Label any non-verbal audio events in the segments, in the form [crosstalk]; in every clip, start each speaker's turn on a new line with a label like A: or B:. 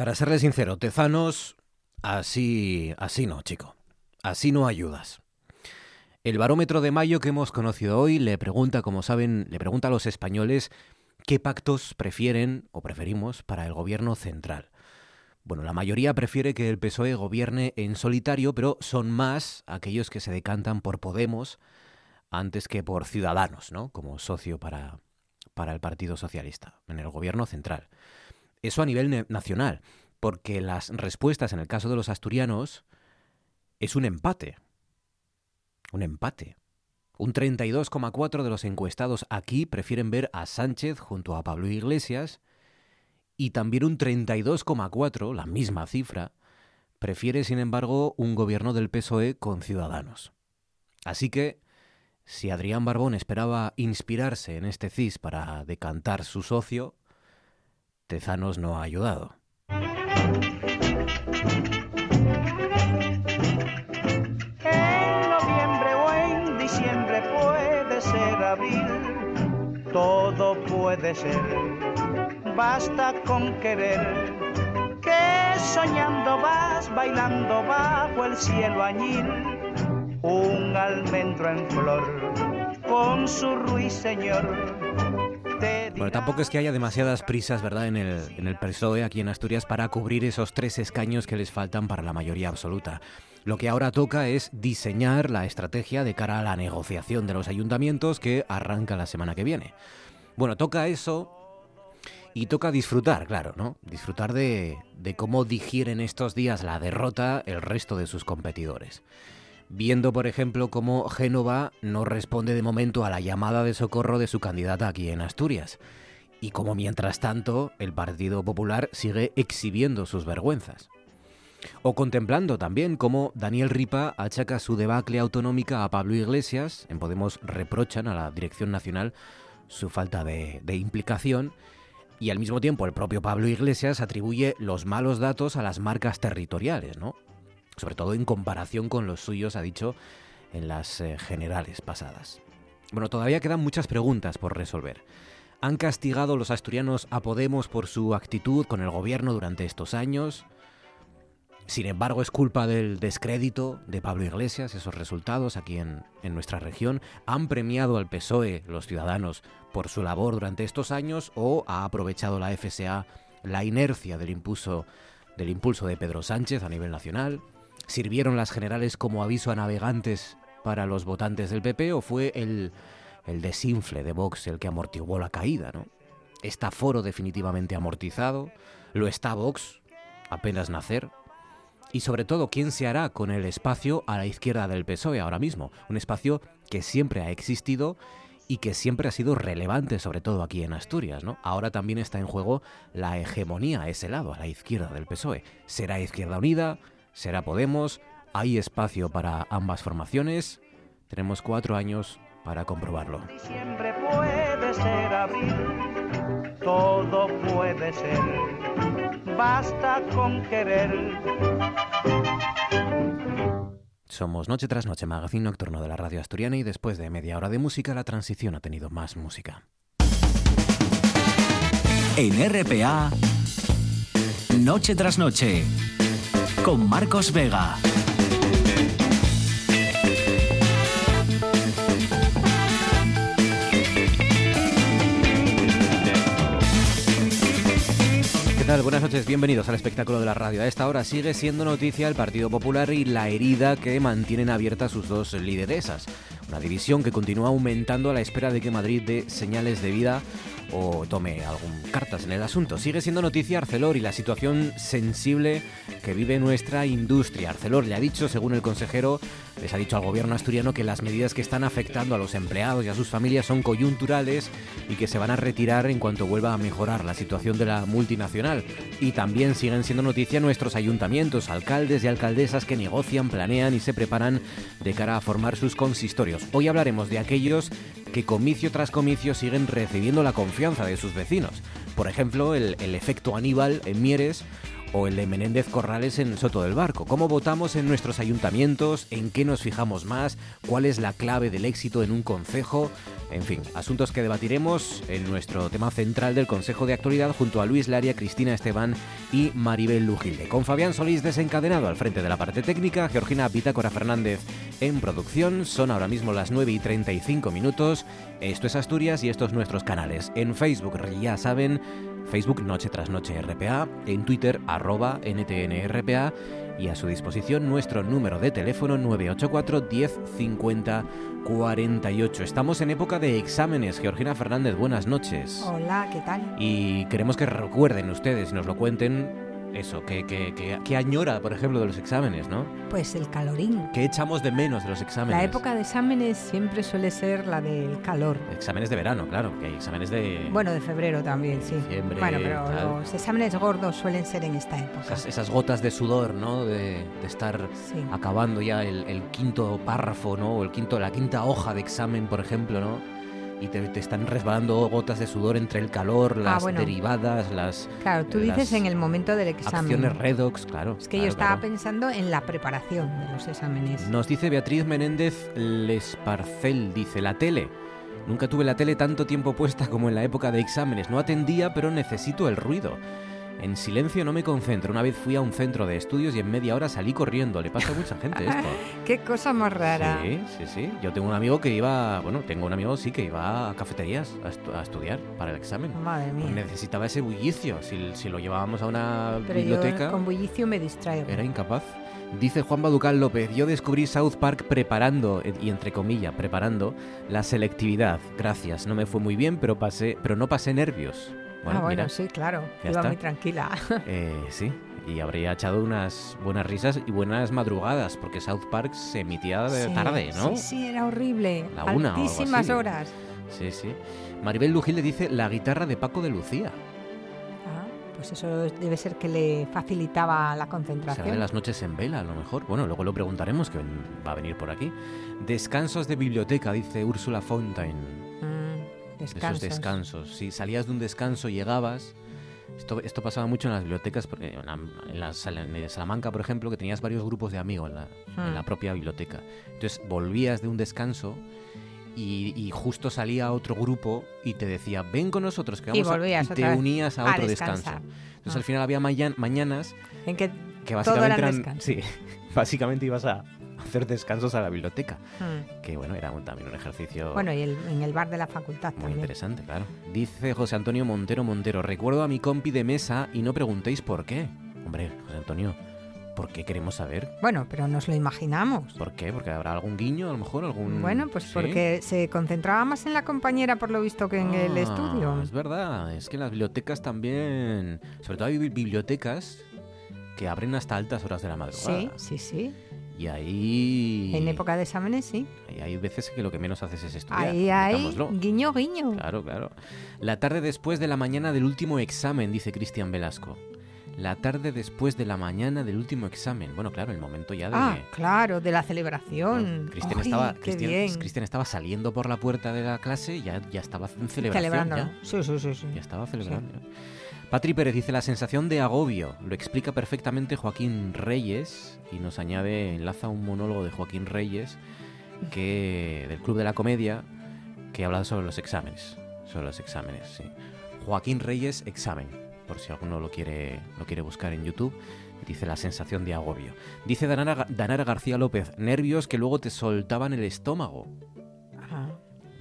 A: Para serle sincero, Tezanos, así, así no, chico. Así no ayudas. El barómetro de mayo que hemos conocido hoy le pregunta, como saben, le pregunta a los españoles qué pactos prefieren o preferimos para el gobierno central. Bueno, la mayoría prefiere que el PSOE gobierne en solitario, pero son más aquellos que se decantan por Podemos antes que por Ciudadanos, ¿no? Como socio para, para el Partido Socialista en el gobierno central. Eso a nivel nacional, porque las respuestas en el caso de los asturianos es un empate. Un empate. Un 32,4 de los encuestados aquí prefieren ver a Sánchez junto a Pablo Iglesias y también un 32,4, la misma cifra, prefiere sin embargo un gobierno del PSOE con ciudadanos. Así que, si Adrián Barbón esperaba inspirarse en este CIS para decantar su socio, Tezanos no ha ayudado.
B: En noviembre o en diciembre puede ser abril, todo puede ser, basta con querer. Que soñando vas, bailando bajo el cielo añil, un almendro en flor, con su ruiseñor
A: bueno, tampoco es que haya demasiadas prisas, ¿verdad?, en el, en el PSOE aquí en Asturias para cubrir esos tres escaños que les faltan para la mayoría absoluta. Lo que ahora toca es diseñar la estrategia de cara a la negociación de los ayuntamientos que arranca la semana que viene. Bueno, toca eso y toca disfrutar, claro, ¿no? Disfrutar de, de cómo digieren estos días la derrota el resto de sus competidores viendo, por ejemplo, cómo Génova no responde de momento a la llamada de socorro de su candidata aquí en Asturias, y cómo mientras tanto el Partido Popular sigue exhibiendo sus vergüenzas. O contemplando también cómo Daniel Ripa achaca su debacle autonómica a Pablo Iglesias, en Podemos reprochan a la Dirección Nacional su falta de, de implicación, y al mismo tiempo el propio Pablo Iglesias atribuye los malos datos a las marcas territoriales, ¿no? Sobre todo en comparación con los suyos, ha dicho, en las eh, generales pasadas. Bueno, todavía quedan muchas preguntas por resolver. ¿Han castigado los asturianos a Podemos por su actitud con el gobierno durante estos años? Sin embargo, es culpa del descrédito de Pablo Iglesias esos resultados aquí en, en, nuestra región. ¿Han premiado al PSOE los ciudadanos por su labor durante estos años o ha aprovechado la FSA la inercia del impulso, del impulso de Pedro Sánchez a nivel nacional? ¿Sirvieron las generales como aviso a navegantes para los votantes del PP o fue el, el desinfle de Vox el que amortiguó la caída? ¿no? ¿Está Foro definitivamente amortizado? ¿Lo está Vox? Apenas nacer. Y sobre todo, ¿quién se hará con el espacio a la izquierda del PSOE ahora mismo? Un espacio que siempre ha existido y que siempre ha sido relevante, sobre todo aquí en Asturias, ¿no? Ahora también está en juego la hegemonía a ese lado, a la izquierda del PSOE. ¿Será Izquierda Unida? Será Podemos, hay espacio para ambas formaciones, tenemos cuatro años para comprobarlo.
B: Siempre puede ser abril, todo puede ser, basta con querer.
A: Somos Noche tras Noche, magazine nocturno de la radio asturiana y después de media hora de música la transición ha tenido más música.
C: En RPA, Noche tras Noche con Marcos Vega.
A: ¿Qué tal? Buenas noches, bienvenidos al espectáculo de la radio. A esta hora sigue siendo noticia el Partido Popular y la herida que mantienen abiertas sus dos lideresas. Una división que continúa aumentando a la espera de que Madrid dé señales de vida o tome algún cartas en el asunto. Sigue siendo noticia Arcelor y la situación sensible que vive nuestra industria. Arcelor le ha dicho, según el consejero, les ha dicho al gobierno asturiano que las medidas que están afectando a los empleados y a sus familias son coyunturales y que se van a retirar en cuanto vuelva a mejorar la situación de la multinacional. Y también siguen siendo noticia nuestros ayuntamientos, alcaldes y alcaldesas que negocian, planean y se preparan de cara a formar sus consistorios. Hoy hablaremos de aquellos que comicio tras comicio siguen recibiendo la confianza de sus vecinos. Por ejemplo, el, efecto Aníbal en Mieres o el de Menéndez Corrales en Soto del Barco. ¿Cómo votamos en nuestros ayuntamientos? ¿En qué nos fijamos más? ¿Cuál es la clave del éxito en un concejo? En fin, asuntos que debatiremos en nuestro tema central del Consejo de Actualidad junto a Luis Laria, Cristina Esteban y Maribel Lujilde. Con Fabián Solís desencadenado al frente de la parte técnica, Georgina Bitácora Fernández en producción. Son ahora mismo las 9 y 35 minutos. Esto es Asturias y estos nuestros canales. En Facebook, ya saben, Facebook Noche tras Noche RPA, en Twitter arroba NTNRPA y a su disposición nuestro número de teléfono 984 10 50 48. Estamos en época de exámenes. Georgina Fernández, buenas noches.
D: Hola, ¿qué tal?
A: Y queremos que recuerden ustedes y nos lo cuenten eso, que, que, que, añora, por ejemplo, de los exámenes, ¿no?
D: Pues el calorín.
A: ¿Qué echamos de menos de los exámenes?
D: La época de exámenes siempre suele ser la del calor.
A: Exámenes de verano, claro, que hay exámenes de...
D: Bueno, de febrero también, sí. bueno, pero los exámenes gordos suelen ser en esta época.
A: Esas, gotas de sudor, ¿no? De, estar acabando ya el, el, quinto párrafo, ¿no? O el quinto, la quinta hoja de examen, por ejemplo, ¿no? Y te, están resbalando gotas de sudor entre el calor, ah, las derivadas, las...
D: Claro, tú dices en el momento del examen.
A: Acciones redox, claro.
D: Es que yo estaba pensando en la preparación de los exámenes.
A: Nos dice Beatriz Menéndez Lesparcel, dice, la tele. Nunca tuve la tele tanto tiempo puesta como en la época de exámenes. No atendía, pero necesito el ruido. En silencio no me concentro. Una vez fui a un centro de estudios y en media hora salí corriendo. Le pasa a mucha gente esto. [laughs]
D: Qué cosa más rara.
A: Sí, sí, sí. Yo tengo un amigo que iba, bueno, tengo un amigo sí que iba a cafeterías a, estudiar para el examen.
D: Madre mía.
A: necesitaba ese bullicio. Si, lo llevábamos a una
D: Pero
A: biblioteca.
D: Yo con bullicio me distraigo.
A: Era incapaz. Dice Juan Baducal López, yo descubrí South Park preparando, y entre comillas, preparando la selectividad. Gracias, no me fue muy bien, pero pasé, pero no pasé nervios.
D: Bueno, ah, bueno, sí, claro. Iba muy tranquila. [laughs]
A: Eh, sí, y habría echado unas buenas risas y buenas madrugadas, porque South Park se emitía de tarde, ¿no?
D: Sí, sí, era horrible. La una Altísimas horas.
A: Sí, sí. Maribel Lujil le dice la guitarra de Paco de Lucía.
D: Ah, pues eso debe ser que le facilitaba la concentración.
A: Será de las noches en vela, a lo mejor. Bueno, luego lo preguntaremos, que va a venir por aquí. Descansos de biblioteca, dice Úrsula Fontaine.
D: Descansos.
A: Esos descansos. Si salías de un descanso, llegabas. Esto, esto pasaba mucho en las bibliotecas, porque en, la, en, Salamanca, por ejemplo, que tenías varios grupos de amigos en la, en la hmm. propia biblioteca. Entonces volvías de un descanso y, justo salía otro grupo y te decía, ven con nosotros, que vamos
D: y
A: a... Y te unías a otro descanso. Entonces al ah. final había mañanas
D: en que, que básicamente
A: eran, sí, [laughs] básicamente ibas a, hacer descansos a la biblioteca. Hmm. Que bueno, era también un ejercicio.
D: Bueno, y en el bar de la facultad
A: muy interesante, claro. Dice José Antonio Montero Montero: Recuerdo a mi compi de mesa y no preguntéis por qué. Hombre, José Antonio. ¿Por qué queremos saber?
D: Bueno, pero nos lo imaginamos.
A: ¿Por qué? ¿Porque habrá algún guiño, a lo mejor? algún
D: Bueno, pues porque se concentraba más en la compañera por lo visto que en el ah, estudio.
A: Es verdad, es que las bibliotecas también, sobre todo hay bibliotecas que abren hasta altas horas de la madrugada.
D: Sí, sí, sí.
A: Y ahí...
D: En época de exámenes, sí.
A: Ahí hay veces que lo que menos haces es estudiar.
D: Ahí hay guiño, guiño.
A: Claro, claro. La tarde después de la mañana del último examen, dice Cristian Velasco. La tarde después de la mañana del último examen. Bueno, claro, el momento ya de...
D: Ah, claro, de la celebración.
A: Cristian, estaba, Cristian, estaba saliendo por la puerta de la clase y ya, ya estaba en celebración. Celebrando.
D: Sí, sí, sí, sí.
A: Ya estaba celebrando. Patri Pérez dice la sensación de agobio. Lo explica perfectamente Joaquín Reyes y nos añade, enlaza un monólogo de Joaquín Reyes que del Club de la Comedia que habla sobre los exámenes. Sobre los exámenes, sí. Joaquín Reyes, examen, por si alguno lo quiere, lo quiere buscar en YouTube. Dice la sensación de agobio. Dice Danara, Danara García López, nervios que luego te soltaban el estómago.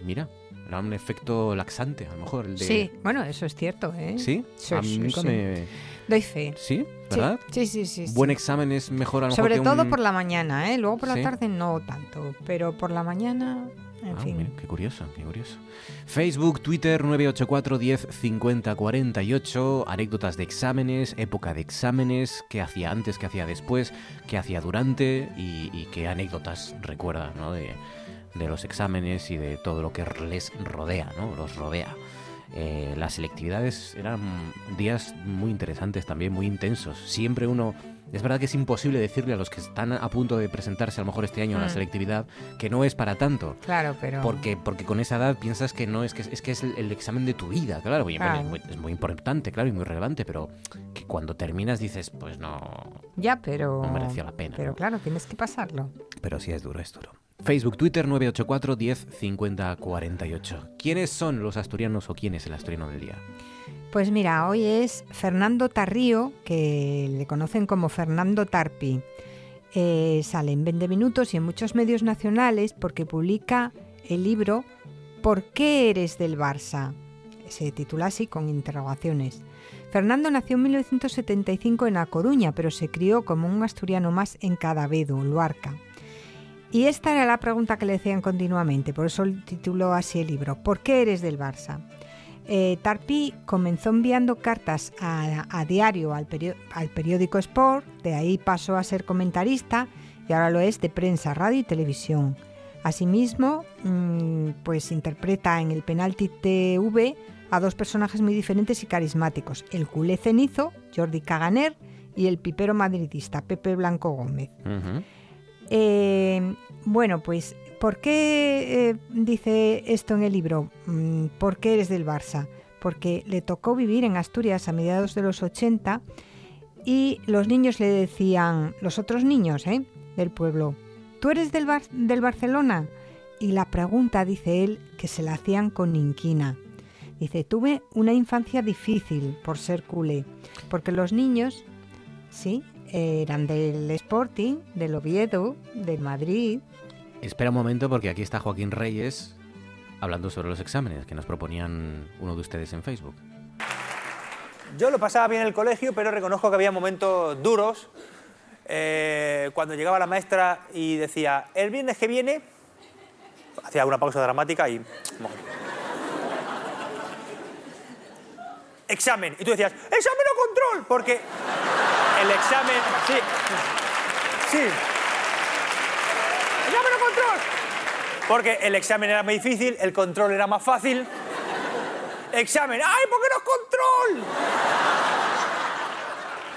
A: Mira, era un efecto laxante, a lo mejor. El de...
D: Sí, bueno, eso es cierto, ¿eh?
A: Sí,
D: sí a mí me... Doy fe.
A: ¿Sí? ¿Verdad?
D: Sí, sí, sí.
A: Buen examen es mejor a lo
D: Sobre
A: mejor
D: todo por la mañana, ¿eh? Luego por la tarde no tanto, pero por la mañana... En ah, fin.
A: qué curioso, qué curioso. Facebook, Twitter 984 10 50 48, anécdotas de exámenes, época de exámenes, qué hacía antes, qué hacía después, qué hacía durante y, y qué anécdotas recuerda, ¿no? De, de los exámenes y de todo lo que les rodea, ¿no? Los rodea. Eh, las selectividades eran días muy interesantes también, muy intensos. Siempre uno Es verdad que es imposible decirle a los que están a punto de presentarse a lo mejor este año a la
D: Mm.
A: selectividad que no es para tanto.
D: Claro, pero...
A: Porque, porque con esa edad piensas que no es que es, que es el, el examen de tu vida, claro, bueno, es muy- es muy importante, claro, y muy relevante, pero que cuando terminas dices, pues no,
D: Ya, pero...
A: no mereció la pena.
D: Pero
A: ¿no?
D: claro, tienes que pasarlo.
A: Pero sí es duro, es duro. Facebook, Twitter 984 10 50 48. ¿Quiénes son los asturianos o quién es el asturiano del día?
D: Pues mira, hoy es Fernando Tarrío, que le conocen como Fernando Tarpi. Eh, sale en 20 minutos y en muchos medios nacionales porque publica el libro ¿Por qué eres del Barça? Se titula así con interrogaciones. Fernando nació en 1975 en A Coruña, pero se crió como un asturiano más en Cadavedo, Luarca. Y esta era la pregunta que le decían continuamente, por eso tituló así el libro, ¿Por qué eres del Barça? Eh, Tarpi comenzó enviando cartas a, diario al, periódico Sport, de ahí pasó a ser comentarista y ahora lo es de prensa, radio y televisión. Asimismo, mm, pues interpreta en el Penalti TV a dos personajes muy diferentes y carismáticos, el culé cenizo, Jordi Caganer, y el pipero madridista, Pepe Blanco Gómez.
A: Ujú.
D: Eh, bueno, pues, ¿por qué eh, dice esto en el libro? Mm, ¿Por qué eres del Barça? Porque le tocó vivir en Asturias a mediados de los 80 y los niños le decían, los otros niños ¿eh? del pueblo, ¿tú eres del, Bar- del Barcelona? Y la pregunta, dice él, que se la hacían con inquina. Dice, tuve una infancia difícil por ser culé, porque los niños, sí, eran del Sporting, del Oviedo, del Madrid.
A: Espera un momento porque aquí está Joaquín Reyes hablando sobre los exámenes que nos proponían uno de ustedes en Facebook.
E: Yo lo pasaba bien en el colegio, pero reconozco que había momentos duros. eh, cuando llegaba la maestra y decía, el viernes que viene, hacía una pausa dramática y... Examen. Y tú decías, examen o control, porque el examen... Sí. Sí. Examen o control. Porque el examen era muy difícil, el control era más fácil. Examen. ¡Ay, por qué no es control!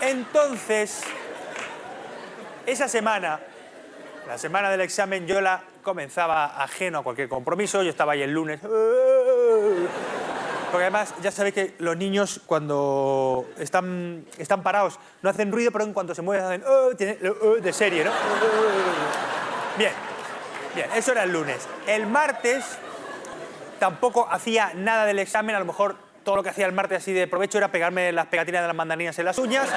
E: Entonces, esa semana, la semana del examen, yo la comenzaba ajeno a cualquier compromiso. Yo estaba ahí el lunes. Porque además, ya sabéis que los niños cuando están, están parados no hacen ruido, pero en cuanto se mueven hacen "Oh", "Oh" de serie, ¿no? Bien, bien, eso era el lunes. El martes tampoco hacía nada del examen, a lo mejor todo lo que hacía el martes así de provecho era pegarme las pegatinas de las mandarinas en las uñas.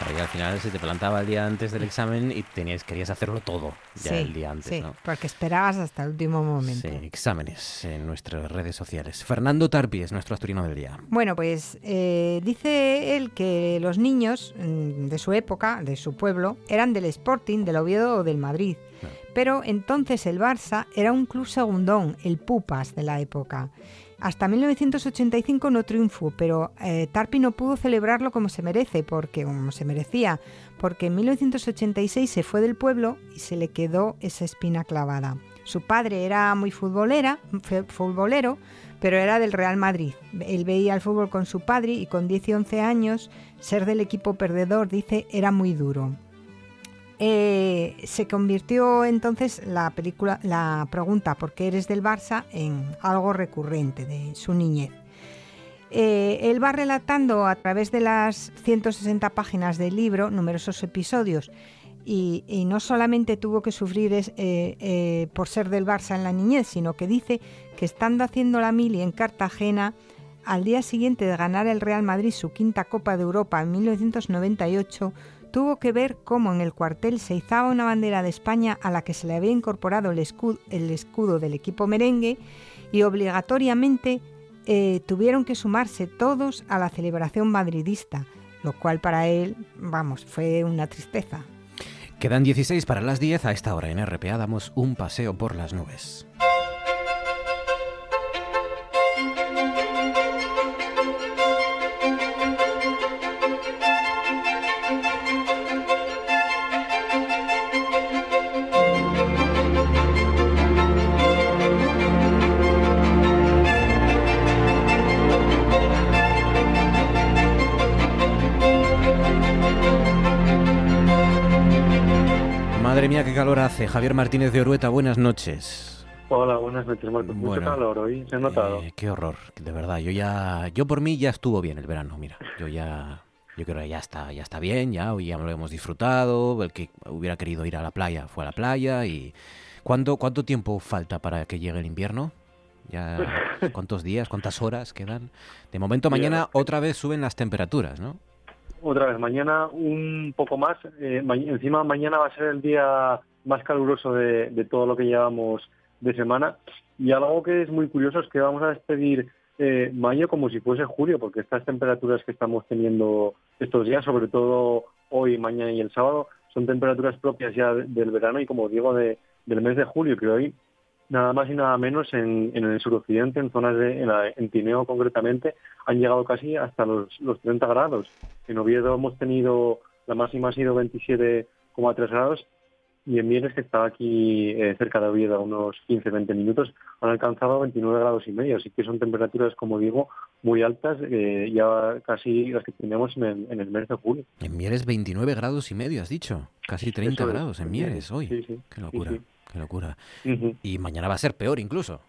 E: Ahí
A: al final se te plantaba el día antes del examen y tenías, querías hacerlo todo ya
D: Sí,
A: el día antes,
D: sí,
A: ¿no?
D: porque esperabas hasta el último momento.
A: Sí, exámenes en nuestras redes sociales. Fernando Tarpi es nuestro asturiano del día.
D: Bueno, pues eh, dice él que los niños mm, de su época, de su pueblo, eran del Sporting, del Oviedo o del Madrid.
A: Claro.
D: Pero entonces el Barça era un club segundón, el Pupas de la época. Hasta 1985 no triunfó, pero eh, Tarpi no pudo celebrarlo como se merece, porque como se merecía, porque en 1986 se fue del pueblo y se le quedó esa espina clavada. Su padre era muy futbolera, futbolero, pero era del Real Madrid. Él veía el fútbol con su padre y con 10 y 11 años ser del equipo perdedor, dice, era muy duro. Eh, se convirtió entonces la película, la pregunta ¿por qué eres del Barça? en algo recurrente de su niñez. Eh, él va relatando a través de las 160 páginas del libro numerosos episodios y, no solamente tuvo que sufrir es- eh, por ser del Barça en la niñez, sino que dice que estando haciendo la mili en Cartagena, al día siguiente de ganar el Real Madrid su quinta Copa de Europa en 1998, tuvo que ver cómo en el cuartel se izaba una bandera de España a la que se le había incorporado el escudo, el escudo del equipo merengue y obligatoriamente eh, tuvieron que sumarse todos a la celebración madridista, lo cual para él, vamos, fue una tristeza.
A: Quedan 16 para las 10. A esta hora en RPA damos un paseo por las nubes. Calor hace. Javier Martínez de Orueta, buenas noches.
F: Hola, buenas noches, Marcos. Mucho
A: Bueno,
F: calor hoy, se ha notado.
A: Eh, qué horror, de verdad. Yo ya, yo por mí ya estuvo bien el verano. Mira, yo ya, yo creo que ya está, ya está bien. Ya hoy ya lo hemos disfrutado. El que hubiera querido ir a la playa fue a la playa. Y ¿cuánto, cuánto tiempo falta para que llegue el invierno? Ya, [laughs] ¿cuántos días, cuántas horas quedan? De momento mañana otra vez suben las temperaturas, ¿no?
F: Otra vez, mañana un poco más. eh, ma- encima, mañana va a ser el día más caluroso de, todo lo que llevamos de semana. Y algo que es muy curioso es que vamos a despedir eh, mayo como si fuese julio, porque estas temperaturas que estamos teniendo estos días, sobre todo hoy, mañana y el sábado, son temperaturas propias ya de- del verano y, como digo, de, del mes de julio, que hoy nada más y nada menos en, en el suroccidente, en zonas de, en, la- Tineo concretamente, han llegado casi hasta los, los 30 grados. En Oviedo hemos tenido, la máxima ha sido 27,3 grados y en Mieres, que estaba aquí eh, cerca de Oviedo a unos 15-20 minutos, han alcanzado 29 grados y medio. Así que son temperaturas, como digo, muy altas, eh, ya casi las que tenemos en el, en el mes de julio.
A: En Mieres 29 grados y medio, has dicho. Casi 30
F: Eso es,
A: grados en
F: en
A: Mieres hoy.
F: sí, sí,
A: Qué locura,
F: sí.
A: qué locura.
F: Ujú.
A: Y mañana va a ser peor incluso.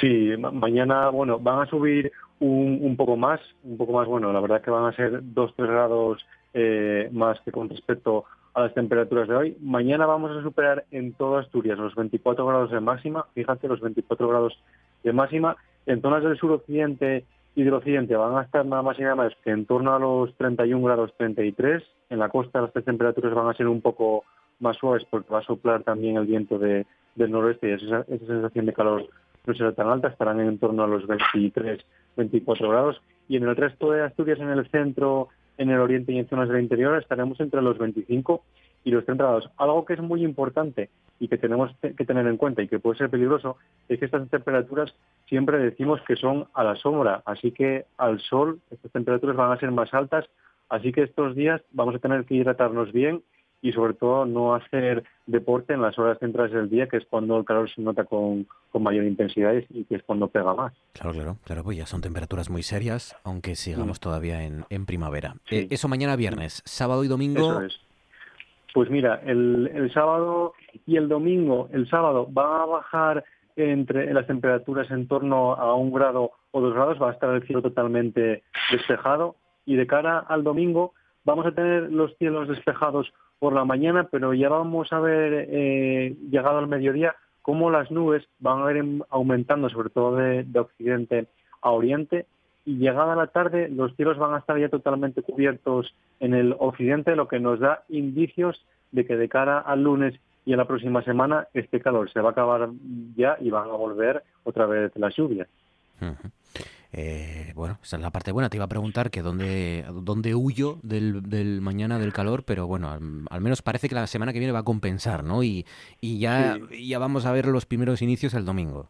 F: Sí, ma- mañana, bueno, van a subir un, un poco más, un poco más, bueno, la verdad que van a ser 2-3 grados eh, más que con respecto a las temperaturas de hoy. Mañana vamos a superar en toda Asturias los 24 grados de máxima, fíjate, los 24 grados de máxima. En zonas del suroccidente y del occidente van a estar nada más y nada más que en torno a los 31 grados 33. En la costa las temperaturas van a ser un poco más suaves porque va a soplar también el viento de, del noroeste y esa, esa sensación de calor no será tan alta, estarán en torno a los 23, 24 grados. Y en el resto de Asturias, en el centro, en el oriente y en zonas del interior, estaremos entre los 25 y los 30 grados. Algo que es muy importante y que tenemos te- que tener en cuenta y que puede ser peligroso es que estas temperaturas siempre decimos que son a la sombra, así que al sol estas temperaturas van a ser más altas, así que estos días vamos a tener que hidratarnos bien y sobre todo no hacer deporte en las horas centrales del día, que es cuando el calor se nota con, con mayor intensidad y que es cuando pega más.
A: Claro, claro, claro, pues ya son temperaturas muy serias, aunque sigamos todavía en, en primavera.
F: Mm. Sí.
A: Eh, eso mañana viernes, sábado y domingo.
F: Eso es. Pues mira, el, el sábado y el domingo, el sábado va a bajar entre las temperaturas en torno a un grado o dos grados, va a estar el cielo totalmente despejado y de cara al domingo vamos a tener los cielos despejados por la mañana, pero ya vamos a ver, eh, llegado al mediodía, cómo las nubes van a ir aumentando, sobre todo de, de occidente a oriente, y llegada la tarde los cielos van a estar ya totalmente cubiertos en el occidente, lo que nos da indicios de que de cara al lunes y a la próxima semana este calor se va a acabar ya y van a volver otra vez las lluvias.
A: Eh, bueno, esa es la parte buena. Te iba a preguntar que dónde, dónde huyo del, del mañana del calor, pero bueno, al, al menos parece que la semana que viene va a compensar, ¿no? Y, y ya, ya vamos a ver los primeros inicios el domingo.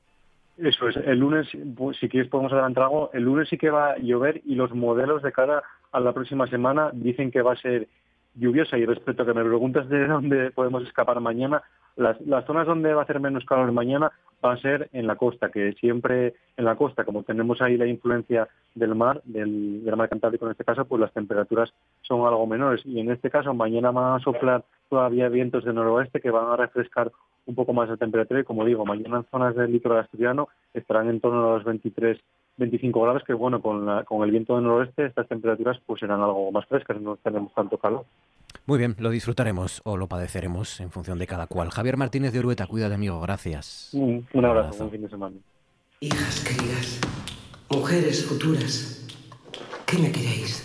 F: Eso es, el lunes, pues, si quieres podemos adelantar algo, el lunes sí que va a llover y los modelos de cara a la próxima semana dicen que va a ser lluviosa y respecto a que me preguntas de [laughs] dónde podemos escapar mañana, las, las zonas donde va a hacer menos calor mañana va a ser en la costa, que siempre en la costa, como tenemos ahí la influencia del mar, del, del mar Cantábrico en este caso, pues las temperaturas son algo menores. Y en este caso mañana van a soplar todavía vientos de noroeste que van a refrescar un poco más la temperatura y como digo, mañana en zonas del litoral asturiano estarán en torno a los 23, 25 grados, que bueno, con, la- con el viento del noroeste estas temperaturas pues serán algo más frescas, no tenemos tanto calor.
A: Muy bien, lo disfrutaremos o lo padeceremos en función de cada cual. Javier Martínez de Urueta, cuídate amigo, gracias.
F: Un, un abrazo,
A: abrazo.
F: buen fin de semana.
G: Hijas queridas, mujeres futuras, ¿qué me queréis?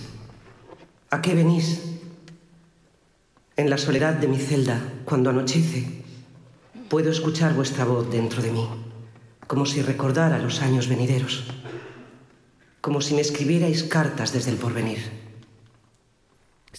G: ¿A qué venís? En la soledad de mi celda, cuando anochece, puedo escuchar vuestra voz dentro de mí, como si recordara los años venideros, como si me escribierais cartas desde el porvenir.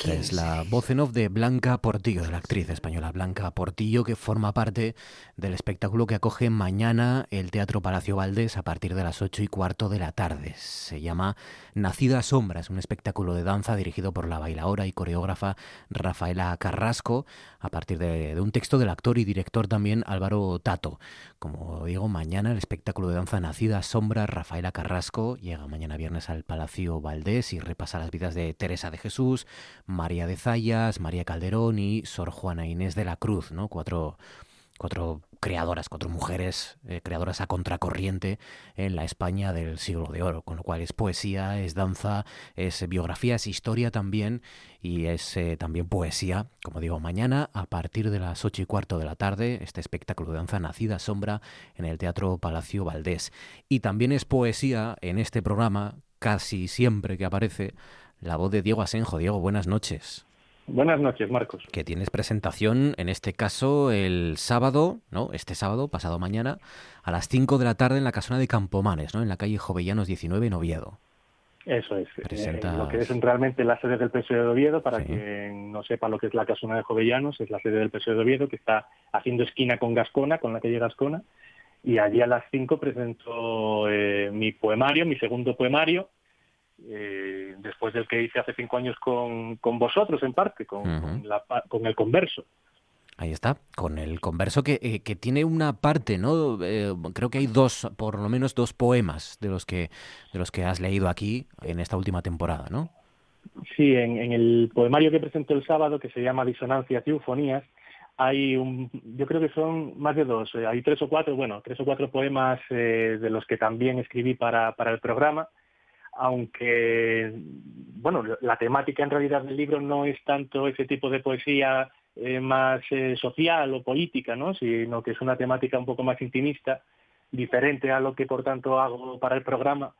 A: Esta es la voz en off de Blanca Portillo, de la actriz española Blanca Portillo, que forma parte del espectáculo que acoge mañana el Teatro Palacio Valdés a partir de las ocho y cuarto de la tarde. Se llama Nacida Sombra, es un espectáculo de danza dirigido por la bailaora y coreógrafa Rafaela Carrasco, a partir de, de un texto del actor y director también Álvaro Tato. Como digo, mañana el espectáculo de danza Nacida Sombra, Rafaela Carrasco, llega mañana viernes al Palacio Valdés y repasa las vidas de Teresa de Jesús, María de Zayas, María Calderón y Sor Juana Inés de la Cruz, ¿no? Cuatro cuatro creadoras, cuatro mujeres eh, creadoras a contracorriente en la España del siglo de oro, con lo cual es poesía, es danza, es biografía, es historia también y es eh, también poesía, como digo, mañana a partir de las ocho y cuarto de la tarde, este espectáculo de danza Nacida Sombra en el Teatro Palacio Valdés. Y también es poesía en este programa, casi siempre que aparece, la voz de Diego Asenjo. Diego, buenas noches.
H: Buenas noches, Marcos.
A: Que tienes presentación, en este caso, el sábado, ¿no? Este sábado, pasado mañana, a las 5 de la tarde en la casona de Campomanes, ¿no? En la calle Jovellanos 19 en Oviedo.
H: Eso es. Eh, lo que es realmente la sede del PSOE de Oviedo, para quien no sepa lo que es la casona de Jovellanos, es la sede del PSOE de Oviedo, que está haciendo esquina con Gascona, con la calle Gascona. Y allí a las 5 presento eh, mi poemario, mi segundo poemario, eh, después del que hice hace cinco años con, con vosotros, en parte, con, con, el converso.
A: Ahí está, con el converso que, eh, que tiene una parte, ¿no? Eh, creo que hay dos, por lo menos dos poemas de los que de los que has leído aquí en esta última temporada, ¿no?
H: Sí, en, en el poemario que presento el sábado, que se llama Disonancias y Eufonías, hay un, yo creo que son más de dos, hay tres o cuatro, bueno, tres o cuatro poemas de los que también escribí para, para el programa aunque bueno, la temática en realidad del libro no es tanto ese tipo de poesía eh, más eh, social o política, ¿no? sino que es una temática un poco más intimista, diferente a lo que por tanto hago para el programa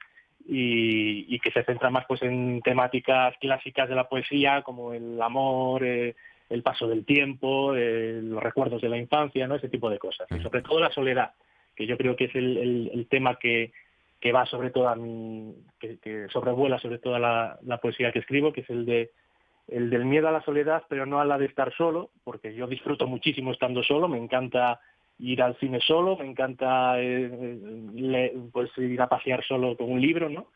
H: y, que se centra más pues en temáticas clásicas de la poesía como el amor, eh, el paso del tiempo, los recuerdos de la infancia, ¿no? ese tipo de cosas. Y sobre todo la soledad, que yo creo que es el tema que, que va sobre toda mi, que, sobrevuela sobre toda la, poesía que escribo, que es el de el del miedo a la soledad, pero no a la de estar solo, porque yo disfruto muchísimo estando solo, me encanta ir al cine solo, me encanta eh, pues ir a pasear solo con un libro, ¿no?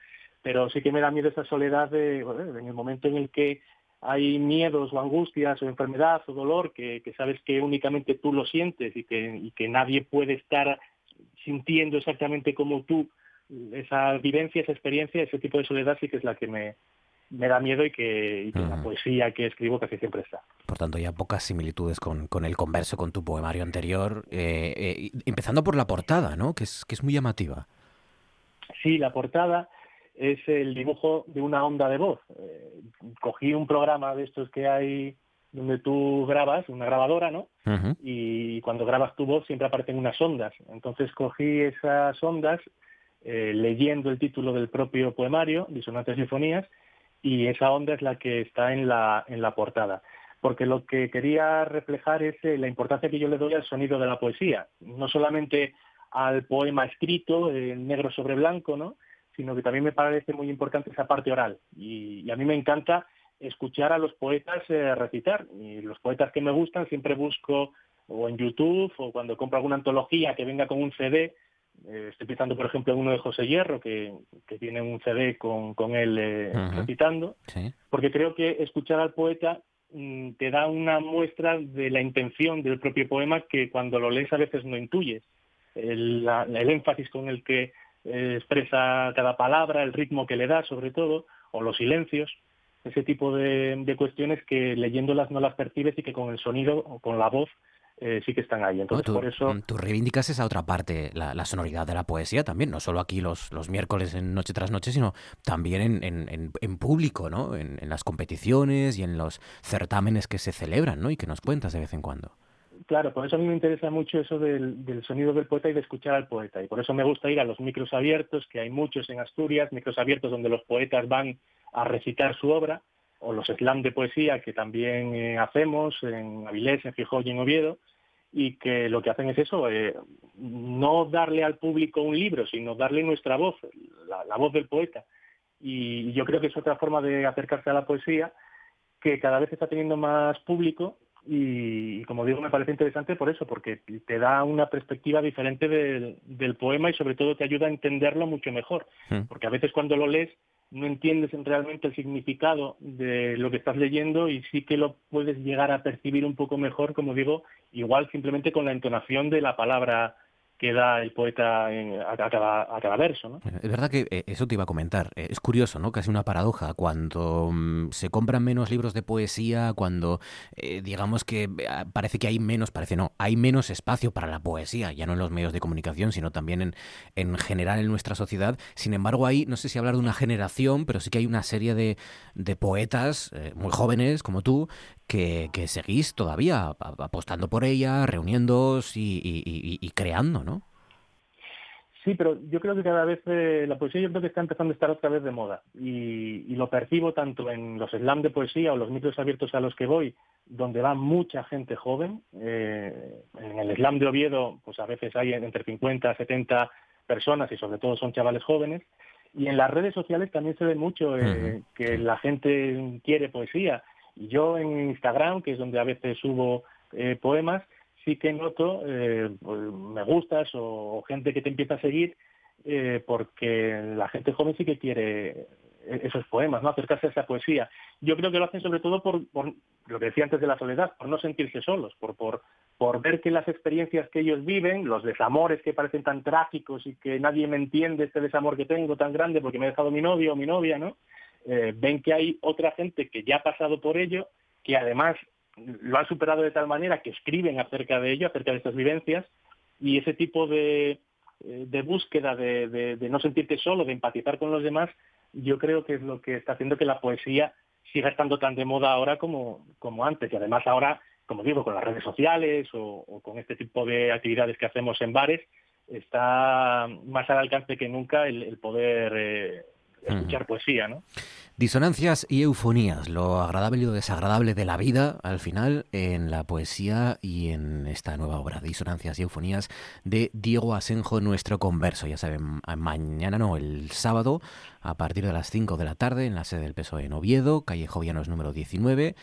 H: Pero sí que me da miedo esa soledad de, en el momento en el que hay miedos o angustias o enfermedad o dolor que, sabes que únicamente tú lo sientes y que, y que nadie puede estar sintiendo exactamente como tú esa vivencia, esa experiencia, ese tipo de soledad sí que es la que me, me da miedo y que, la poesía que escribo casi siempre está.
A: Por tanto, ya pocas similitudes con, con el converso, con tu poemario anterior, eh, eh, empezando por la portada, ¿no? Que es, que es muy llamativa.
H: Sí, la portada es el dibujo de una onda de voz. Eh, cogí un programa de estos que hay donde tú grabas, una grabadora, ¿no? Y cuando grabas tu voz siempre aparecen unas ondas. Entonces cogí esas ondas, eh, leyendo el título del propio poemario, Disonantes y Sinfonías, y esa onda es la que está en la, en la portada. Porque lo que quería reflejar es eh, la importancia que yo le doy al sonido de la poesía, no solamente al poema escrito, en negro sobre blanco, ¿no? sino que también me parece muy importante esa parte oral. Y, a mí me encanta escuchar a los poetas eh, recitar. Y los poetas que me gustan siempre busco o en YouTube o cuando compro alguna antología que venga con un CD, eh, estoy pensando, por ejemplo, en uno de José Hierro, que, tiene un CD con, con él eh, recitando, porque creo que escuchar al poeta mm, te da una muestra de la intención del propio poema que cuando lo lees a veces no intuyes. El, énfasis con el que eh, expresa cada palabra, el ritmo que le da, sobre todo, o los silencios, ese tipo de, de cuestiones que leyéndolas no las percibes y que con el sonido o con la voz eh, sí que están ahí. Entonces, tú, por eso...
A: Tú reivindicas esa otra parte, la, sonoridad de la poesía también, no solo aquí los, los miércoles en Noche tras Noche, sino también en, en, público, ¿no? En, las competiciones y en los certámenes que se celebran, ¿no? Y que nos cuentas de vez en cuando.
H: Claro, por eso a mí me interesa mucho eso del, del, sonido del poeta y de escuchar al poeta. Y por eso me gusta ir a los micros abiertos, que hay muchos en Asturias, micros abiertos donde los poetas van a recitar su obra, o los slam de poesía que también eh, hacemos en Avilés, en Gijón y en Oviedo, y que lo que hacen es eso, eh, no darle al público un libro, sino darle nuestra voz, la, voz del poeta. Y yo creo que es otra forma de acercarse a la poesía que cada vez está teniendo más público y, como digo, me parece interesante por eso, porque te da una perspectiva diferente del, del poema y sobre todo te ayuda a entenderlo mucho mejor. Hmm. Porque a veces cuando lo lees no entiendes realmente el significado de lo que estás leyendo y sí que lo puedes llegar a percibir un poco mejor, como digo, igual simplemente con la entonación de la palabra que da el poeta a, cada, verso. ¿no?
A: Es verdad que eh, eso te iba a comentar. Eh, es curioso, ¿no? Casi una paradoja. Cuando mm, se compran menos libros de poesía, cuando eh, digamos que parece que hay menos, parece no, hay menos espacio para la poesía, ya no en los medios de comunicación, sino también en, en general en nuestra sociedad. Sin embargo, hay, no sé si hablar de una generación, pero sí que hay una serie de, de poetas muy jóvenes como tú que, seguís todavía apostando por ella, reuniéndoos y, creando, ¿no?
H: Sí, pero yo creo que cada vez eh, la poesía yo creo que está empezando a estar otra vez de moda y, lo percibo tanto en los slam de poesía o los micros abiertos a los que voy, donde va mucha gente joven. Eh, en el slam de Oviedo, pues a veces hay entre 50 70 personas y sobre todo son chavales jóvenes. Y en las redes sociales también se ve mucho eh, que la gente quiere poesía yo en Instagram, que es donde a veces subo eh, poemas, sí que noto eh, pues, me gustas o, gente que te empieza a seguir eh, porque la gente joven sí que quiere esos poemas, no acercarse a esa poesía. Yo creo que lo hacen sobre todo por, lo que decía antes de la soledad, por no sentirse solos, por, por, por ver que las experiencias que ellos viven, los desamores que parecen tan trágicos y que nadie me entiende este desamor que tengo tan grande porque me ha dejado mi novio o mi novia, ¿no? Eh, ven que hay otra gente que ya ha pasado por ello, que además lo han superado de tal manera que escriben acerca de ello, acerca de estas vivencias, y ese tipo de, eh, de búsqueda de, no sentirte solo, de empatizar con los demás, yo creo que es lo que está haciendo que la poesía siga estando tan de moda ahora como, como antes. Y además ahora, como digo, con las redes sociales o, con este tipo de actividades que hacemos en bares, está más al alcance que nunca el, poder eh, escuchar poesía, ¿no?
A: Disonancias y eufonías, lo agradable y lo desagradable de la vida, al final, en la poesía y en esta nueva obra, Disonancias y eufonías, de Diego Asenjo, nuestro converso. Ya saben, mañana no, el sábado, a partir de las 5 de la tarde, en la sede del PSOE en Oviedo, calle Jovianos número 19.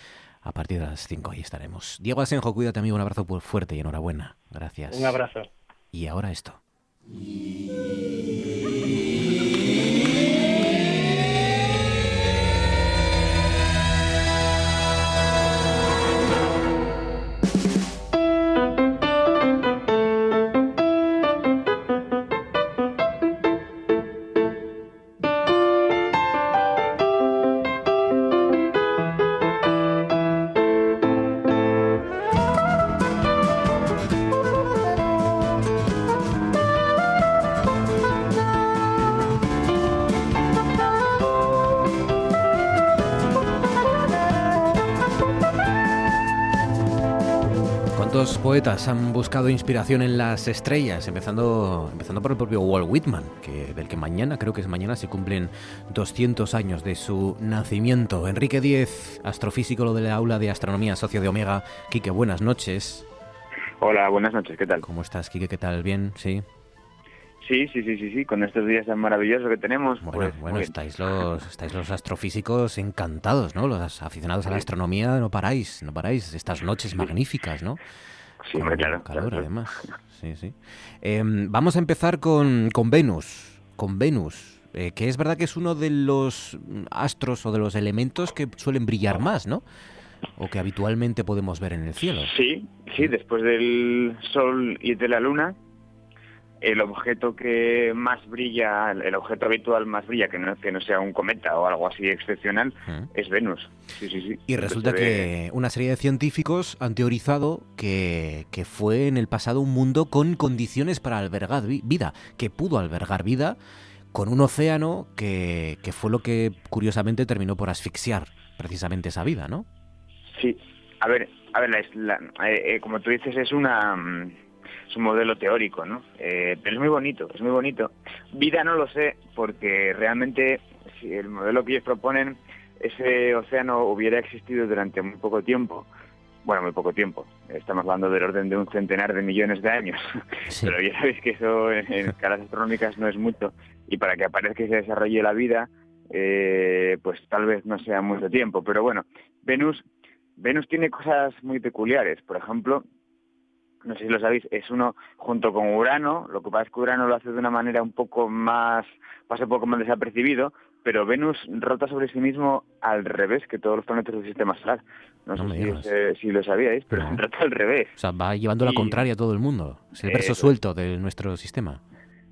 A: A partir de las 5 ahí estaremos. Diego Asenjo, cuídate amigo, un abrazo fuerte y enhorabuena. Gracias.
H: Un abrazo.
A: Y ahora esto. Poetas han buscado inspiración en las estrellas, empezando, empezando por el propio Walt Whitman, que, del que mañana, creo que es mañana, se cumplen 200 años de su nacimiento. Enrique Díez, astrofísico lo de la aula de astronomía, socio de Omega. Quique, buenas noches.
I: Hola, buenas noches, ¿qué tal?
A: ¿Cómo estás, Quique? ¿Qué tal? ¿Bien? ¿Sí?
I: Sí, sí, sí, sí, sí, con estos días tan maravillosos que tenemos.
A: Bueno, pues, bueno, estáis los, estáis los astrofísicos encantados, ¿no? Los aficionados a la astronomía no paráis, no paráis. Estas noches magníficas, ¿no?
I: Sí, claro.
A: Calor, además. Sí, sí. Em, vamos a empezar con, con Venus. Con Venus. Eh, que es verdad que es uno de los astros o de los elementos que suelen brillar más, ¿no? O que habitualmente podemos ver en el cielo.
I: Sí, sí, después del Sol y de la Luna, el objeto que más brilla, el objeto habitual más brilla, que no, que no sea un cometa o algo así excepcional, es Venus. Sí, sí, sí.
A: Y resulta que una serie de científicos han teorizado que, que, fue en el pasado un mundo con condiciones para albergar vida, que pudo albergar vida con un océano que, que fue lo que curiosamente terminó por asfixiar precisamente esa vida, ¿no?
I: Sí, a ver, a ver, la, eh, eh, como tú dices, es una mm, es un modelo teórico, ¿no? Eh, pero es muy bonito, es muy bonito. Vida no lo sé, porque realmente si el modelo que ellos proponen, ese océano hubiera existido durante muy poco tiempo, bueno, muy poco tiempo, estamos hablando del orden de un centenar de millones de años, [laughs] pero ya sabéis que eso en, [laughs] escalas astronómicas no es mucho, y para que aparezca y se desarrolle la vida, eh, pues tal vez no sea mucho tiempo, pero bueno, Venus, Venus tiene cosas muy peculiares, por ejemplo, no sé si lo sabéis, es uno junto con Urano, lo que pasa es que Urano lo hace de una manera un poco más, pasa un poco más desapercibido, pero Venus rota sobre sí mismo al revés que todos los planetas del sistema solar. No,
A: No me
I: sé si,
A: digas.
I: eh, si lo sabíais, pero
A: No.
I: rota al revés.
A: O sea, va llevando la
I: Y-
A: contraria a todo el mundo. Es el verso
I: Eso
A: suelto de nuestro sistema.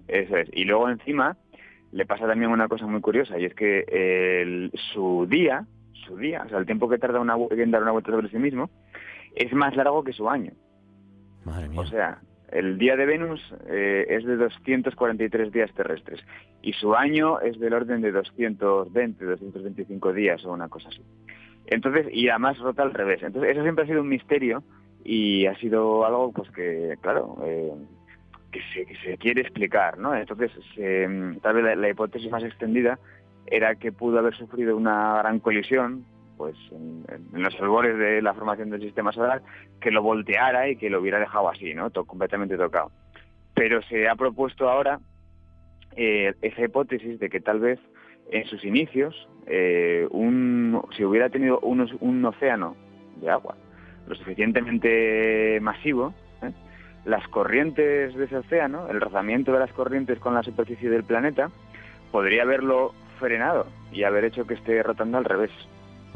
I: Eso es. Y luego encima le pasa también una cosa muy curiosa y es que el- su día, su día, o sea, el tiempo que tarda una, en dar una vuelta sobre sí mismo, es más largo que su año. O sea, el día de Venus eh, es de 243 días terrestres y su año es del orden de 220, 225 días o una cosa así. Entonces, y además rota al revés. Entonces, eso siempre ha sido un misterio y ha sido algo, pues que, claro, eh, que, se, que se quiere explicar, ¿no? Entonces, se- tal vez la hipótesis más extendida era que pudo haber sufrido una gran colisión, pues en, los albores de la formación del sistema solar, que lo volteara y que lo hubiera dejado así, ¿no? To- completamente tocado. Pero se ha propuesto ahora eh, esa hipótesis de que tal vez en sus inicios, eh, un, si hubiera tenido unos- un océano de agua lo suficientemente masivo, ¿eh? las corrientes de ese océano, el rozamiento de las corrientes con la superficie del planeta, podría haberlo frenado y haber hecho que esté rotando al revés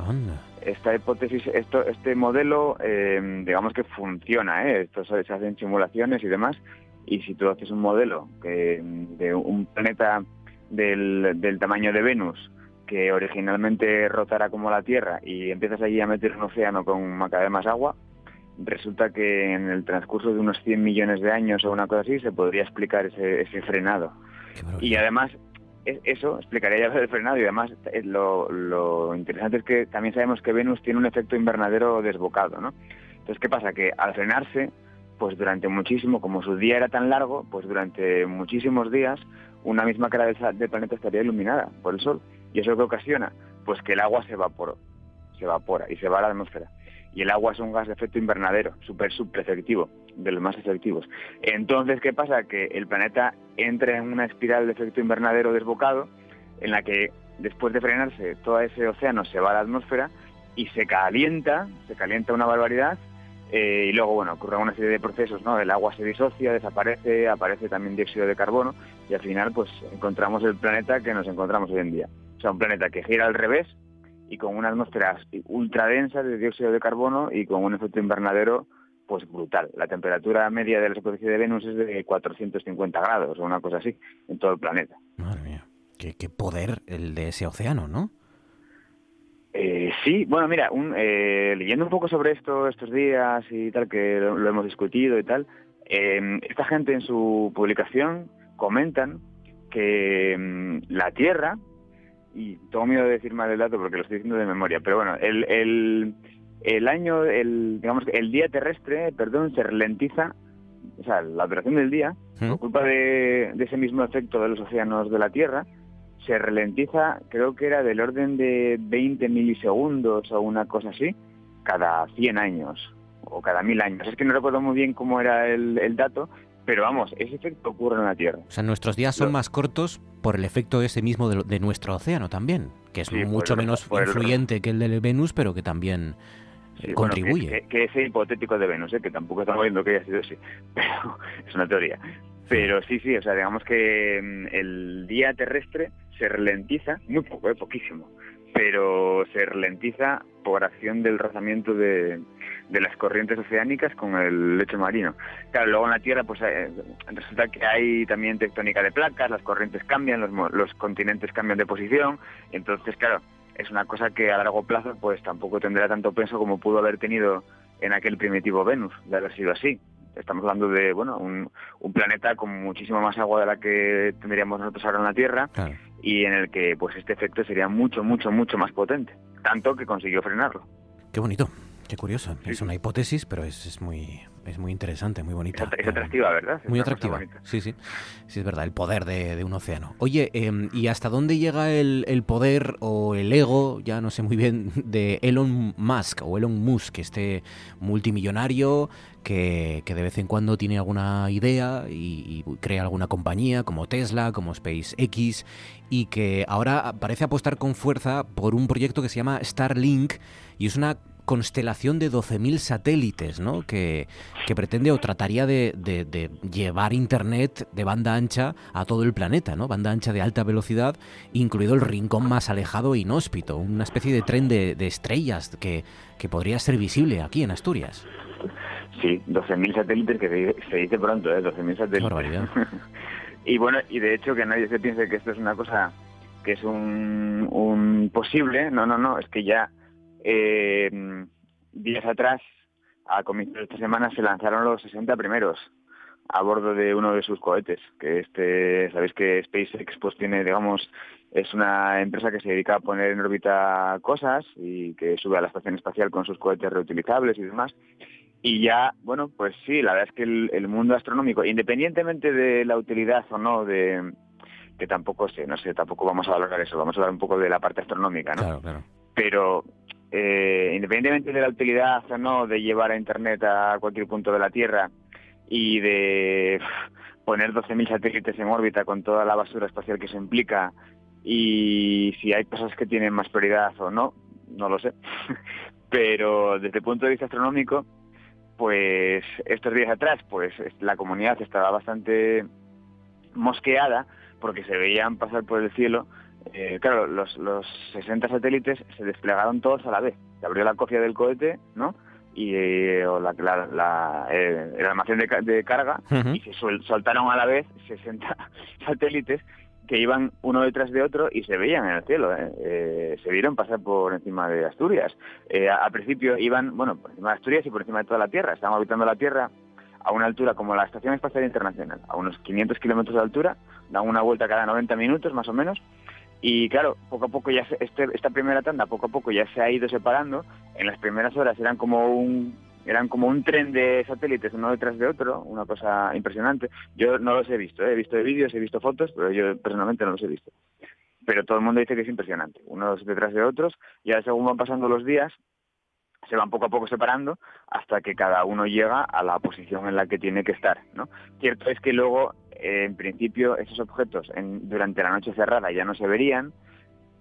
A: Anda.
I: esta hipótesis, esto, este modelo, eh, digamos que funciona, ¿eh? Esto se, hacen simulaciones y demás, y si tú haces un modelo que, de un planeta del, del tamaño de Venus, que originalmente rotara como la Tierra, y empiezas allí a meter un océano con cada vez más agua, resulta que en el transcurso de unos 100 millones de años o una cosa así se podría explicar ese, ese frenado. Y además, eso explicaría ya el frenado y además eh, lo, lo interesante es que también sabemos que Venus tiene un efecto invernadero desbocado, ¿no? Entonces, ¿qué pasa? Que al frenarse, pues durante muchísimo, como su día era tan largo, pues durante muchísimos días una misma cara del, del planeta estaría iluminada por el Sol. ¿Y eso qué ocasiona? Pues que el agua se evaporó, se evapora y se va a la atmósfera. Y el agua es un gas de efecto invernadero, súper, súper efectivo, de los más efectivos. Entonces, ¿qué pasa? Que el planeta entra en una espiral de efecto invernadero desbocado, en la que después de frenarse todo ese océano se va a la atmósfera y se calienta, se calienta una barbaridad, eh, y luego, bueno, ocurre una serie de procesos, ¿no? El agua se disocia, desaparece, aparece también dióxido de carbono, y al final, pues, encontramos el planeta que nos encontramos hoy en día. O sea, un planeta que gira al revés y con una atmósfera ultra densa de dióxido de carbono y con un efecto invernadero pues brutal. La temperatura media de la superficie de Venus es de 450 grados o una cosa así en todo el planeta.
A: Madre mía. Qué, qué poder el de ese océano, ¿no?
I: Eh, sí, bueno, mira, un, eh, leyendo un poco sobre esto estos días y tal, que lo, lo hemos discutido y tal, eh, esta gente en su publicación comentan que mm, la Tierra, y tengo miedo de decir mal el dato porque lo estoy diciendo de memoria, pero bueno, el, el, el año, el, digamos, el día terrestre, perdón, se ralentiza, o sea, la duración del día, por culpa de, de ese mismo efecto de los océanos de la Tierra, se ralentiza, creo que era del orden de 20 milisegundos o una cosa así, cada 100 años o cada 1000 años. Es que no recuerdo muy bien cómo era el, el dato, pero vamos, ese efecto ocurre en la Tierra.
A: O sea, nuestros días son más cortos por el efecto ese mismo de, de nuestro océano también, que es
I: Sí,
A: mucho
I: el-
A: menos
I: el-
A: influyente que el de Venus, pero que también
I: Sí,
A: contribuye.
I: que ese hipotético de Venus, ¿eh? que tampoco estamos viendo que haya sido así, [laughs] pero es una teoría. Pero sí, sí, o sea, digamos que mm, el día terrestre se ralentiza, muy poco, ¿eh? poquísimo, pero se ralentiza por acción del rozamiento de, de las corrientes oceánicas con el lecho marino. Claro, luego en la Tierra pues eh, resulta que hay también tectónica de placas, las corrientes cambian, los, los continentes cambian de posición, entonces claro, es una cosa que a largo plazo pues tampoco tendrá tanto peso como pudo haber tenido en aquel primitivo Venus, de haber sido así. Estamos hablando de bueno un, un planeta con muchísima más agua de la que tendríamos nosotros ahora en la Tierra. Y en el que pues este efecto sería mucho, mucho, mucho más potente. Tanto que consiguió frenarlo.
A: Qué bonito, qué curioso.
I: Sí,
A: Es una hipótesis, pero es, es muy es muy interesante, muy bonita.
I: Es, at- es atractiva, ¿verdad? Es
A: Muy atractiva, sí, sí. Sí, es verdad, el poder de, de un océano. Oye, em, ¿y hasta dónde llega el, el poder o el ego, ya no sé muy bien, [laughs] de Elon Musk o Elon Musk, este multimillonario que, que de vez en cuando tiene alguna idea y, y crea alguna compañía como Tesla, como SpaceX, y que ahora parece apostar con fuerza por un proyecto que se llama Starlink y es una constelación de 12.000 satélites, ¿no? Que, que pretende o trataría de, de- de llevar Internet de banda ancha a todo el planeta, ¿no? Banda ancha de alta velocidad, incluido el rincón más alejado e inhóspito, una especie de tren de, de estrellas que, que podría ser visible aquí en Asturias.
I: Sí, 12.000 satélites, que se, dice pronto, ¿eh? 12.000 satélites. [laughs] Y bueno, y de hecho que nadie se piense que esto es una cosa que es un, un posible, no, no, no, es que ya eh, días atrás, a comienzos de esta semana, se lanzaron los 60 primeros a bordo de uno de sus cohetes, que este, sabéis que SpaceX pues tiene, digamos, es una empresa que se dedica a poner en órbita cosas y que sube a la estación espacial con sus cohetes reutilizables y demás. Y ya, bueno, pues sí, la verdad es que el, el mundo astronómico, independientemente de la utilidad o no de que tampoco sé, no sé, tampoco vamos a valorar eso, vamos a hablar un poco de la parte astronómica, ¿no?
A: Claro, claro.
I: Pero eh, independientemente de la utilidad o no de llevar a Internet a cualquier punto de la Tierra y de poner 12.000 satélites en órbita con toda la basura espacial que se implica y si hay cosas que tienen más prioridad o no, no lo sé. [laughs] Pero desde el punto de vista astronómico, pues estos días atrás, pues la comunidad estaba bastante mosqueada porque se veían pasar por el cielo. Eh, claro, los, los 60 satélites se desplegaron todos a la vez. Se abrió la cofia del cohete, ¿no? Y eh, o la, la- la, eh, el almacén de, de carga y se suel- soltaron a la vez 60 [laughs] satélites que iban uno detrás de otro y se veían en el cielo. ¿eh? Eh, se vieron pasar por encima de Asturias. Eh, a- al principio iban, bueno, por encima de Asturias y por encima de toda la Tierra. Estaban orbitando la Tierra a una altura como la Estación Espacial Internacional, a unos 500 kilómetros de altura, dan una vuelta cada 90 minutos más o menos. Y claro, poco a poco ya se- este, esta primera tanda poco a poco ya se ha ido separando. En las primeras horas eran como un eran como un tren de satélites uno detrás de otro, una cosa impresionante. Yo no los he visto, ¿eh? he visto vídeos, he visto fotos, pero yo personalmente no los he visto. Pero todo el mundo dice que es impresionante, unos detrás de otros, y ahora según van pasando los días, se van poco a poco separando hasta que cada uno llega a la posición en la que tiene que estar. ¿no? Cierto es que luego, eh, en principio, esos objetos en- durante la noche cerrada ya no se verían,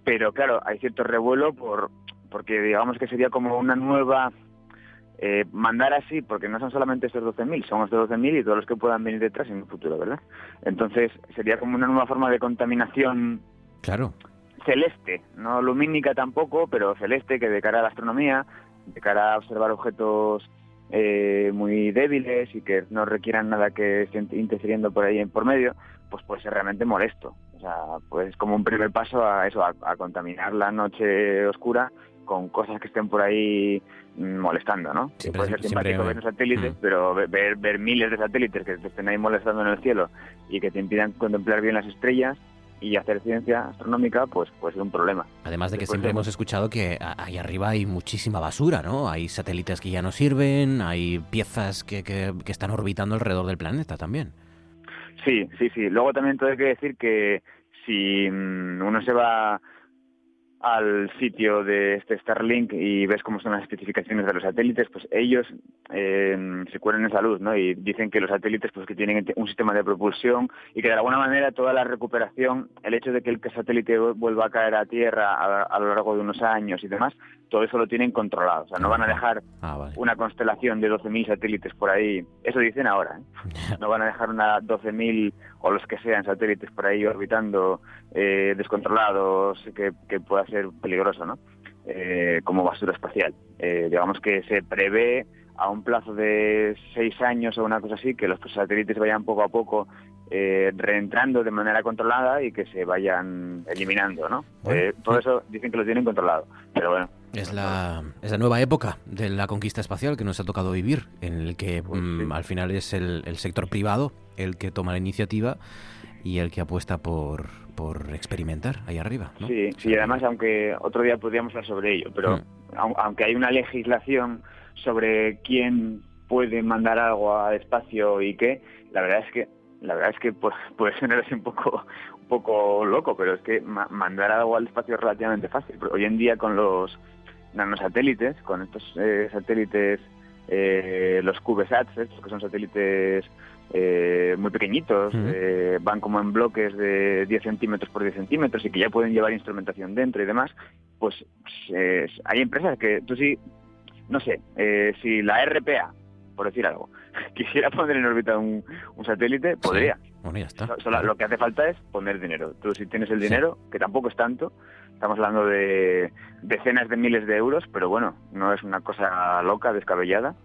I: pero claro, hay cierto revuelo por porque digamos que sería como una nueva eh, mandar así, porque no son solamente estos 12.000, son estos 12.000 y todos los que puedan venir detrás en un futuro, ¿verdad? Entonces sería como una nueva forma de contaminación
A: Claro.
I: celeste, no lumínica tampoco, pero celeste que de cara a la astronomía, de cara a observar objetos eh, muy débiles y que no requieran nada que esté interfiriendo por ahí en por medio, pues puede ser realmente molesto. O sea, pues como un primer paso a eso, a, a contaminar la noche oscura con cosas que estén por ahí mm, molestando, ¿no?
A: Siempre-
I: puede ser simpático ver los satélites,
A: Mm.
I: pero ve- ver, ver miles de satélites que te estén ahí molestando en el cielo y que te impidan contemplar bien las estrellas y hacer ciencia astronómica, pues puede ser un problema.
A: Además de que
I: Después
A: siempre
I: de-
A: hemos escuchado que ahí arriba hay muchísima basura, ¿no? Hay satélites que ya no sirven, hay piezas que, que- que están orbitando alrededor del planeta también.
I: Sí, sí, sí. Luego también tengo que decir que si mm, uno se va al sitio de este Starlink y ves cómo son las especificaciones de los satélites, pues ellos eh, se cuelan esa luz, ¿no? Y dicen que los satélites pues que tienen un sistema de propulsión y que de alguna manera toda la recuperación, el hecho de que el satélite vuelva a caer a tierra a, a lo largo de unos años y demás, todo eso lo tienen controlado. O sea, no van a dejar
A: Ah, vale.
I: una constelación de 12.000 satélites por ahí. Eso dicen ahora. ¿eh? [laughs] No van a dejar una 12.000 o los que sean satélites por ahí orbitando eh, descontrolados, que, que pueda ser peligroso, ¿no? Eh, como basura espacial. Eh, digamos que se prevé a un plazo de seis años o una cosa así que los satélites vayan poco a poco eh, reentrando de manera controlada y que se vayan eliminando, ¿no?
A: Bueno.
I: Todo eso dicen que lo tienen controlado, pero bueno.
A: Es la, es la nueva época de la conquista espacial que nos ha tocado vivir, en el que
I: Pues
A: mm, al final es el, el sector privado el que toma la iniciativa y el que apuesta por, por experimentar ahí arriba. ¿no?
I: Sí, sí, además, aunque otro día podríamos hablar sobre ello, pero
A: Mm.
I: au- aunque hay una legislación sobre quién puede mandar algo al espacio y qué, la verdad es que la verdad es que pues, puede [laughs] sonar así un poco un poco loco, pero es que ma- mandar algo al espacio es relativamente fácil. Pero hoy en día con los nanosatélites, con estos eh, satélites, eh, los CubeSats, estos que son satélites eh, muy pequeñitos, eh, van como en bloques de 10 centímetros por 10 centímetros y que ya pueden llevar instrumentación dentro y demás, pues eh, hay empresas que tú sí no sé, eh, si la RPA, por decir algo, [laughs] quisiera poner en órbita un, un satélite, podría.
A: Bueno, ya está.
I: So- lo que hace falta es poner dinero. Tú si tienes el dinero, que tampoco es tanto, estamos hablando de decenas de miles de euros, pero bueno, no es una cosa loca, descabellada.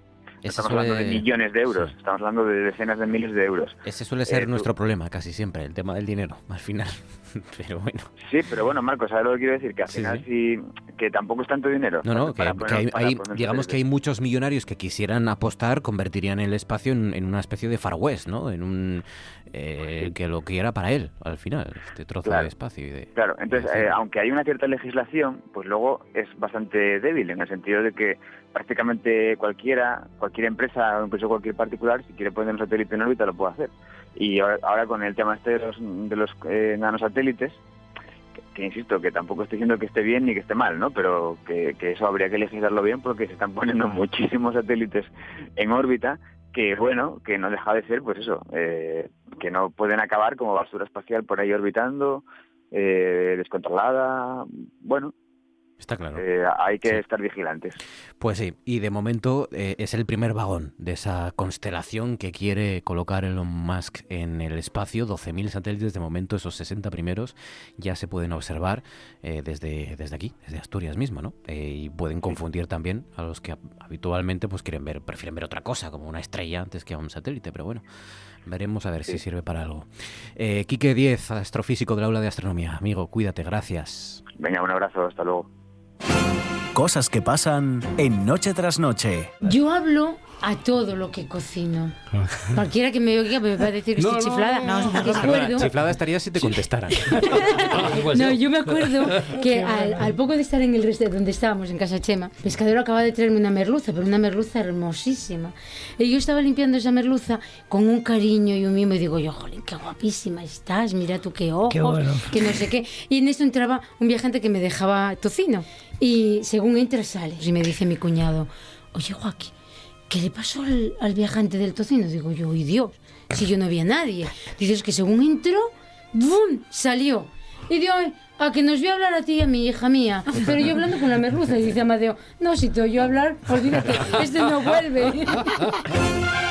A: Ese
I: estamos hablando de millones de euros,
A: sí.
I: estamos hablando de decenas de miles de euros.
A: Ese suele ser
I: Eh, tú-
A: nuestro problema casi siempre, el tema del dinero, al final. [laughs] Pero bueno.
I: Sí, pero bueno, Marcos, ¿sabes lo que quiero decir? Que al
A: Sí,
I: final sí, que tampoco es tanto dinero.
A: No, no, que,
I: para
A: que hay, hay- digamos que hay muchos millonarios que quisieran apostar, convertirían el espacio en, en una especie de Far West, ¿no? En un eh, que lo quiera para él, al final, este trozo
I: Claro.
A: de espacio y de.
I: Claro, entonces, eh, aunque hay una cierta legislación, pues luego es bastante débil en el sentido de que prácticamente cualquiera, cualquier empresa o incluso cualquier particular, si quiere poner un satélite en órbita, lo puede hacer. Y ahora, con el tema este de los, de los eh, nanosatélites, que, que insisto, que tampoco estoy diciendo que esté bien ni que esté mal, ¿no? Pero que, que eso habría que legislarlo bien porque se están poniendo [laughs] muchísimos satélites en órbita que, bueno, que no deja de ser, pues eso, eh, que no pueden acabar como basura espacial por ahí orbitando, eh, descontrolada. Bueno,
A: Está claro.
I: eh, hay que
A: Sí.
I: estar vigilantes.
A: Pues sí, y de momento eh, es el primer vagón de esa constelación que quiere colocar Elon Musk en el espacio. 12.000 satélites, de momento esos 60 primeros ya se pueden observar eh, desde, desde aquí, desde Asturias mismo, ¿no? Y pueden confundir también a los que hab- habitualmente pues quieren ver, prefieren ver otra cosa, como una estrella antes que a un satélite, pero bueno. Veremos a ver si sirve para algo. Quique 10, astrofísico del aula de astronomía. Amigo, cuídate, gracias.
I: Venga, un abrazo, hasta luego.
C: Cosas que pasan en Noche tras Noche.
J: Yo hablo a todo lo que cocino. [laughs] Cualquiera que me oiga me va a decir que estoy chiflada. No, no recuerdo.
A: Chiflada estaría si te contestaran. [laughs]
J: No, yo me acuerdo [laughs] que al, al poco de estar en el restaurante donde estábamos, en Casa Chema, Pescadero acaba de traerme una merluza, pero una merluza hermosísima. Y yo estaba limpiando esa merluza con un cariño y un mimo y digo yo, jolín, qué guapísima estás, mira tú qué ojos,
K: Qué bueno.
J: que no sé qué. Y en esto entraba un viajante que me dejaba tocino. Y según entra, sale. Y me dice mi cuñado, oye Joaquín, ¿qué le pasó al, al viajante del tocino? Digo yo, y Dios, si yo no vi a nadie. Dices que según entró, ¡bum! salió. Y digo, "Ay, a que nos voy a hablar a ti y a mi hija mía. Pero yo hablando con la merluza. Y dice Amadeo, no, si te oyo hablar, olvídate, este no vuelve. [laughs]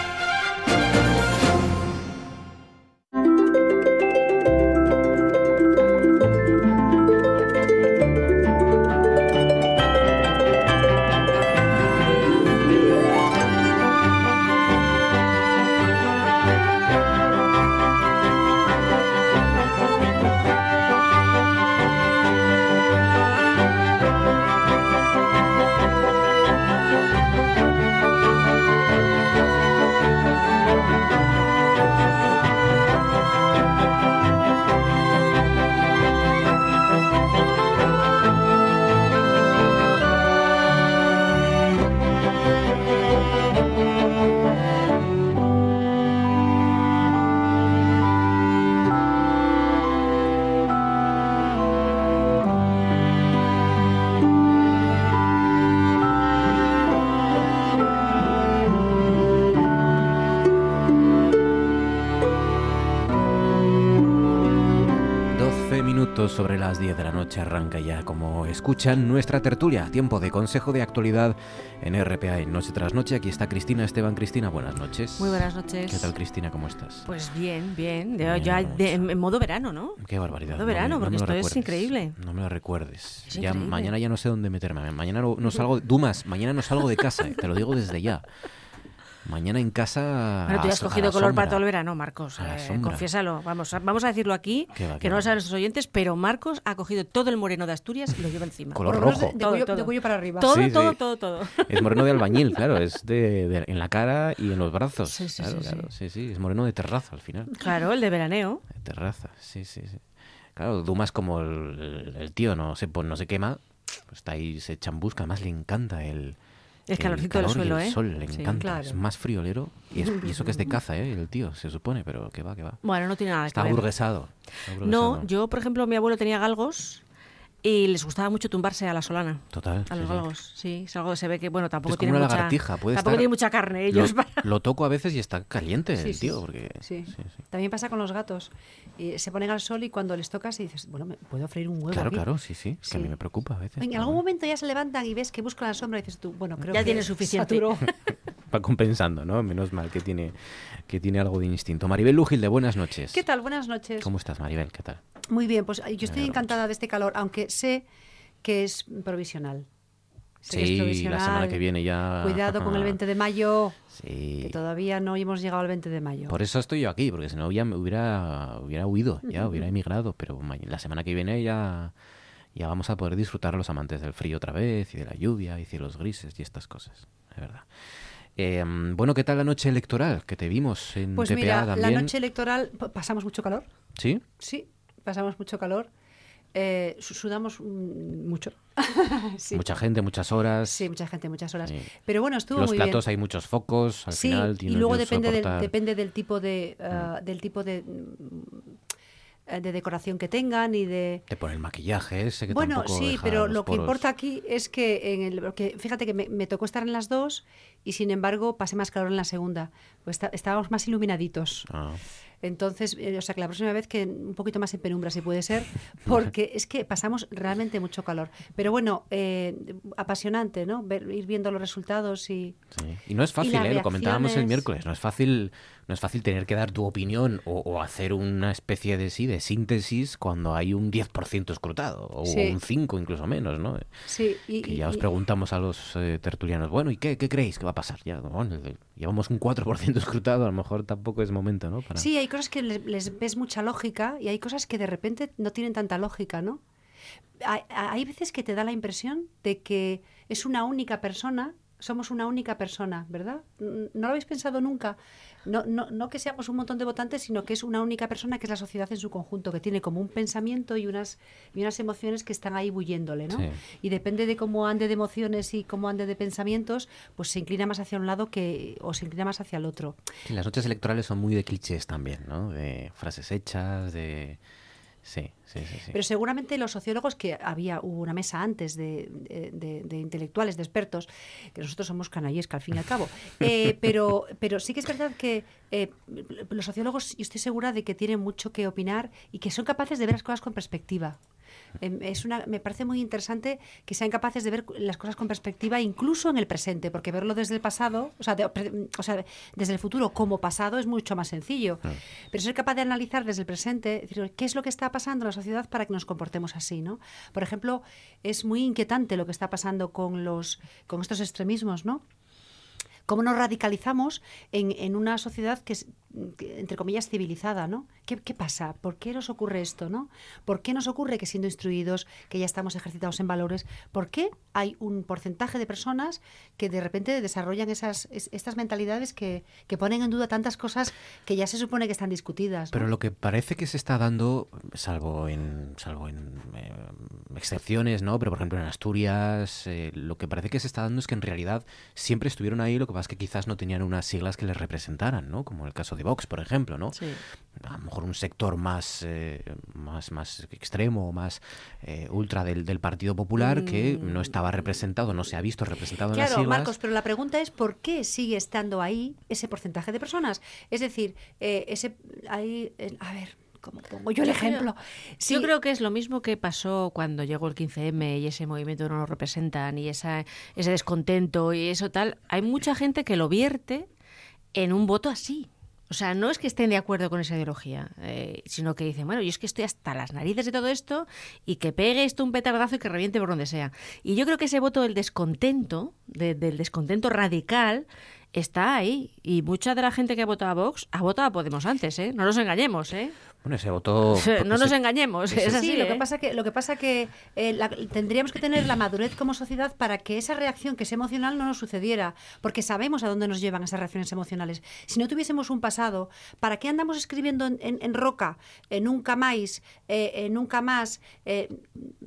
A: escuchan, nuestra tertulia, tiempo de consejo de actualidad en RPA en Noche tras Noche. Aquí está Cristina Esteban. Cristina, buenas noches.
L: Muy buenas noches.
A: ¿Qué tal, Cristina? ¿Cómo estás?
L: Pues bien, bien. De- ya de- en modo verano, ¿no?
A: Qué barbaridad.
L: Modo verano,
A: no
L: porque esto es increíble.
A: No me lo recuerdes. Ya mañana ya no sé dónde meterme. Mañana no, no salgo. Dumas, mañana no salgo de casa. eh, te lo digo desde ya. Mañana en casa.
L: Bueno, tú ya has cogido color para todo el verano, Marcos. Eh, confiésalo. Vamos a, vamos a decirlo aquí,
A: Qué va, qué
L: que no
A: va.
L: lo saben nuestros oyentes, pero Marcos ha cogido todo el moreno de Asturias y lo lleva encima.
A: Color rojo.
D: De, de
L: Todo,
D: cuello,
L: todo.
D: de cuello para arriba.
L: Todo,
A: Sí,
L: todo,
A: sí.
L: todo, todo.
A: Es moreno de albañil, [laughs] claro. Es de, de- en la cara y en los brazos.
L: Sí, sí,
A: claro,
L: sí,
A: claro. Sí, sí. Es moreno de terraza al final.
L: Claro, el de veraneo.
A: De terraza, sí, sí, sí. Claro, Dumas como el, el tío no se, no se quema, pues está ahí, se chambusca. Además le encanta el,
L: El calorcito del
A: calor y
L: suelo,
A: el
L: ¿eh?
A: sol, le
L: Sí,
A: encanta.
L: claro.
A: Es más friolero. Y, es- y eso que es de caza, ¿eh? El tío, se supone, pero que va, que va.
L: Bueno, no tiene nada
A: Está
L: que ver.
A: burguesado. está
L: No,
A: burguesado.
L: yo, por ejemplo, mi abuelo tenía galgos y les gustaba mucho tumbarse a la solana.
A: Total.
L: A los
A: sí.
L: galgos, sí. Es algo que se ve que, bueno, tampoco
A: Es como
L: tiene
A: una
L: mucha...
A: lagartija, puede
L: tampoco
A: estar-
L: tiene mucha carne ellos.
A: Lo,
L: para-
A: lo toco a veces y está caliente
K: Sí,
A: el tío,
K: sí.
A: porque...
K: Sí.
A: sí, sí.
K: También pasa con los gatos. Y se ponen al sol y cuando les tocas y dices, bueno, me puedo freír un huevo.
A: Claro,
K: aquí?
A: claro, sí, sí. Es que a mí me preocupa a veces.
K: En algún
A: bueno.
K: momento ya se levantan y ves que buscan la sombra y dices tú, bueno, creo
L: Ya
K: que
L: tiene suficiente. [laughs] [laughs]
A: Va compensando, ¿no? Menos mal que tiene, que tiene algo de instinto. Maribel Lujilde, buenas noches.
K: ¿Qué tal? Buenas noches.
A: ¿Cómo estás, Maribel? ¿Qué tal?
K: Muy bien, pues yo estoy encantada de este calor, aunque sé que es provisional. Sé que es
A: Sí, la semana que viene ya...
K: Cuidado con el 20 de mayo,
A: Sí.
K: que todavía no hemos llegado al 20 de mayo.
A: Por eso estoy yo aquí, porque si no ya me hubiera, hubiera huido, [laughs] ya hubiera emigrado, pero la semana que viene ya, ya vamos a poder disfrutar los amantes del frío otra vez, y de la lluvia, y cielos grises, y estas cosas, es verdad. Eh, bueno, ¿qué tal la noche electoral? Que te vimos en
K: Pues
A: TPA
K: mira,
A: también.
K: la noche electoral pasamos mucho calor.
A: ¿Sí?
K: Sí, pasamos mucho calor. Eh, su- sudamos mucho. [laughs] sí.
A: Mucha gente, muchas horas.
K: Sí, mucha gente, muchas horas.
A: Sí.
K: Pero bueno, estuvo
A: Los
K: muy
A: platos
K: bien.
A: hay muchos focos, al
K: sí,
A: final
K: y luego
A: que
K: depende del, depende del tipo de ah, del tipo de mm, de decoración que tengan y de
A: Te pone el maquillaje ese que
K: bueno,
A: tampoco
K: sí,
A: deja
K: pero lo que importa aquí es que en el porque fíjate que me, me tocó estar en las dos y sin embargo pasé más calor en la segunda. Pues está- estábamos más iluminaditos.
A: Ah.
K: Entonces, eh, o sea, que la próxima vez que un poquito más en penumbra, si puede ser, porque [laughs] es que pasamos realmente mucho calor. Pero bueno, eh, apasionante, ¿no? Ver- ir viendo los resultados y...
A: Sí. Y no es fácil, ¿eh? lo comentábamos el miércoles, no es fácil, no es fácil tener que dar tu opinión o, o hacer una especie de sí, de síntesis cuando hay un 10% escrutado, o
K: Sí.
A: un 5 incluso menos, ¿no?
K: Sí, y,
A: Que
K: y-
A: ya os preguntamos a los eh, tertulianos, bueno, ¿y qué, qué creéis que va a pasar? Ya, bueno, llevamos un 4% escrutado, a lo mejor tampoco es momento, ¿no? Para...
K: Sí, hay cosas que le- les, ves mucha lógica y hay cosas que de repente no tienen tanta lógica, ¿no? Hay, veces que te da la impresión de que es una única persona, somos una única persona, ¿verdad? ¿No lo habéis pensado nunca? No, no, no que seamos un montón de votantes, sino que es una única persona que es la sociedad en su conjunto, que tiene como un pensamiento y unas, y unas emociones que están ahí bulléndole, ¿no?
A: Sí.
K: Y depende de cómo ande de emociones y cómo ande de pensamientos, pues se inclina más hacia un lado que, o se inclina más hacia el otro.
A: Las noches electorales son muy de clichés también, ¿no? De frases hechas, de... Sí, sí, sí. sí.
K: Pero seguramente los sociólogos, que había, hubo una mesa antes de, de- de- intelectuales, de expertos, que nosotros somos canallesca al fin y al cabo, [laughs] eh, pero, pero sí que es verdad que eh, los sociólogos, yo estoy segura de que tienen mucho que opinar y que son capaces de ver las cosas con perspectiva. Em, Es una, me parece muy interesante que sean capaces de ver las cosas con perspectiva incluso en el presente, porque verlo desde el pasado, o sea, de- o sea, desde el futuro como pasado es mucho más sencillo. Pero ser capaz de analizar desde el presente, es decir, qué es lo que está pasando en la sociedad para que nos comportemos así, ¿no? Por ejemplo, es muy inquietante lo que está pasando con los con estos extremismos, ¿no? cómo nos radicalizamos en, en una sociedad que, entre comillas, civilizada, ¿no? ¿Qué, ¿Qué pasa? ¿Por qué nos ocurre esto, no? ¿Por qué nos ocurre que siendo instruidos, que ya estamos ejercitados en valores, por qué hay un porcentaje de personas que de repente desarrollan esas, es- estas mentalidades que, que ponen en duda tantas cosas que ya se supone que están discutidas?
A: Pero lo que parece que se está dando, salvo en, salvo en eh, excepciones, ¿no? Pero por ejemplo en Asturias, eh, lo que parece que se está dando es que en realidad siempre estuvieron ahí, lo que pasa es que quizás no tenían unas siglas que les representaran, ¿no? Como el caso de Vox, por ejemplo, ¿no?
L: Sí.
A: A lo mejor un sector más, eh, más, más extremo, más eh, ultra del, del Partido Popular que no estaba representado, no se ha visto representado en las
K: Claro,
A: siglas.
K: Marcos, pero la pregunta es por qué sigue estando ahí ese porcentaje de personas. Es decir, eh, ese ahí, eh, a ver, ¿cómo pongo yo el
L: Yo creo-
K: ejemplo? Sí,
L: Yo creo que es lo mismo que pasó cuando llegó el 15M y ese movimiento no lo representan y esa, ese descontento y eso tal. Hay mucha gente que lo vierte en un voto así. O sea, no es que estén de acuerdo con esa ideología, eh, sino que dicen, bueno, yo es que estoy hasta las narices de todo esto y que pegue esto un petardazo y que reviente por donde sea. Y yo creo que ese voto del descontento, de- del descontento radical, está ahí. Y mucha de la gente que ha votado a Vox ha votado a Podemos antes, ¿eh? No nos engañemos, ¿eh?
A: Bueno, ese voto... [laughs]
L: no nos engañemos, es así.
K: sí, lo que
L: ¿eh?
K: pasa que lo que pasa que eh, la- tendríamos que tener la madurez como sociedad para que esa reacción que es emocional no nos sucediera, porque sabemos a dónde nos llevan esas reacciones emocionales. Si no tuviésemos un pasado, ¿para qué andamos escribiendo en, en- en roca, en nunca más, eh, en nunca más? Eh,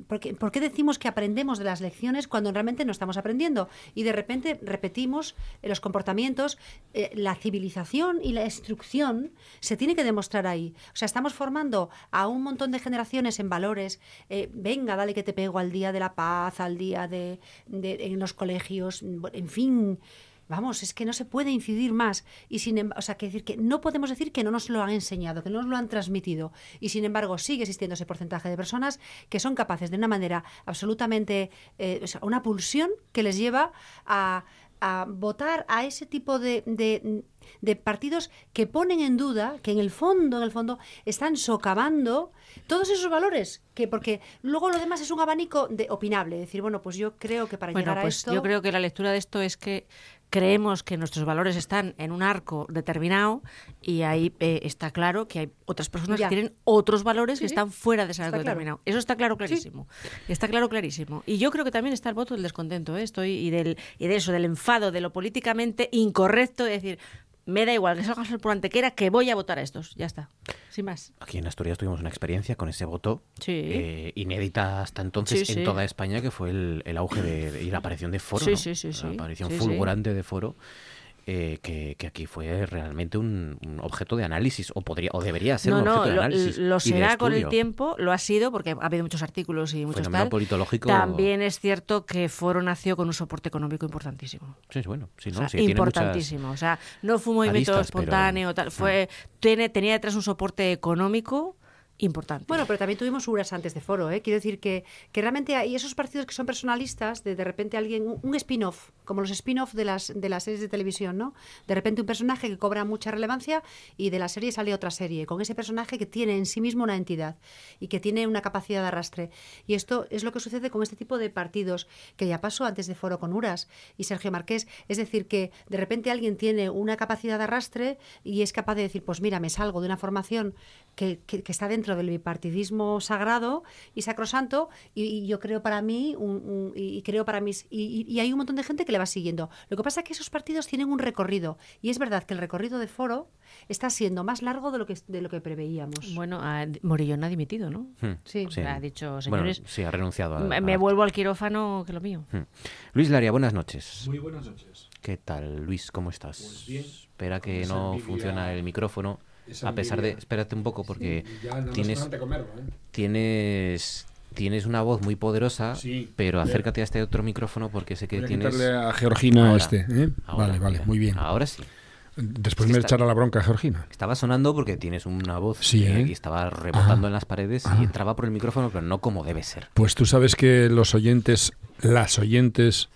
K: ¿por, qué, por qué decimos que aprendemos de las lecciones cuando realmente no estamos aprendiendo? Y de repente repetimos eh, los comportamientos, eh, la civilización y la instrucción se tiene que demostrar ahí. O sea, estamos estamos formando a un montón de generaciones en valores. eh, venga, dale que te pego al día de la paz, al día de, en los colegios, en fin. Vamos, es que no se puede incidir más. Y sin em- o sea, que decir que no podemos decir que no nos lo han enseñado, que no nos lo han transmitido. Y sin embargo, sigue existiendo ese porcentaje de personas que son capaces de una manera absolutamente, eh, una pulsión que les lleva a, a votar a ese tipo de, de- de partidos que ponen en duda, que en el fondo, en el fondo, están socavando todos esos valores. Que porque luego lo demás es un abanico de opinable. Decir, bueno, pues yo creo que para
L: Bueno,
K: llegar a
L: pues
K: esto.
L: yo creo que la lectura de esto es que creemos que nuestros valores están en un arco determinado y ahí eh, está claro que hay otras personas
K: Ya.
L: que tienen otros valores
K: Sí,
L: que están fuera de ese arco
K: claro.
L: determinado. Eso está claro clarísimo. Está claro clarísimo. Y yo creo que también está el voto del descontento, ¿eh? Estoy y del y de eso del enfado, de lo políticamente incorrecto, de decir, me da igual que salgas por antequera que voy a votar a estos, ya está. Sin más.
A: Aquí en Asturias tuvimos una experiencia con ese voto
L: Sí.
A: eh, inédita hasta entonces
L: Sí,
A: en
L: sí.
A: toda España, que fue el, el auge de, de- y la aparición de Foro.
L: Sí,
A: ¿no?
L: sí, sí.
A: La aparición fulgurante de Foro. Eh, que, que aquí fue realmente un, un objeto de análisis, o podría o debería ser
L: No,
A: un
L: no,
A: objeto de
L: lo,
A: análisis.
L: lo
A: de
L: será con el tiempo, lo ha sido, porque ha habido muchos artículos y muchos
A: Fenómeno
L: tal.
A: politológico-
L: También es cierto que Foro nació con un soporte económico importantísimo.
A: Sí, bueno, sí,
L: O
A: ¿no?
L: sea,
A: Sí, muchas-
L: importantísimo. O sea, no fue un movimiento
A: aristas, pero-
L: espontáneo, tal. Fue, tiene, tenía detrás un soporte económico importante.
K: Bueno, pero también tuvimos URAS antes de foro, ¿eh? Quiero decir que, que realmente hay esos partidos que son personalistas, de de repente alguien, un, un spin-off, como los spin-off de las, de las series de televisión, ¿no? De repente un personaje que cobra mucha relevancia y de la serie sale otra serie, con ese personaje que tiene en sí mismo una entidad y que tiene una capacidad de arrastre. Y esto es lo que sucede con este tipo de partidos, que ya pasó antes de foro con URAS y Sergio Marqués. Es decir, que de repente alguien tiene una capacidad de arrastre y es capaz de decir, pues mira, me salgo de una formación que, que- está dentro del bipartidismo sagrado y sacrosanto y, y yo creo para mí y creo para mis y hay un montón de gente que le va siguiendo lo que pasa es que esos partidos tienen un recorrido y es verdad que el recorrido de foro está siendo más largo de lo que de lo que preveíamos
L: Bueno, a- Morillón ha dimitido, ¿no?
A: Hmm,
K: Sí.
L: Ha dicho,
A: Bueno,
L: señores,
A: sí, ha renunciado a-
L: me,
A: a-
L: vuelvo al quirófano que lo mío.
A: Hmm. Luis Laria, buenas noches.
M: Muy buenas noches.
A: ¿Qué tal, Luis? ¿Cómo estás?
M: Pues bien.
A: Espera que
M: Esa
A: no
M: envidia-
A: funciona el micrófono.
M: esa
A: A pesar de... Espérate un poco porque
M: Sí, ya más
A: tienes,
M: comerlo, ¿eh?
A: tienes, tienes una voz muy poderosa,
M: Sí.
A: pero acércate a este otro micrófono porque sé que
M: Voy a
A: tienes...
M: a Georgina
A: Ahora,
M: este, ¿eh?
A: ahora,
M: vale, vale,
A: mira,
M: muy bien.
A: Ahora sí.
M: Después
A: Sí,
M: me
A: está-
M: echará la bronca a Georgina.
A: Estaba sonando porque tienes una voz
M: Sí,
A: eh,
M: ¿eh?
A: y estaba rebotando
M: Ah.
A: en las paredes
M: Ah.
A: y entraba por el micrófono, pero no como debe ser.
M: Pues tú sabes que los oyentes, las oyentes,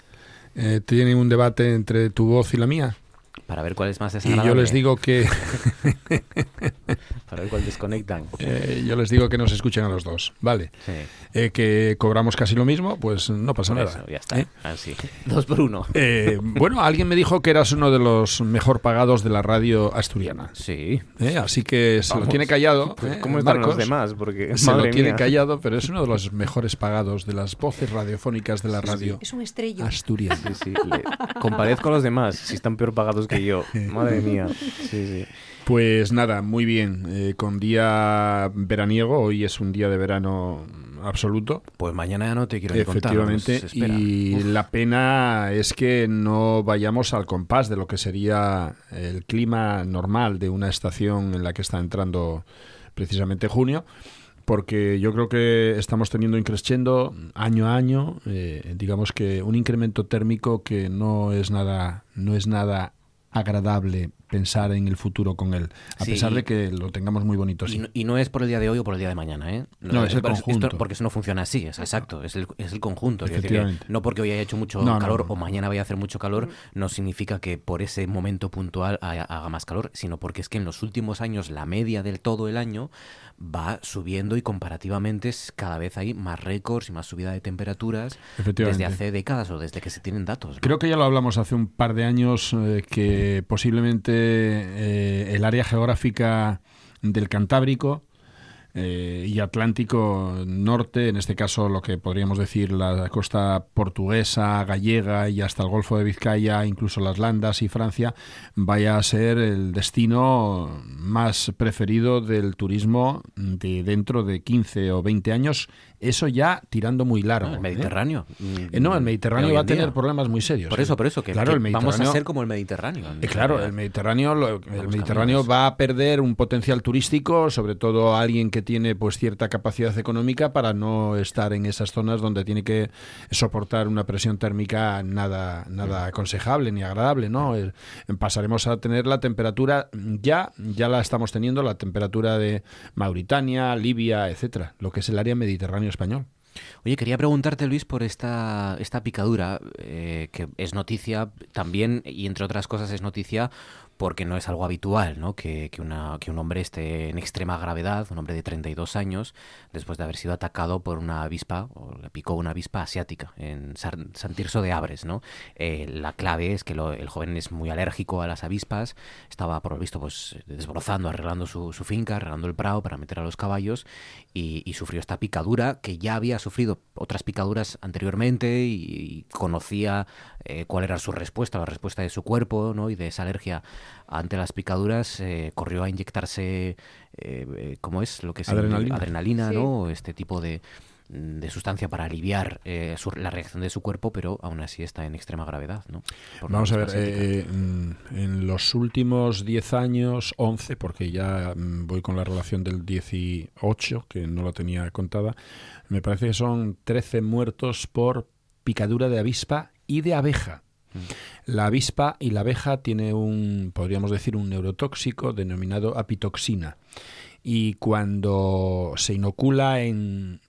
M: eh, tienen un debate entre tu voz y la mía.
A: Para ver cuál es más
M: Y
A: desagradable.
M: yo les digo que [laughs]
A: Para ver cuál desconectan.
M: eh, yo les digo que nos escuchen a los dos, vale.
A: Sí.
M: Eh, que cobramos casi lo mismo, pues no pasa
A: Por
M: nada.
A: eso, ya está.
M: ¿eh?
A: Así. [laughs] Dos por uno.
M: Eh, bueno, alguien me dijo que eras uno de los mejor pagados de la radio asturiana.
A: Sí.
M: ¿eh? Así que se lo tiene callado.
A: Pues,
M: ¿eh?
A: ¿cómo estarán los
M: Marcos?
A: demás? Porque,
M: se lo tiene
A: mía.
M: callado, pero es uno de los mejores pagados de las voces radiofónicas de la radio
K: es un estrello
M: asturiana.
A: Sí, sí. le- compadezco a los demás si están peor pagados que yo. Madre mía. [laughs] Sí, sí.
M: Pues nada, muy bien. eh, con día veraniego, hoy es un día de verano absoluto.
A: Pues mañana ya no te quiero contar.
M: Efectivamente, y
A: Uf.
M: la pena es que no vayamos al compás de lo que sería el clima normal de una estación en la que está entrando precisamente junio, porque yo creo que estamos teniendo increciendo año a año, eh, digamos que un incremento térmico que no es nada, no es nada agradable pensar en el futuro con él, a
A: Sí,
M: pesar
A: y-
M: de que lo tengamos muy bonito.
A: Y
M: sí.
A: no, y no es por el día de hoy o por el día de mañana, ¿eh?
M: No, es el
A: pero esto-
M: conjunto.
A: porque eso no funciona así, es exacto, es el, es el conjunto. Es decir, no porque hoy haya hecho mucho
M: No, no,
A: calor
M: no, no.
A: o mañana vaya a hacer mucho calor, no significa que por ese momento puntual haya- haga más calor, sino porque es que en los últimos años la media del todo el año va subiendo y comparativamente es- cada vez hay más récords y más subida de temperaturas desde hace décadas o desde que se tienen datos. ¿no?
M: Creo que ya lo hablamos hace un par de años, eh, que posiblemente eh, el área geográfica del Cantábrico eh, y Atlántico Norte, en este caso lo que podríamos decir la costa portuguesa, gallega y hasta el Golfo de Vizcaya, incluso las Landas y Francia, vaya a ser el destino más preferido del turismo de dentro de 15 o 20 años eso ya tirando muy largo.
A: el Mediterráneo.
M: ¿eh? no, el Mediterráneo va a tener problemas muy serios.
A: Por eso, por eso, que,
M: claro,
A: el vamos a ser como el Mediterráneo.
M: Eh, claro, el Mediterráneo, el Mediterráneo va a perder un potencial turístico, sobre todo alguien que tiene pues cierta capacidad económica para no estar en esas zonas donde tiene que soportar una presión térmica nada, nada aconsejable ni agradable, ¿no? Pasaremos a tener la temperatura ya, ya la estamos teniendo, la temperatura de Mauritania, Libia, etcétera, lo que es el área mediterránea español.
A: Oye, quería preguntarte, Luis, por esta, esta picadura, eh, que es noticia también, y entre otras cosas es noticia porque no es algo habitual ¿no? que, que, una, que un hombre esté en extrema gravedad, un hombre de 32 años, después de haber sido atacado por una avispa, o le picó una avispa asiática en San, Tirso de Abres. ¿no? Eh, la clave es que el joven es muy alérgico a las avispas, estaba por lo visto pues, desbrozando, arreglando su, finca, arreglando el prado para meter a los caballos y, sufrió esta picadura que ya había sufrido otras picaduras anteriormente y, conocía eh, cuál era su respuesta, la respuesta de su cuerpo ¿no? y de esa alergia ante las picaduras eh, corrió a inyectarse, eh, eh, ¿cómo es? Lo que es
M: adrenalina,
A: adrenalina ¿no? Este tipo de, de sustancia para aliviar la reacción de su cuerpo, pero aún así está en extrema gravedad. ¿no?
M: Vamos a ver, mm, en los últimos 10 años, 11, porque ya mm, voy con la relación del 18, que no la tenía contada, me parece que son 13 muertos por picadura de avispa y de abeja. La avispa y la abeja tiene un, podríamos decir, un neurotóxico denominado apitoxina. Y cuando se inocula en mm,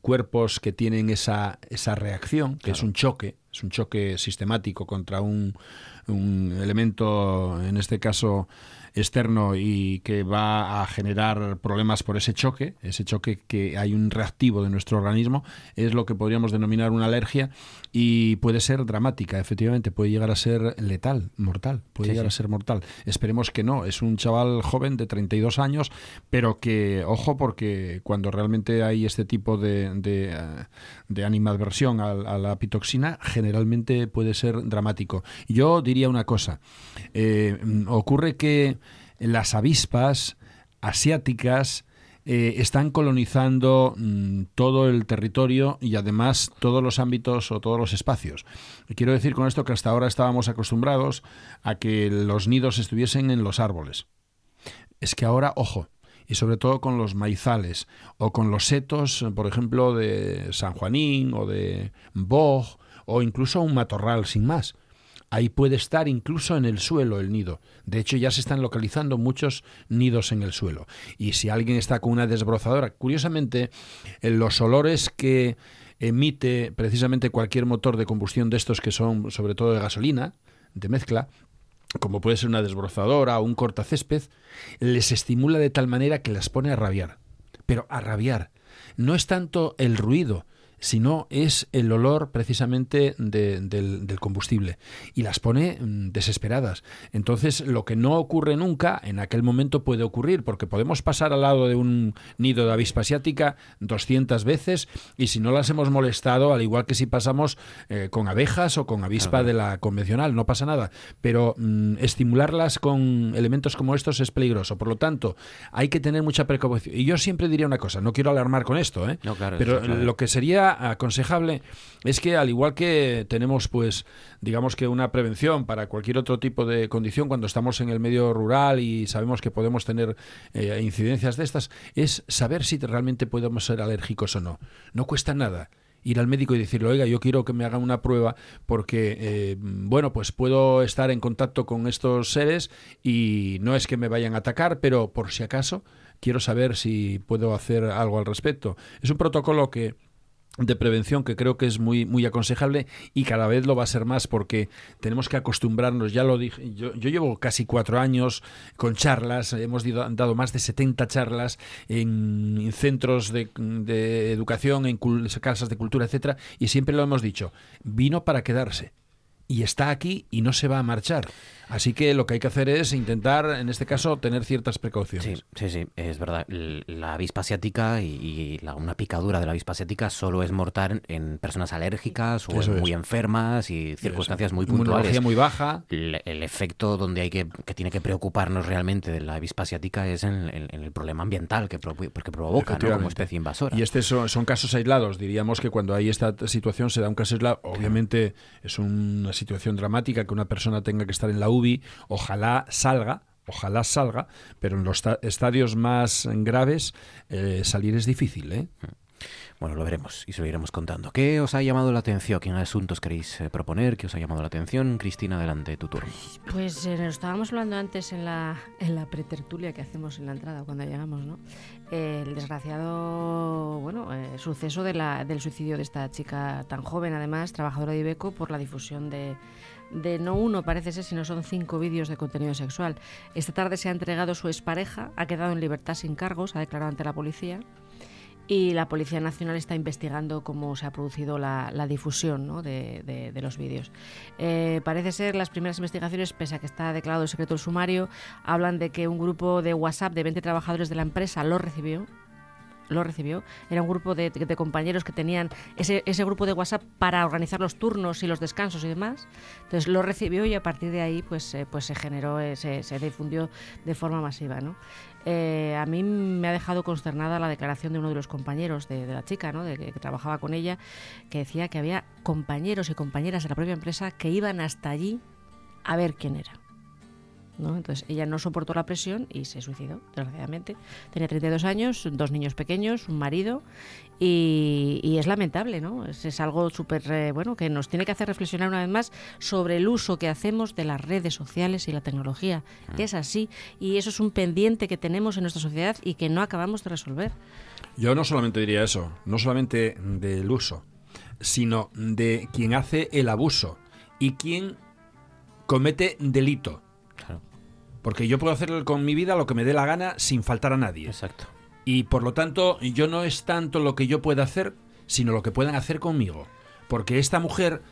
M: cuerpos que tienen esa, esa reacción, que es un choque, es un choque sistemático contra un, un elemento, en este caso, externo y que va a generar problemas por ese choque, ese choque que hay un reactivo de nuestro organismo, es lo que podríamos denominar una alergia y puede ser dramática, efectivamente, puede llegar a ser letal, mortal, puede llegar a ser mortal. Esperemos que no, es un chaval joven de 32 años, pero que, ojo, porque cuando realmente hay este tipo de, de, de animadversión a, la pitoxina, generalmente puede ser dramático. Yo diría una cosa, eh, ocurre que las avispas asiáticas eh, están colonizando mm, todo el territorio y además todos los ámbitos o todos los espacios. quiero decir con esto que hasta ahora estábamos acostumbrados a que los nidos estuviesen en los árboles. Es que ahora, ojo, y sobre todo con los maizales o con los setos, por ejemplo, de San Juanín o de Boj o incluso un matorral sin más. Ahí puede estar incluso en el suelo el nido. De hecho, ya se están localizando muchos nidos en el suelo. Y si alguien está con una desbrozadora, curiosamente, los olores que emite precisamente cualquier motor de combustión de estos que son sobre todo de gasolina, de mezcla, como puede ser una desbrozadora o un cortacésped, les estimula de tal manera que las pone a rabiar. Pero a rabiar. No es tanto el ruido, sino es el olor precisamente del, combustible y las pone mm, desesperadas. Entonces, lo que no ocurre nunca, en aquel momento puede ocurrir, porque podemos pasar al lado de un nido de avispa asiática 200 veces y si no las hemos molestado, al igual que si pasamos eh, con abejas o con avispa de la convencional, no pasa nada. Pero mm, estimularlas con elementos como estos es peligroso. Por lo tanto, hay que tener mucha precaución. Y yo siempre diría una cosa, no quiero alarmar con esto, ¿eh? pero lo que sería aconsejable es que al igual que tenemos pues digamos que una prevención para cualquier otro tipo de condición cuando estamos en el medio rural y sabemos que podemos tener eh, incidencias de estas es saber si realmente podemos ser alérgicos o no. No cuesta nada ir al médico y decirle, oiga, yo quiero que me hagan una prueba porque, eh, bueno, pues puedo estar en contacto con estos seres y no es que me vayan a atacar, pero por si acaso quiero saber si puedo hacer algo al respecto. Es un protocolo que de prevención que creo que es muy muy aconsejable y cada vez lo va a ser más porque tenemos que acostumbrarnos ya lo dije yo, llevo casi cuatro años con charlas hemos dado más de 70 charlas en, centros de, educación en casas de cultura etcétera y siempre lo hemos dicho vino para quedarse y está aquí y no se va a marchar. Así que lo que hay que hacer es intentar, en este caso, tener ciertas precauciones.
A: Sí, sí, sí, es verdad. La avispa asiática y, y la- una picadura de la avispa asiática solo es mortal en personas alérgicas o
M: Eso
A: muy
M: es.
A: enfermas y circunstancias muy
M: Inmunología
A: puntuales.
M: muy baja.
A: El, el efecto donde hay que, que tiene que preocuparnos realmente de la avispa asiática es en, en- en el problema ambiental que, pro- que provoca ¿no? como especie invasora.
M: Y este son, son casos aislados. Diríamos que cuando hay esta situación se da un caso aislado. Obviamente es una situación dramática que una persona tenga que estar en la UBI. Ojalá salga. Ojalá salga, pero en los ta- estadios más graves eh, salir es difícil. ¿eh?
A: Bueno, lo veremos y se lo iremos contando. ¿Qué os ha llamado la atención? ¿Qué asuntos queréis eh, proponer? ¿Qué os ha llamado la atención? Cristina, adelante, tu turno.
L: Pues eh, nos estábamos hablando antes en la, en la pretertulia que hacemos en la entrada cuando llegamos, ¿no? Eh, el desgraciado, bueno, suceso de la, del suicidio de esta chica tan joven, además, trabajadora de Ibeco, por la difusión de, de no uno, parece ser, sino son cinco vídeos de contenido sexual. Esta tarde se ha entregado su expareja, ha quedado en libertad sin cargos, ha declarado ante la policía. Y la Policía Nacional está investigando cómo se ha producido la, la difusión ¿no? de, de- de los vídeos. Eh, parece ser las primeras investigaciones, pese a que está declarado el secreto el sumario, hablan de que un grupo de WhatsApp de 20 trabajadores de la empresa lo recibió. Lo recibió. Era un grupo de, de compañeros que tenían ese, ese grupo de WhatsApp para organizar los turnos y los descansos y demás. Entonces lo recibió y a partir de ahí pues, eh, pues se generó, eh, se, se difundió de forma masiva. ¿no? Eh, a mí me ha dejado consternada la declaración de uno de los compañeros de, la chica, ¿no? de que trabajaba con ella, que decía que había compañeros y compañeras de la propia empresa que iban hasta allí a ver quién era. ¿No? Entonces ella no soportó la presión y se suicidó, desgraciadamente. Tenía 32 años, dos niños pequeños, un marido y, y es lamentable, ¿no? Es, es algo súper, eh, bueno, que nos tiene que hacer reflexionar una vez más sobre el uso que hacemos de las redes sociales y la tecnología. Que es así y eso es un pendiente que tenemos en nuestra sociedad y que no acabamos de resolver.
M: Yo no solamente diría eso, no solamente del uso, sino de quien hace el abuso y quien comete delito. Porque yo puedo hacer con mi vida lo que me dé la gana sin faltar a nadie.
A: Exacto.
M: Y por lo tanto, yo no es tanto lo que yo pueda hacer, sino lo que puedan hacer conmigo. Porque esta mujer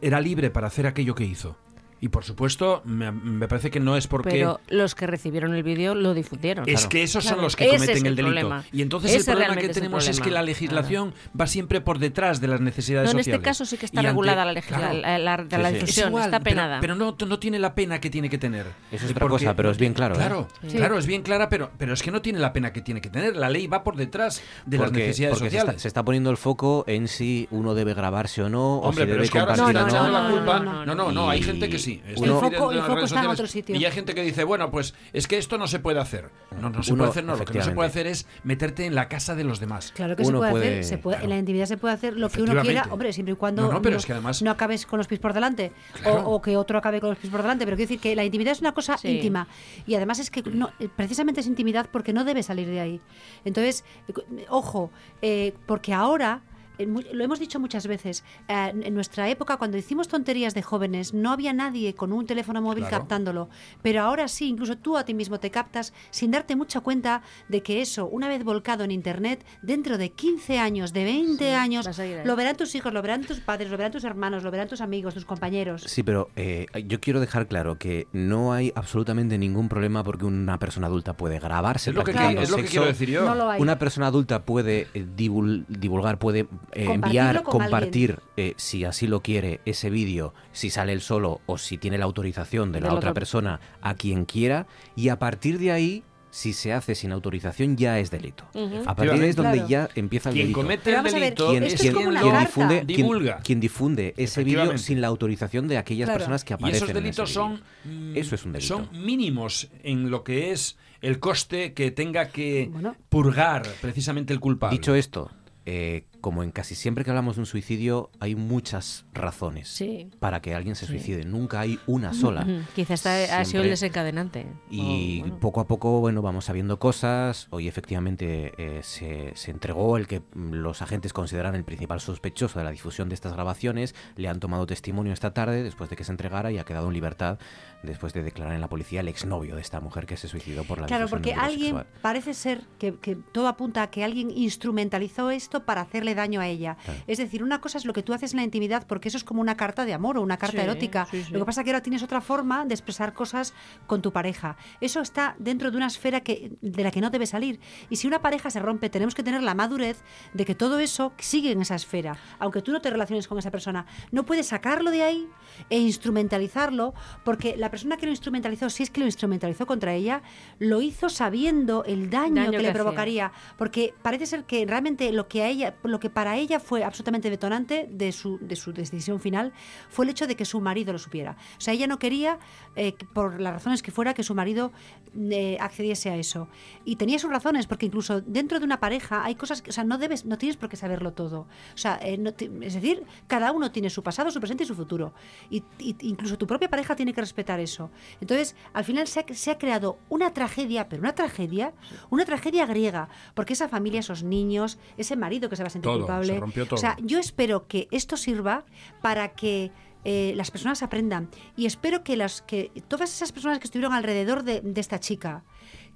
M: era libre para hacer aquello que hizo. Y por supuesto, me, me parece que no es porque...
L: Pero los que recibieron el vídeo lo difundieron.
M: Es que esos son los que
L: Ese
M: cometen
L: es
M: el delito.
L: problema.
M: Y entonces
L: Ese
M: el problema que tenemos es que la legislación va siempre por detrás de las necesidades
L: No, en
M: sociales.
L: este caso sí que está
M: Y ante-
L: regulada la,
M: claro.
L: la, la- la
M: Sí, sí.
L: difusión,
M: Es igual,
L: está penada.
M: Pero, no, no tiene la pena que tiene que tener.
A: Eso es otra cosa, pero es bien claro, ¿eh?
M: Claro,
A: Sí.
M: claro, es bien clara, pero, pero es que no tiene la pena que tiene que tener. La ley va por detrás de las necesidades
A: porque se
M: sociales.
A: está, se está poniendo el foco en si uno debe grabarse o no,
M: Hombre,
A: o si
M: pero
A: debe
M: es que ahora se
A: compartir o no.
M: la culpa. No, no, no, hay gente que sí.
A: Uno-
M: las redes
K: está en otro sitio.
M: Y hay gente que dice, bueno, pues es que esto no se puede hacer. No, no se
A: Uno,
M: puede hacer, no. Lo que no se puede hacer es meterte en la casa de los demás.
K: Claro que se puede, hacer, se puede- en la intimidad se puede hacer lo que uno quiera, hombre, siempre y cuando
M: No, no, pero es que además-
K: no acabes con los pies por delante
M: Claro.
K: o, o que otro acabe con los pies por delante, pero quiero decir que la intimidad es una cosa
L: Sí.
K: íntima y además es que no, precisamente es intimidad porque no debe salir de ahí. Entonces, eh, ojo, eh, porque ahora lo hemos dicho muchas veces, eh, en nuestra época cuando hicimos tonterías de jóvenes no había nadie con un teléfono móvil
N: Claro.
K: captándolo, pero ahora sí, incluso tú a ti mismo te captas sin darte mucha cuenta de que eso, una vez volcado en Internet, dentro de 15 años, de 20
L: Sí,
K: años, lo verán tus hijos, lo verán tus padres, lo verán tus hermanos, lo verán tus amigos, tus compañeros.
A: Sí, pero eh, yo quiero dejar claro que no hay absolutamente ningún problema porque una persona adulta puede grabarse.
M: Es lo que-
A: practicando
M: es lo que
A: sexo.
M: quiero decir yo. No lo hay.
A: Una persona adulta puede eh, divul- divulgar, puede eh, enviar,
K: con
A: compartir, eh, si así lo quiere, ese vídeo, si sale él solo o si tiene la autorización de la otra
L: otro.
A: persona, a quien quiera, y a partir de ahí. Si se hace sin autorización ya es delito. A partir de ahí es donde
M: Claro.
A: ya empieza el
M: Quien
A: delito.
M: comete el delito
A: quien, quien-
M: como una
A: quien difunde, quien-
M: Divulga.
A: quien difunde ese vídeo sin la autorización de aquellas
M: Claro.
A: personas que
M: Y
A: aparecen.
M: esos
A: en ese
M: delitos
A: vídeo.
M: son, mm,
A: Eso es un delito.
M: son mínimos en lo que es el coste que tenga que purgar precisamente el culpable.
A: Dicho esto, eh, como en casi siempre que hablamos de un suicidio, hay muchas razones
L: Sí.
A: para que alguien se
L: Sí.
A: suicide. Nunca hay una sola.
L: Quizás ha sido el desencadenante.
A: Y
L: bueno.
A: poco a poco, bueno, vamos sabiendo cosas. Hoy efectivamente eh, se, se entregó el que mm, los agentes consideran el principal sospechoso de la difusión de estas grabaciones. Le han tomado testimonio esta tarde después de que se entregara y ha quedado en libertad después de declarar en la policía el exnovio de esta mujer que se suicidó por la
K: Claro,
A: difusión de
K: porque alguien,
A: sexual.
K: parece ser que, que todo apunta a que alguien instrumentalizó esto para hacerle hacerle daño a ella. Es decir, una cosa es lo que tú haces en la intimidad, porque eso es como una carta de amor o una carta
L: Sí,
K: erótica.
L: sí, sí.
K: Lo que pasa es que ahora tienes otra forma de expresar cosas con tu pareja. Eso está dentro de una esfera que, de la que no debe salir. Y si una pareja se rompe, tenemos que tener la madurez de que todo eso sigue en esa esfera. Aunque tú no te relaciones con esa persona, no puedes sacarlo de ahí e instrumentalizarlo, porque la persona que lo instrumentalizó, si es que lo instrumentalizó contra ella, lo hizo sabiendo el daño,
L: Daño
K: que,
L: que
K: le
L: hacía.
K: provocaría. Porque parece ser que realmente lo que a ella, lo que para ella fue absolutamente detonante de su, de su decisión final fue el hecho de que su marido lo supiera. O sea, ella no quería, eh, por las razones que fuera, que su marido eh, accediese a eso. Y tenía sus razones, porque incluso dentro de una pareja hay cosas que, o sea, no debes, no tienes por qué saberlo todo. O sea, eh, no es decir, cada uno tiene su pasado, su presente y su futuro. Y, y incluso tu propia pareja tiene que respetar eso. Entonces, al final se ha, se ha creado una tragedia, pero una tragedia, una tragedia griega, porque esa familia, esos niños, ese marido que se va a sentir
M: Todo,
K: culpable.
M: se rompió todo.
K: O sea, yo espero que esto sirva para que eh, las personas aprendan y espero que las que todas esas personas que estuvieron alrededor de, de esta chica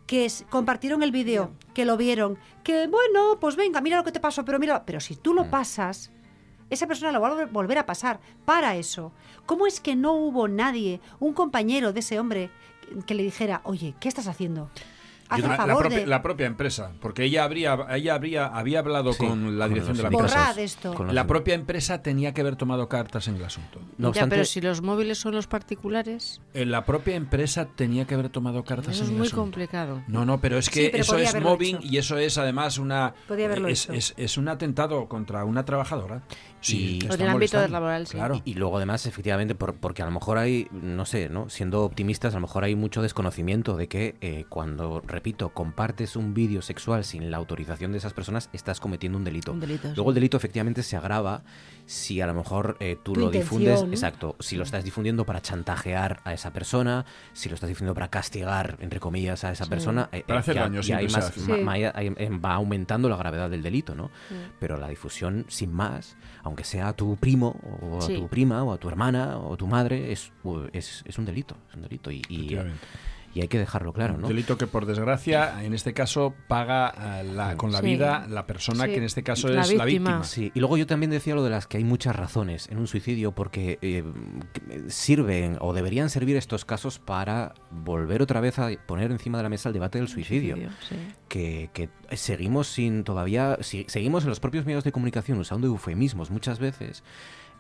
K: que es- compartieron el vídeo, que lo vieron, que bueno, pues venga, mira lo que te pasó, pero mira, pero si tú lo pasas, esa persona lo va a volver- a pasar para eso. ¿Cómo es que no hubo nadie, un compañero de ese hombre, que le dijera, oye, ¿qué estás haciendo? Haz el
M: la, la
K: favor
M: propia,
K: de...
M: la propia empresa, porque ella habría, ella habría, había hablado
A: Sí,
M: con la
A: con
M: dirección de la empresa.
K: Esto.
M: La propia empresa tenía que haber tomado cartas en el asunto.
A: No
L: ya, pero si los móviles son los particulares,
M: Eh, La propia empresa tenía que haber tomado cartas
L: eso es
M: en el
L: muy
M: asunto.
L: complicado.
M: No, no, pero es
K: Sí,
M: que
K: pero
M: eso es mobbing
K: hecho.
M: y eso es además una
K: Podía haberlo
M: es,
K: hecho.
M: es- es un atentado contra una trabajadora. Sí,
A: Y-
M: está
L: del ámbito laboral, sí.
M: Claro.
A: Y, y luego además, efectivamente, por- porque a lo mejor hay, no sé, ¿no? Siendo optimistas, a lo mejor hay mucho desconocimiento de que eh, cuando, repito, compartes un vídeo sexual sin la autorización de esas personas, estás cometiendo un delito.
L: Un delito,
A: Luego
L: sí.
A: el delito efectivamente se agrava si a lo mejor eh, tú
K: Tu
A: lo
K: intención.
A: difundes, exacto, si lo estás difundiendo para chantajear a esa persona, si lo estás difundiendo para castigar, entre comillas, a esa
L: Sí.
A: persona, eh,
M: Para
A: eh,
M: hacer
A: ya-
M: daño,
A: ya hay más- ma- ma- eh, va aumentando la gravedad del delito, ¿no? Pero la difusión sin más, aunque sea a tu primo o a
L: Sí.
A: tu prima o a tu hermana o a tu madre, es, es, es un delito, es un delito y, y,
M: Efectivamente.
A: Y hay que dejarlo claro, ¿no?
M: Delito que por desgracia en este caso paga eh, la- con la
L: Sí.
M: vida la persona
L: Sí.
M: que en este caso
L: La
M: es la
L: víctima.
A: Sí, y luego yo también decía lo de las que hay muchas razones en un suicidio porque eh, que sirven o deberían servir estos casos para volver otra vez a poner encima de la mesa el debate del suicidio.
L: sí.
A: Que, que seguimos sin todavía, si- seguimos en los propios medios de comunicación usando eufemismos muchas veces.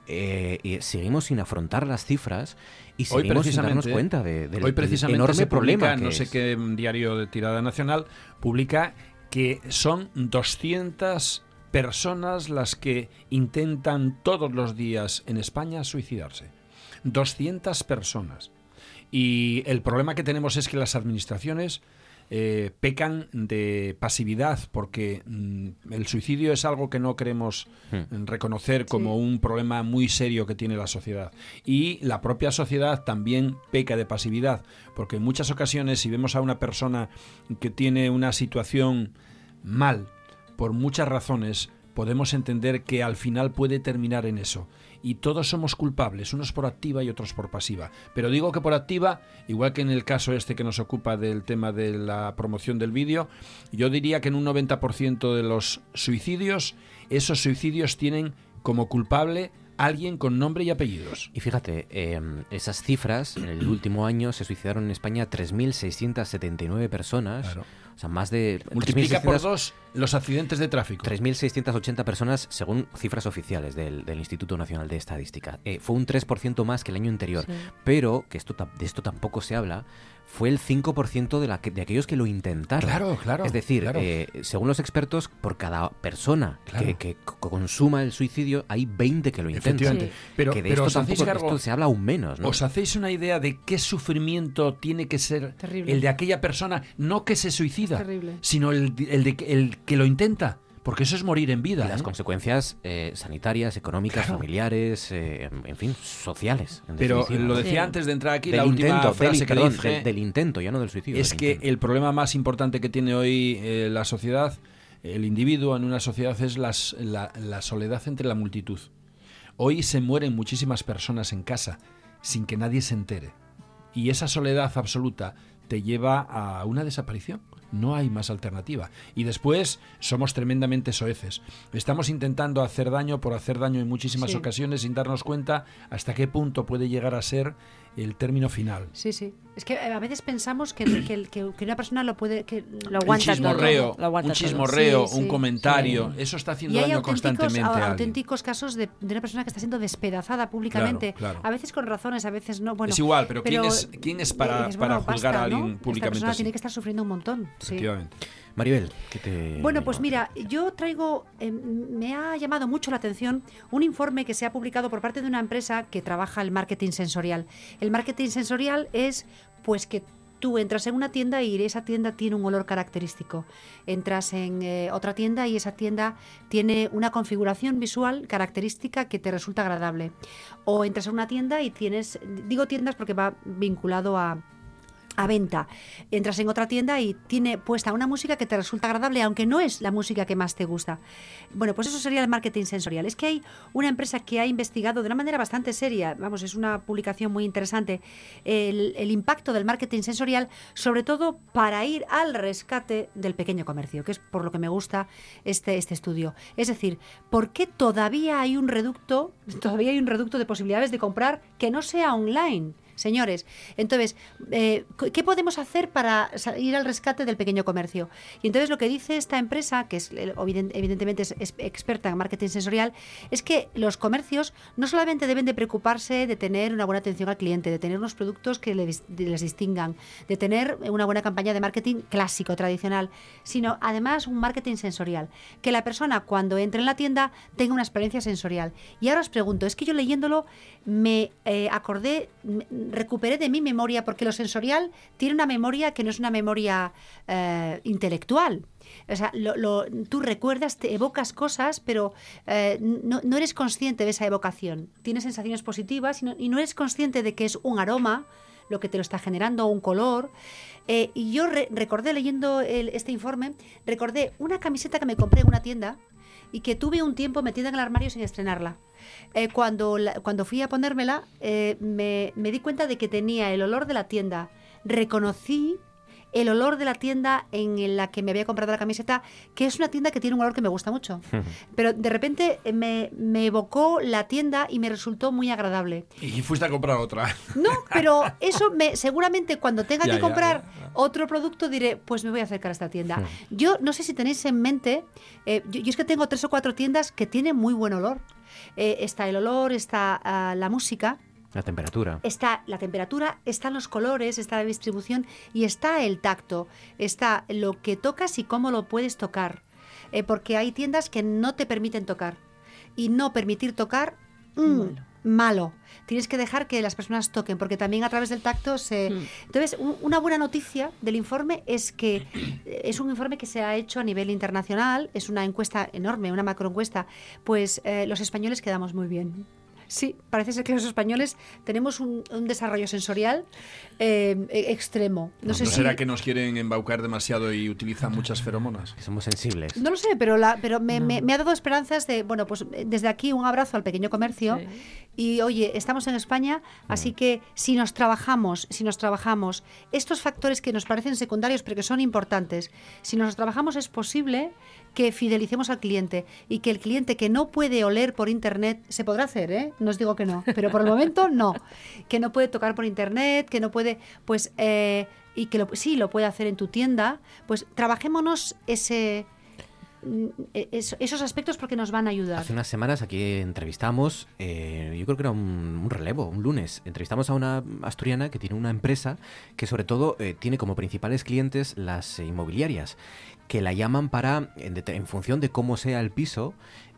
A: Eh, y seguimos sin afrontar las cifras y seguimos sin darnos cuenta de, del,
M: hoy
A: del
M: precisamente
A: enorme
M: se publica,
A: problema que
M: no sé
A: es.
M: qué diario de tirada nacional, publica que son 200 personas las que intentan todos los días en España suicidarse. 200 personas. Y el problema que tenemos es que las administraciones eh, pecan de pasividad porque mm, el suicidio es algo que no queremos
A: Hmm.
M: mm, reconocer como un problema muy serio que tiene la sociedad. Y la propia sociedad también peca de pasividad porque en muchas ocasiones si vemos a una persona que tiene una situación mal por muchas razones, podemos entender que al final puede terminar en eso. Y todos somos culpables, unos por activa y otros por pasiva. Pero digo que por activa, igual que en el caso este que nos ocupa del tema de la promoción del vídeo, yo diría que en un 90% de los suicidios, esos suicidios tienen como culpable alguien con nombre y apellidos.
A: Y fíjate, eh, esas cifras, en el último año se suicidaron en España 3.679 personas.
M: Claro.
A: O sea, más de...
M: Multiplica por
A: 3.600
M: dos los accidentes de tráfico.
A: 3.680 personas según cifras oficiales del, del Instituto Nacional de Estadística. Eh, fue un 3% más que el año anterior.
L: Sí.
A: Pero, que esto ta- de esto tampoco se habla, fue el 5% de, la que- de aquellos que lo intentaron.
M: Claro, claro,
A: Es decir,
M: claro.
A: eh, según los expertos, por cada persona
M: Claro.
A: que, que co- consuma el suicidio, hay 20 que lo intentan.
M: Pero,
A: que de
M: pero
A: esto
M: os hacéis
A: tampoco
M: cargo-
A: esto se habla aún menos, ¿no?
M: ¿Os hacéis una idea de qué sufrimiento tiene que ser
K: Terrible.
M: el de aquella persona? No que se suicida,
K: Terrible.
M: sino el, el de que- el que lo intenta. Porque eso es morir en vida.
A: Y las
M: ¿eh?
A: consecuencias eh, sanitarias, económicas,
M: Claro.
A: familiares, eh, en fin, sociales. en
M: Pero
A: definitiva,
M: lo decía
L: Sí.
M: antes de entrar aquí,
A: del
M: la última
A: intento,
M: frase
A: del,
M: que
A: perdón,
M: dije
A: del, del intento, ya no del suicidio.
M: es
A: del
M: que
A: intento.
M: el problema más importante que tiene hoy la sociedad, el individuo en una sociedad, es las- la, la soledad entre la multitud. Hoy se mueren muchísimas personas en casa sin que nadie se entere. Y esa soledad absoluta te lleva a una desaparición. No hay más alternativa. Y después somos tremendamente soeces. Estamos intentando hacer daño por hacer daño en muchísimas
K: Sí.
M: ocasiones sin darnos cuenta hasta qué punto puede llegar a ser el término final.
K: Sí, sí. Es que eh, a veces pensamos que, que, el- que- que una persona lo puede... Que
L: Lo
M: un chismorreo,
L: lo aguanta
M: un
L: todo.
M: chismorreo,
K: Sí,
M: un
K: sí.
M: comentario,
K: Sí.
M: eso está
K: Y
M: haciendo
K: hay
M: daño constantemente
K: a-
M: a
K: auténticos casos de, de una persona que está siendo despedazada públicamente.
M: Claro, claro.
K: A veces con razones, a veces no. Bueno,
M: Es igual, pero ¿quién es- quién es para-
K: dices,
M: para
K: bueno,
M: juzgar a
K: basta,
M: alguien
K: ¿no?
M: públicamente
K: Esta persona
M: así?
K: tiene que estar sufriendo un montón. sí.
A: Maribel, ¿qué te...
K: Bueno, pues mira, yo traigo, eh, me ha llamado mucho la atención un informe que se ha publicado por parte de una empresa que trabaja el marketing sensorial. El marketing sensorial es, pues, que tú entras en una tienda y esa tienda tiene un olor característico. Entras en eh, otra tienda y esa tienda tiene una configuración visual característica que te resulta agradable. O entras en una tienda y tienes, digo tiendas porque va vinculado a a venta. Entras en otra tienda y tiene puesta una música que te resulta agradable, aunque no es la música que más te gusta. Bueno, pues eso sería el marketing sensorial. Es que hay una empresa que ha investigado de una manera bastante seria, vamos, es una publicación muy interesante, el, impacto del marketing sensorial, sobre todo para ir al rescate del pequeño comercio, que es por lo que me gusta este, este estudio. Es decir, ¿por qué todavía hay un reducto, todavía hay un reducto de posibilidades de comprar que no sea online? Señores, entonces, eh, ¿qué podemos hacer para ir al rescate del pequeño comercio? Y entonces lo que dice esta empresa, que es eh, eviden- evidentemente es, experta en marketing sensorial, es que los comercios no solamente deben de preocuparse de tener una buena atención al cliente, de tener unos productos que les, les distingan, de tener una buena campaña de marketing clásico, tradicional, sino además un marketing sensorial. Que la persona cuando entre en la tienda tenga una experiencia sensorial. Y ahora os pregunto, es que yo leyéndolo me eh, acordé, recuperé de mi memoria, porque lo sensorial tiene una memoria que no es una memoria eh, intelectual. O sea, tú recuerdas, te evocas cosas, pero eh, no, no eres consciente de esa evocación. Tienes sensaciones positivas y no, eres consciente de que es un aroma lo que te lo está generando, un color. Eh, y yo re- recordé, leyendo este informe, recordé una camiseta que me compré en una tienda y que tuve un tiempo metida en el armario sin estrenarla. Eh, cuando, la- cuando fui a ponérmela, eh, me, me di cuenta de que tenía el olor de la tienda. Reconocí el olor de la tienda en la que me había comprado la camiseta, que es una tienda que tiene un olor que me gusta mucho. [laughs] Pero de repente eh, me, me evocó la tienda y me resultó muy agradable.
M: Y fuiste a comprar otra.
K: No, [laughs] pero eso me seguramente cuando tenga
M: Ya,
K: que
M: ya,
K: comprar otro producto diré, pues me voy a acercar a esta tienda. Yo no sé si tenéis en mente, eh, yo, yo es que tengo tres o cuatro tiendas que tienen muy buen olor. Eh, está el olor, está ah, la música,
A: La temperatura.
K: está la temperatura, están los colores, está la distribución y está el tacto, está lo que tocas y cómo lo puedes tocar. Eh, porque hay tiendas que no te permiten tocar. Y no permitir tocar, mm, malo. Tienes que dejar que las personas toquen, porque también a través del tacto se... Entonces, un- una buena noticia del informe es que eh, es un informe que se ha hecho a nivel internacional, es una encuesta enorme, una macroencuesta, pues eh, los españoles quedamos muy bien. Sí, parece ser que los españoles tenemos un, un desarrollo sensorial eh, e- extremo. No,
M: ¿No,
K: sé si...
M: será que nos quieren embaucar demasiado y utilizan muchas feromonas?
A: Que somos sensibles.
K: No lo sé, pero, la, pero me, me- me ha dado esperanzas de, bueno, pues eh, desde aquí un abrazo al pequeño comercio. Y oye, estamos en España, así que si nos trabajamos, si nos trabajamos estos factores que nos parecen secundarios pero que son importantes, si nos los trabajamos es posible que fidelicemos al cliente y que el cliente que no puede oler por internet, se podrá hacer, ¿eh? No os digo que no, pero por el momento no. Que no puede tocar por internet, que no puede, pues, eh, y que lo, sí lo puede hacer en tu tienda, pues trabajémonos ese, es- esos aspectos porque nos van a ayudar.
A: Hace unas semanas aquí entrevistamos, eh, yo creo que era un, relevo, un lunes, entrevistamos a una asturiana que tiene una empresa que sobre todo eh, tiene como principales clientes las inmobiliarias, que la llaman para, en función de cómo sea el piso,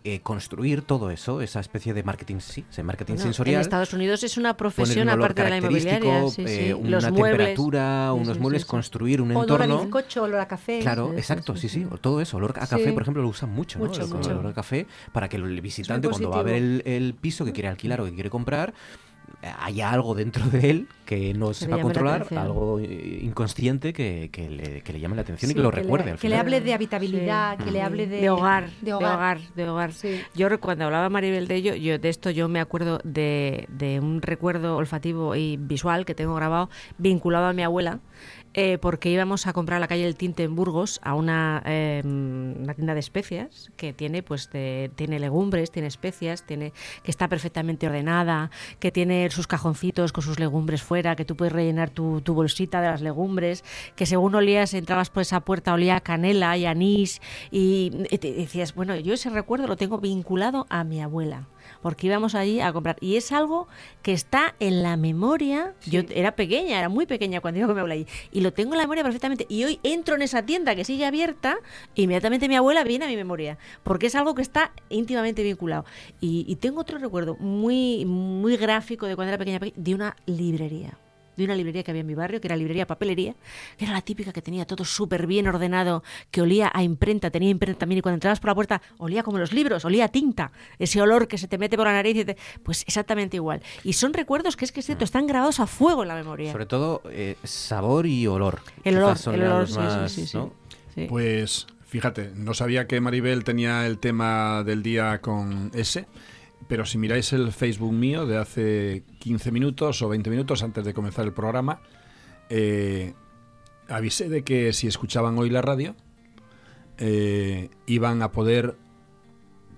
A: eh, construir todo eso, esa especie de marketing, sí, ese marketing
L: Bueno,
A: sensorial.
L: En Estados Unidos es una profesión aparte de la inmobiliaria. Sí,
A: eh, una
L: Los muebles.
A: temperatura,
L: Sí,
A: unos
L: sí,
A: muebles,
L: sí, sí.
A: construir un
K: Olor a
A: entorno.
K: bizcocho, olor a café.
A: Claro, exacto, sí, sí, todo eso. Olor a café,
K: Sí.
A: por ejemplo, lo usan mucho, ¿no?
K: Mucho,
A: el, olor a café, para que el visitante, cuando va a ver el, el piso que quiere alquilar o que quiere comprar, haya algo dentro de él que no
L: Que le
A: sepa controlar, algo inconsciente que, que le, que le llame la atención y que lo
K: le-
A: recuerde. al
K: que le
A: final.
K: hable de habitabilidad, que le hable de,
L: de hogar,
K: de hogar.
L: de hogar. Yo cuando hablaba Maribel de ello, yo de esto yo me acuerdo de, de un recuerdo olfativo y visual que tengo grabado vinculado a mi abuela. Eh, porque íbamos a comprar a la calle del Tinte en Burgos a una, eh, una tienda de especias que tiene pues de- tiene legumbres, tiene especias, tiene que está perfectamente ordenada, que tiene sus cajoncitos con sus legumbres fuera, que tú puedes rellenar tu, tu bolsita de las legumbres, que según olías, entrabas por esa puerta, olía canela y anís y te decías, bueno, yo ese recuerdo lo tengo vinculado a mi abuela porque íbamos allí a comprar. Y es algo que está en la memoria. Yo era pequeña, era muy pequeña cuando iba con mi abuela allí. Y lo tengo en la memoria perfectamente. Y hoy entro en esa tienda que sigue abierta, e inmediatamente mi abuela viene a mi memoria. Porque es algo que está íntimamente vinculado. Y, y tengo otro recuerdo muy, muy gráfico de cuando era pequeña, de una librería de una librería que había en mi barrio, que era librería papelería, que era la típica que tenía todo súper bien ordenado, que olía a imprenta, tenía imprenta también, y cuando entrabas por la puerta olía como los libros, olía a tinta, ese olor que se te mete por la nariz, y te- pues exactamente igual. Y son recuerdos que es que es cierto, están grabados a fuego en la memoria.
A: Sobre todo eh, sabor y olor.
L: El olor,
A: son
L: el olor, sí,
A: más,
L: sí, sí.
A: ¿no?
L: Sí.
M: Pues fíjate, no sabía que Maribel tenía el tema del día con ese, pero si miráis el Facebook mío de hace 15 minutos o 20 minutos antes de comenzar el programa, eh, avisé de que si escuchaban hoy la radio, eh, iban a poder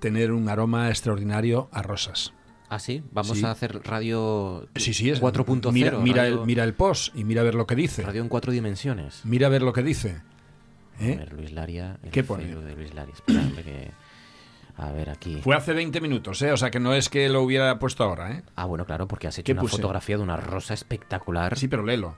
M: tener un aroma extraordinario a rosas.
A: Ah, sí, vamos
M: Sí.
A: a hacer radio
M: Sí, sí, es
A: 4.0.
M: Mira, mira, el, mira el post y mira a ver lo que dice.
A: Radio en cuatro dimensiones.
M: Mira a ver lo que dice. ¿Eh?
A: A ver, Luis Laria. el
M: ¿Qué pone?
A: De Luis Laria. Espera, hombre, que... A ver, aquí.
M: Fue hace 20 minutos, ¿eh? O sea que no es que lo hubiera puesto ahora, ¿eh?
A: Ah, bueno, claro, porque has hecho
M: ¿Qué
A: una
M: puse?
A: fotografía de una rosa espectacular.
M: Sí, pero léelo.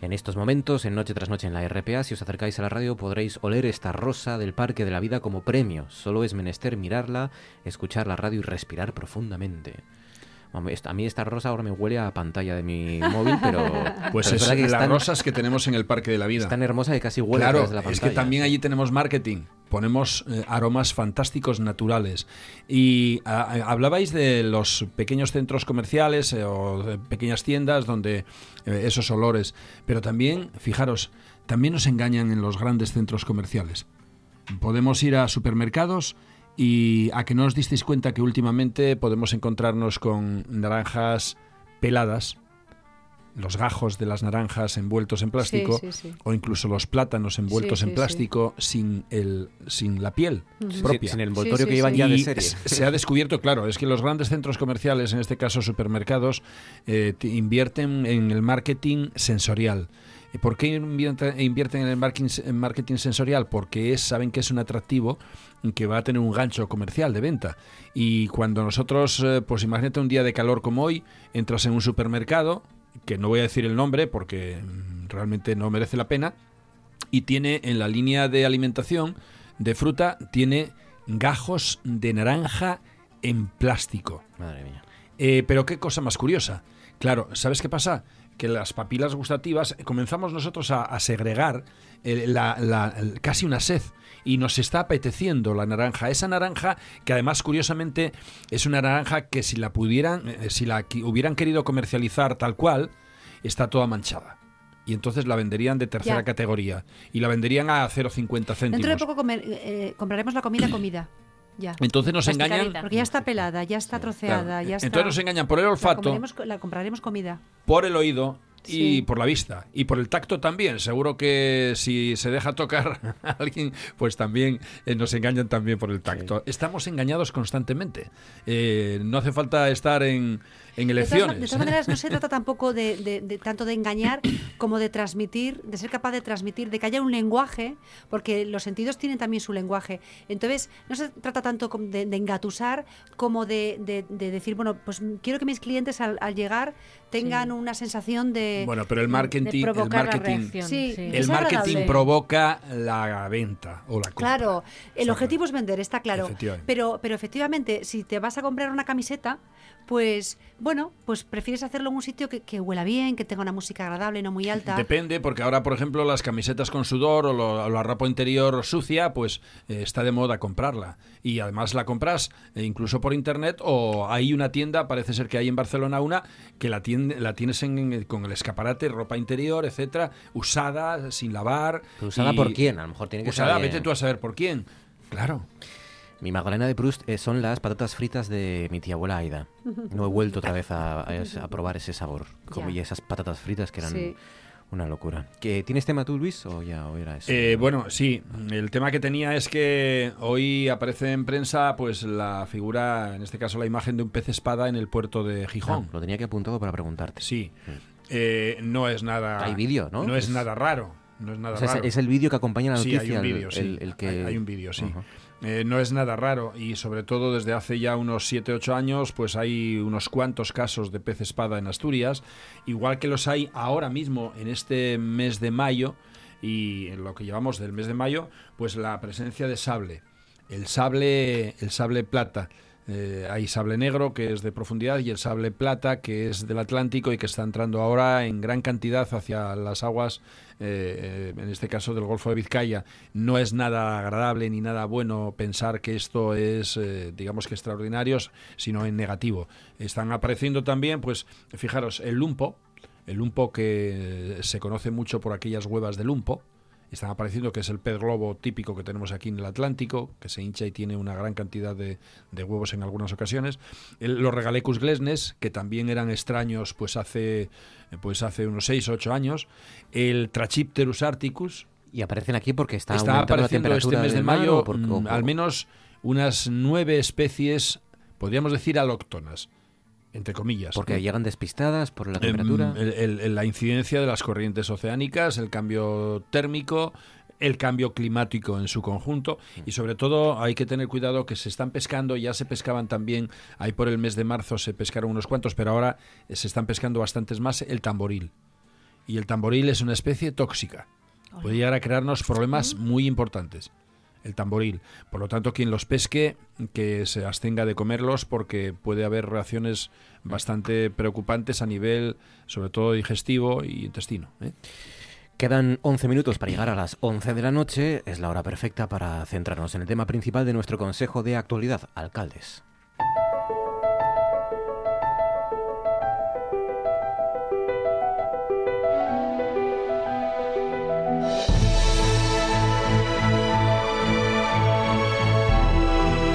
A: En estos momentos, en Noche tras Noche en la RPA, si os acercáis a la radio podréis oler esta rosa del Parque de la Vida como premio. Solo es menester mirarla, escuchar la radio y respirar profundamente. A mí esta rosa ahora me huele a pantalla de mi móvil, pero... [laughs]
M: Pues
A: pero
M: es
A: que
M: las rosas que tenemos en el Parque de la Vida.
A: Es tan hermosa que casi huele a
M: Claro,
A: través de la
M: es
A: pantalla.
M: que también allí tenemos marketing. Ponemos eh, aromas fantásticos naturales. Y hablabais de los pequeños centros comerciales eh, o de pequeñas tiendas donde eh, esos olores. Pero también, fijaros, también nos engañan en los grandes centros comerciales. Podemos ir a supermercados y a que no os disteis cuenta que últimamente podemos encontrarnos con naranjas peladas, los gajos de las naranjas envueltos en plástico,
K: sí, sí.
M: o incluso los plátanos envueltos
K: Sí,
M: en
K: sí,
M: plástico sin el sin la piel propia.
A: Sin- sin el envoltorio Sí, que llevan sí. ya de serie.
M: Se ha descubierto, claro, es que los grandes centros comerciales, en este caso supermercados, eh, te- invierten en el marketing sensorial. ¿Y ¿Por qué invierte- invierten en el marketing, en marketing sensorial? Porque es, saben que es un atractivo que va a tener un gancho comercial de venta. Y cuando nosotros, eh, pues imagínate un día de calor como hoy, entras en un supermercado, que no voy a decir el nombre porque realmente no merece la pena, y tiene en la línea de alimentación de fruta, tiene gajos de naranja en plástico.
A: Madre mía.
M: Eh, pero qué cosa más curiosa. Claro, ¿sabes qué pasa? Que las papilas gustativas comenzamos nosotros a, a segregar eh, la- la- el- casi una sed y nos está apeteciendo la naranja. Esa naranja que además curiosamente es una naranja que si la pudieran, eh, si la hubieran querido comercializar tal cual, está toda manchada. Y entonces la venderían de tercera
K: Ya.
M: categoría. Y la venderían a 0,50 céntimos.
K: Dentro de poco comer- eh, compraremos la comida comida. Ya.
M: Entonces nos engañan
K: Porque ya está pelada, ya está troceada,
M: Claro.
K: ya está.
M: Entonces nos engañan por el olfato.
K: la compraremos comida.
M: por el oído y
K: Sí.
M: por la vista y por el tacto también. Seguro que si se deja tocar [laughs] a alguien, pues también eh, nos engañan también por el tacto. Estamos engañados constantemente. Eh, no hace falta estar en, en
K: De todas, ma-
M: elecciones.
K: de todas maneras, no se trata [laughs] tampoco de, de- de tanto de engañar como de transmitir, de ser capaz de transmitir, de que haya un lenguaje, porque los sentidos tienen también su lenguaje. Entonces, no se trata tanto de, de engatusar como de, de- de decir, bueno, pues quiero que mis clientes al, al llegar tengan una sensación de.
M: Bueno, pero el marketing, el marketing,
K: Sí, sí.
M: el marketing provoca la venta o la compra.
K: Claro, el objetivo es vender, está claro.
M: Efectivamente.
K: Pero, pero efectivamente, si te vas a comprar una camiseta, pues bueno, pues prefieres hacerlo en un sitio que, que huela bien, que tenga una música agradable, no muy alta.
M: Depende, porque ahora, por ejemplo, las camisetas con sudor o, lo- o la ropa interior sucia, pues eh, está de moda comprarla. Y además la compras eh, incluso por internet o hay una tienda, parece ser que hay en Barcelona una, que la, tiende- la tienes en- en- con el escaparate, ropa interior, etcétera, usada, sin lavar.
A: ¿Pero usada
M: y-
A: por quién? A lo mejor tiene que
M: Usada, vete tú a saber por quién. Claro.
A: Mi Magdalena de Proust eh, son las patatas fritas de mi tía abuela Aida. [laughs] No he vuelto otra vez a, a es- a probar ese sabor. Como
K: Ya.
A: y esas patatas fritas que eran
K: Sí.
A: Una locura. ¿Que, ¿Tienes tema tú, Luis, o ya o era eso?
M: Eh, bueno, sí. El tema que tenía es que hoy aparece en prensa pues la figura, en este caso la imagen de un pez espada en el puerto de Gijón.
A: Ah, lo tenía que apuntado para preguntarte.
M: Sí. Eh, no es nada...
A: Hay vídeo, ¿no?
M: No es, nada raro. No es nada
A: O sea,
M: raro.
A: es el vídeo que acompaña la
M: Sí,
A: noticia,
M: hay un vídeo, sí.
A: el- el que-
M: Hay, hay un vídeo, sí. Eh, no es nada raro y sobre todo desde hace ya unos 7-8 años pues hay unos cuantos casos de pez espada en Asturias, igual que los hay ahora mismo en este mes de mayo y en lo que llevamos del mes de mayo, pues la presencia de sable. El sable, el sable plata. Eh, hay sable negro que es de profundidad y el sable plata que es del Atlántico y que está entrando ahora en gran cantidad hacia las aguas, eh, en este caso del Golfo de Vizcaya. No es nada agradable ni nada bueno pensar que esto es, eh, digamos que extraordinario, sino en negativo. Están apareciendo también, pues, fijaros, el lumpo, el lumpo que se conoce mucho por aquellas huevas de lumpo, están apareciendo que es el pez globo típico que tenemos aquí en el Atlántico, que se hincha y tiene una gran cantidad de, de huevos en algunas ocasiones. El- los regalecus glesnes, que también eran extraños pues hace, pues hace unos 6 o 8 años. El Trachipterus articus.
A: Y aparecen aquí porque está,
M: está
A: aumentando la
M: apareciendo este mes de mayo
A: o por- o
M: mm, al menos unas nueve especies, podríamos decir alóctonas, entre comillas.
A: Porque llegan despistadas por la
M: Em,
A: temperatura.
M: el- el- el- la incidencia de las corrientes oceánicas, el cambio térmico, el cambio climático en su conjunto y sobre todo hay que tener cuidado que se están pescando, ya se pescaban también, ahí por el mes de marzo se pescaron unos cuantos, pero ahora eh, se están pescando bastantes más el tamboril. Y el tamboril es una especie tóxica. Puede llegar a crearnos problemas muy importantes el tamboril. Por lo tanto, quien los pesque, que se abstenga de comerlos porque puede haber reacciones bastante preocupantes a nivel, sobre todo digestivo y intestino. ¿eh?
A: Quedan 11 minutos para llegar a las 11 de la noche. Es la hora perfecta para centrarnos en el tema principal de nuestro Consejo de Actualidad, alcaldes.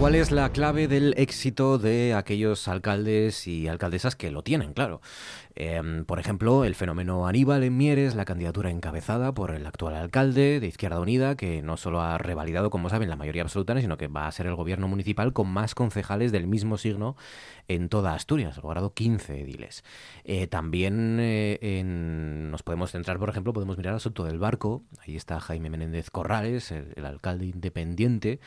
A: ¿Cuál es la clave del éxito de aquellos alcaldes y alcaldesas que lo tienen, claro? Em, por ejemplo, el fenómeno Aníbal en Mieres, la candidatura encabezada por el actual alcalde de Izquierda Unida, que no solo ha revalidado, como saben, la mayoría absoluta, sino que va a ser el gobierno municipal con más concejales del mismo signo en toda Asturias, ha logrado 15 ediles. Eh, también eh, en- nos podemos centrar, por ejemplo, podemos mirar a Soto del Barco, ahí está Jaime Menéndez Corrales, el alcalde independiente,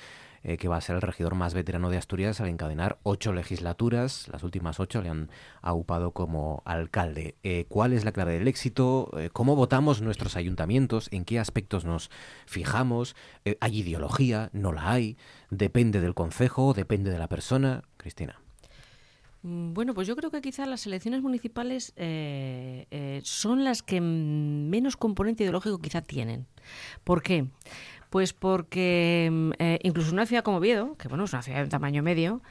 A: eh, que va a ser el regidor más veterano de Asturias al encadenar ocho legislaturas. Las últimas ocho le han aupado como alcalde. Eh, ¿Cuál es la clave del éxito? Eh, ¿Cómo votamos nuestros ayuntamientos? ¿En qué aspectos nos fijamos? ¿Hay ideología? ¿No la hay? ¿Depende del concejo? ¿Depende de la persona? Cristina.
L: Mm, Bueno, pues yo creo que quizá las elecciones municipales son las que menos componente ideológico quizá tienen. ¿Por qué? Pues porque mm, eh, incluso una ciudad como Oviedo, que bueno, es una ciudad de tamaño medio,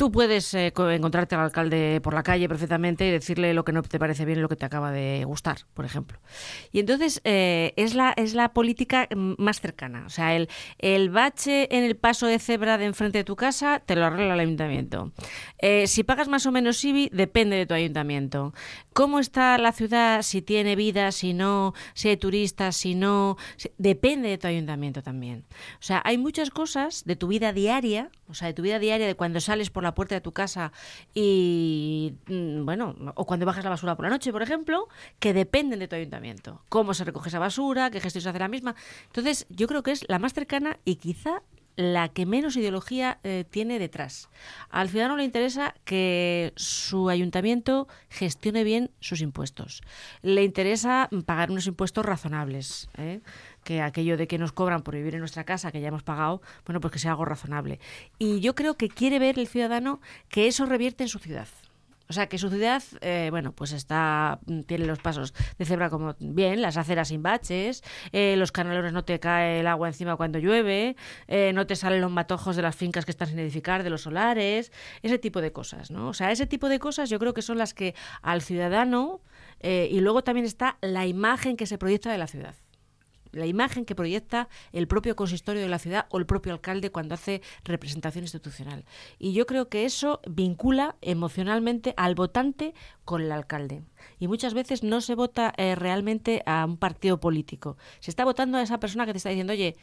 L: tú puedes eh, co- encontrarte al alcalde por la calle perfectamente y decirle lo que no te parece bien y lo que te acaba de gustar, por ejemplo. Y entonces eh, es, la, es la política más cercana. O sea, el, el bache en el paso de cebra de enfrente de tu casa te lo arregla el ayuntamiento. Eh, si pagas más o menos IBI, depende de tu ayuntamiento. ¿Cómo está la ciudad? Si tiene vida, si no, si hay turistas, si no. si- depende de tu ayuntamiento también. O sea, hay muchas cosas de tu vida diaria, o sea, de tu vida diaria, de cuando sales por la puerta de tu casa y, mm, bueno, o cuando bajas la basura por la noche, por ejemplo, que dependen de tu ayuntamiento. Cómo se recoge esa basura, qué gestión se hace la misma. Entonces, yo creo que es la más cercana y quizá la que menos ideología eh, tiene detrás. Al ciudadano le interesa que su ayuntamiento gestione bien sus impuestos. Le interesa pagar unos impuestos razonables. ¿eh? Que aquello de que nos cobran por vivir en nuestra casa, que ya hemos pagado, bueno, pues que sea algo razonable. Y yo creo que quiere ver el ciudadano que eso revierte en su ciudad. O sea, que su ciudad, eh, bueno, pues está tiene los pasos de cebra como bien, las aceras sin baches, eh, los canaleros no te cae el agua encima cuando llueve, eh, no te salen los matojos de las fincas que están sin edificar, de los solares, ese tipo de cosas, ¿no? O sea, ese tipo de cosas yo creo que son las que al ciudadano eh, y luego también está la imagen que se proyecta de la ciudad la imagen que proyecta el propio consistorio de la ciudad o el propio alcalde cuando hace representación institucional. Y yo creo que eso vincula emocionalmente al votante con el alcalde. Y muchas veces no se vota eh, realmente a un partido político. Se está votando a esa persona que te está diciendo, oye,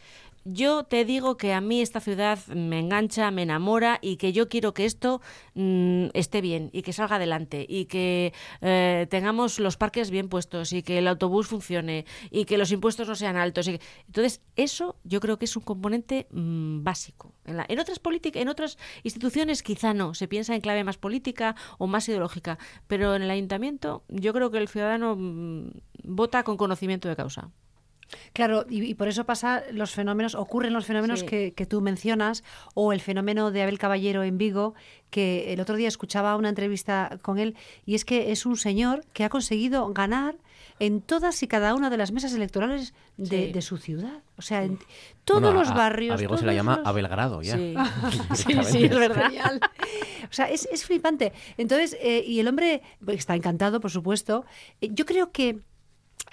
L: yo te digo que a mí esta ciudad me engancha, me enamora y que yo quiero que esto mm, esté bien y que salga adelante y que eh, tengamos los parques bien puestos y que el autobús funcione y que los impuestos no sean altos. Y que- Entonces, eso yo creo que es un componente mm, básico. En, la- en otras políticas, en otras instituciones quizá no, se piensa en clave más política o más ideológica, pero en el ayuntamiento yo creo que el ciudadano mm, vota con conocimiento de causa.
K: Claro, y, y por eso pasa los fenómenos, ocurren los fenómenos
L: Sí.
K: que, que tú mencionas, o el fenómeno de Abel Caballero en Vigo, que el otro día escuchaba una entrevista con él, y es que es un señor que ha conseguido ganar en todas y cada una de las mesas electorales de,
L: Sí.
K: de su ciudad. O sea, en todos
A: Bueno, a-
K: los barrios.
A: A Vigo se la llama
K: los-
A: Abelgrado ya.
L: Sí. [laughs] [laughs] Sí, es verdad.
K: Genial. O sea, es, es flipante. Entonces, eh, y el hombre está encantado, por supuesto. Eh, yo creo que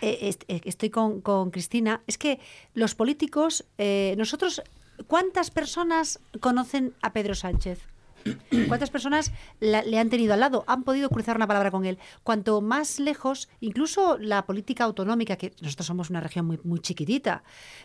K: eh, eh, estoy con, con Cristina, es que los políticos, eh, nosotros, ¿cuántas personas conocen a Pedro Sánchez? ¿Cuántas personas la- le han tenido al lado? Han podido cruzar una palabra con él. Cuanto más lejos, incluso la política autonómica, que nosotros somos una región muy, muy chiquitita,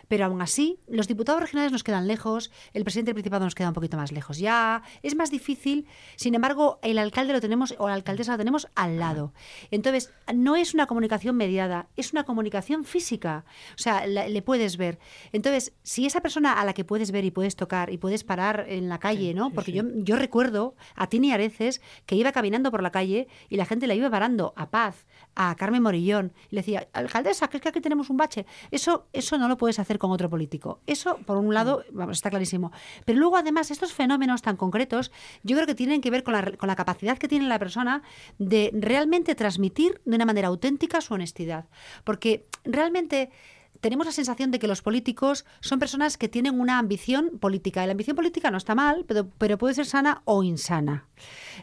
K: pero aún así, los diputados regionales nos quedan lejos, el presidente del Principado nos queda un poquito más lejos ya, es más difícil, sin embargo, el alcalde lo tenemos, o la alcaldesa la tenemos al lado. Entonces, no es una comunicación mediada, es una comunicación física, o sea, la- le puedes ver. Entonces, si esa persona a la que puedes ver y puedes tocar y puedes parar en la calle, ¿no? Porque yo, yo recuerdo a Tini Areces que iba caminando por la calle y la gente la iba parando a Paz, a Carmen Morillón, y le decía, alcaldesa, ¿crees que aquí tenemos un bache? Eso, eso no lo puedes hacer con otro político. Eso, por un lado, vamos, está clarísimo. Pero luego, además, estos fenómenos tan concretos, yo creo que tienen que ver con la, con la capacidad que tiene la persona de realmente transmitir de una manera auténtica su honestidad. Porque realmente tenemos la sensación de que los políticos son personas que tienen una ambición política. Y la ambición política no está mal, pero, pero puede ser sana o insana.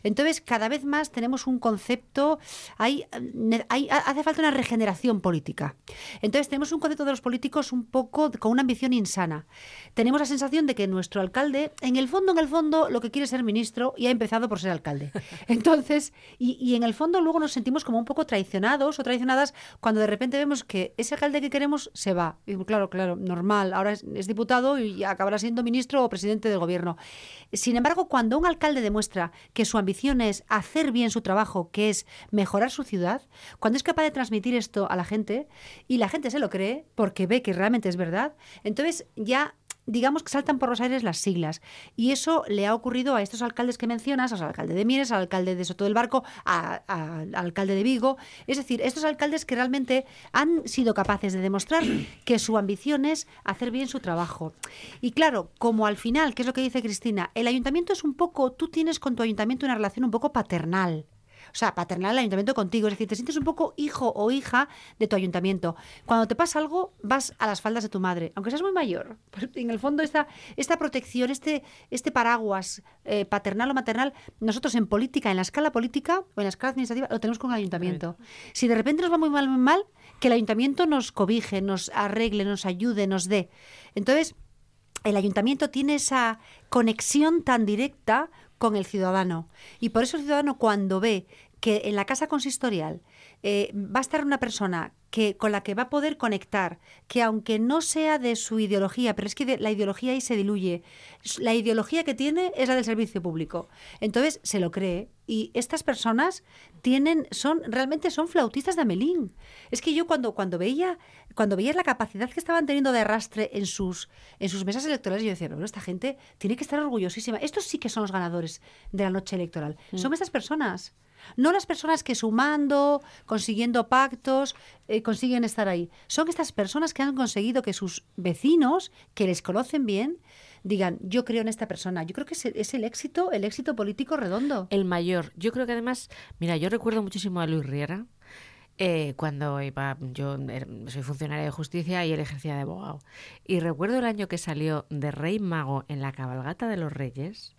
K: Entonces, cada vez más tenemos un concepto, hay, ne- hay- hace falta una regeneración política. Entonces, tenemos un concepto de los políticos un poco con una ambición insana. Tenemos la sensación de que nuestro alcalde, en el fondo, en el fondo, lo que quiere es ser ministro y ha empezado por ser alcalde. [laughs] Entonces, y, y en el fondo luego nos sentimos como un poco traicionados o traicionadas cuando de repente vemos que ese alcalde que queremos se va. Y claro, claro, normal, ahora es, es diputado y acabará siendo ministro o presidente del gobierno. Sin embargo, cuando un alcalde demuestra que su ambición es hacer bien su trabajo, que es mejorar su ciudad, cuando es capaz de transmitir esto a la gente y la gente se lo cree porque ve que realmente es verdad, entonces ya digamos que saltan por los aires las siglas. Y eso le ha ocurrido a estos alcaldes que mencionas, al alcalde de Mieres, al alcalde de Soto del Barco, a- a- al alcalde de Vigo. Es decir, estos alcaldes que realmente han sido capaces de demostrar [clears throat] que su ambición es hacer bien su trabajo. Y claro, como al final, que es lo que dice Cristina, el ayuntamiento es un poco, tú tienes con tu ayuntamiento una relación un poco paternal. O sea, paternal el ayuntamiento contigo. Es decir, te sientes un poco hijo o hija de tu ayuntamiento. Cuando te pasa algo, vas a las faldas de tu madre, aunque seas muy mayor. [laughs] Pues, en el fondo, esta, esta protección, este, este paraguas eh, paternal o maternal, nosotros en política, en la escala política o en la escala administrativa, lo tenemos con el ayuntamiento. Si de repente nos va muy mal, muy mal, que el ayuntamiento nos cobije, nos arregle, nos ayude, nos dé. Entonces, el ayuntamiento tiene esa conexión tan directa con el ciudadano. Y por eso el ciudadano cuando ve que en la casa consistorial eh, va a estar una persona que, con la que va a poder conectar, que aunque no sea de su ideología, pero es que de- la ideología ahí se diluye, la ideología que tiene es la del servicio público. Entonces se lo cree. Y estas personas tienen, son, realmente son flautistas de Amelín. Es que yo cuando, cuando veía, cuando veía la capacidad que estaban teniendo de arrastre en sus, en sus mesas electorales, yo decía, pero bueno, esta gente tiene que estar orgullosísima. Estos sí que son los ganadores de la noche electoral. Son estas personas. No las personas que sumando, consiguiendo pactos, eh, consiguen estar ahí. Son estas personas que han conseguido que sus vecinos, que les conocen bien, digan, yo creo en esta persona. Yo creo que es el, es el éxito, el éxito político redondo.
L: El mayor. Yo creo que además, mira, yo recuerdo muchísimo a Luis Riera. Eh, cuando iba, yo era- soy funcionaria de justicia y él ejercía de abogado. Y recuerdo el año que salió de Rey Mago en la cabalgata de los Reyes,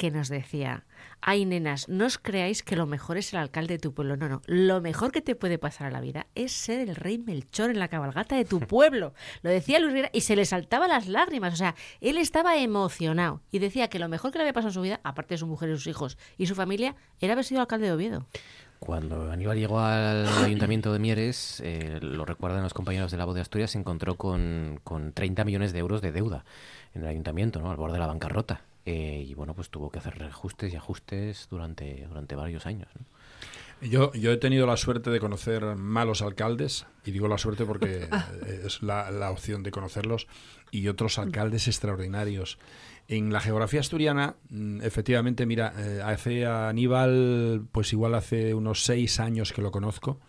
L: que nos decía, ay nenas, no os creáis que lo mejor es el alcalde de tu pueblo. No, no, lo mejor que te puede pasar a la vida es ser el rey Melchor en la cabalgata de tu [laughs] pueblo. Lo decía Luis Riera y se le saltaban las lágrimas. O sea, él estaba emocionado y decía que lo mejor que le había pasado en su vida, aparte de su mujer y sus hijos y su familia, era haber sido alcalde de Oviedo.
A: Cuando Aníbal llegó al [laughs] ayuntamiento de Mieres, eh, lo recuerdan los compañeros de la voz de Asturias, se encontró con, con 30 millones de euros de deuda en el ayuntamiento, ¿no? al borde de la bancarrota. Eh, y bueno, pues tuvo que hacer ajustes y ajustes durante, durante varios años. ¿no?
M: Yo, yo he tenido la suerte de conocer malos alcaldes, y digo la suerte porque [laughs] es la, la opción de conocerlos, y otros alcaldes extraordinarios. En la geografía asturiana, mm, efectivamente, mira, eh, hace a Aníbal, pues igual hace unos seis años que lo conozco,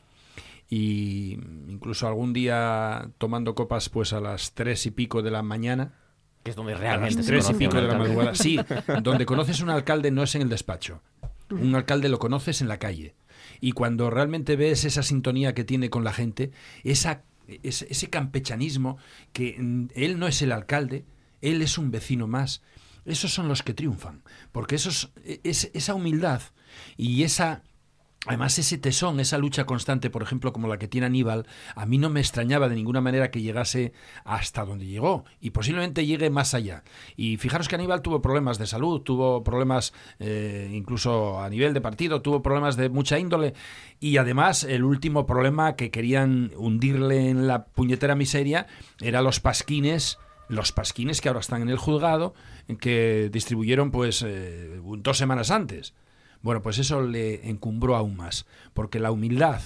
M: y incluso algún día tomando copas pues a las tres y pico de la mañana,
A: Que es donde
M: a
A: realmente
M: las
A: se
M: tres y pico de la madrugada. Sí, [laughs] donde conoces un alcalde no es en el despacho. Un alcalde lo conoces en la calle. Y cuando realmente ves esa sintonía que tiene con la gente, esa, ese, ese campechanismo, que mm, él no es el alcalde, él es un vecino más. Esos son los que triunfan. Porque esos, es, esa humildad y esa Además, ese tesón, esa lucha constante, por ejemplo, como la que tiene Aníbal, a mí no me extrañaba de ninguna manera que llegase hasta donde llegó y posiblemente llegue más allá. Y fijaros que Aníbal tuvo problemas de salud, tuvo problemas eh, incluso a nivel de partido, tuvo problemas de mucha índole y además el último problema que querían hundirle en la puñetera miseria era los pasquines los pasquines que ahora están en el juzgado, que distribuyeron pues eh, dos semanas antes. Bueno, pues eso le encumbró aún más, porque la humildad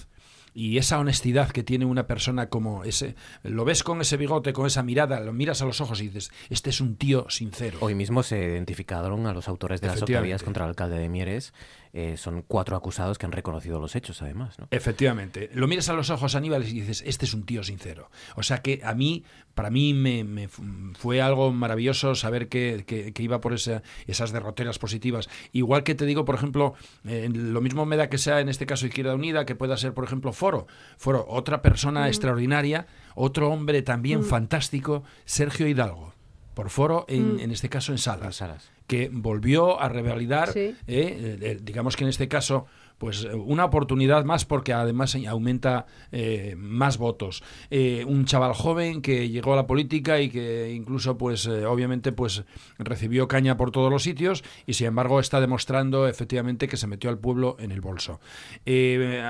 M: y esa honestidad que tiene una persona como ese, lo ves con ese bigote, con esa mirada, lo miras a los ojos y dices, este es un tío sincero.
A: Hoy mismo se identificaron a los autores de las autovías contra el alcalde de Mieres. Eh, son cuatro acusados que han reconocido los hechos, además. ¿no?
M: Efectivamente. Lo miras a los ojos a Aníbal y dices, este es un tío sincero. O sea que a mí, para mí me, me fu- fue algo maravilloso saber que, que- que iba por esa- esas derroteras positivas. Igual que te digo, por ejemplo, eh, lo mismo me da que sea en este caso Izquierda Unida, que pueda ser, por ejemplo, Foro. Foro, otra persona extraordinaria, otro hombre también fantástico, Sergio Hidalgo. Por Foro, en,
K: Mm.
M: en este caso en Salas
A: Salas.
M: que volvió a revalidar,
K: Sí.
M: eh, eh, digamos que en este caso, pues eh, una oportunidad más porque además aumenta eh, más votos. Eh, un chaval joven que llegó a la política y que incluso, pues eh, obviamente, pues recibió caña por todos los sitios y sin embargo está demostrando efectivamente que se metió al pueblo en el bolso.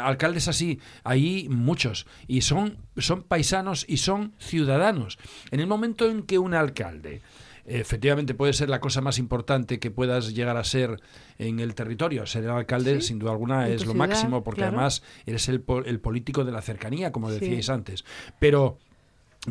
M: Alcaldes así, hay muchos y son, son paisanos y son ciudadanos. En el momento en que un alcalde efectivamente puede ser la cosa más importante que puedas llegar a ser en el territorio. Ser el alcalde,
K: Sí.
M: sin duda alguna, es lo
K: ciudad,
M: máximo, porque
K: claro.
M: además eres el, el político de la cercanía, como
K: Sí.
M: decíais antes. Pero,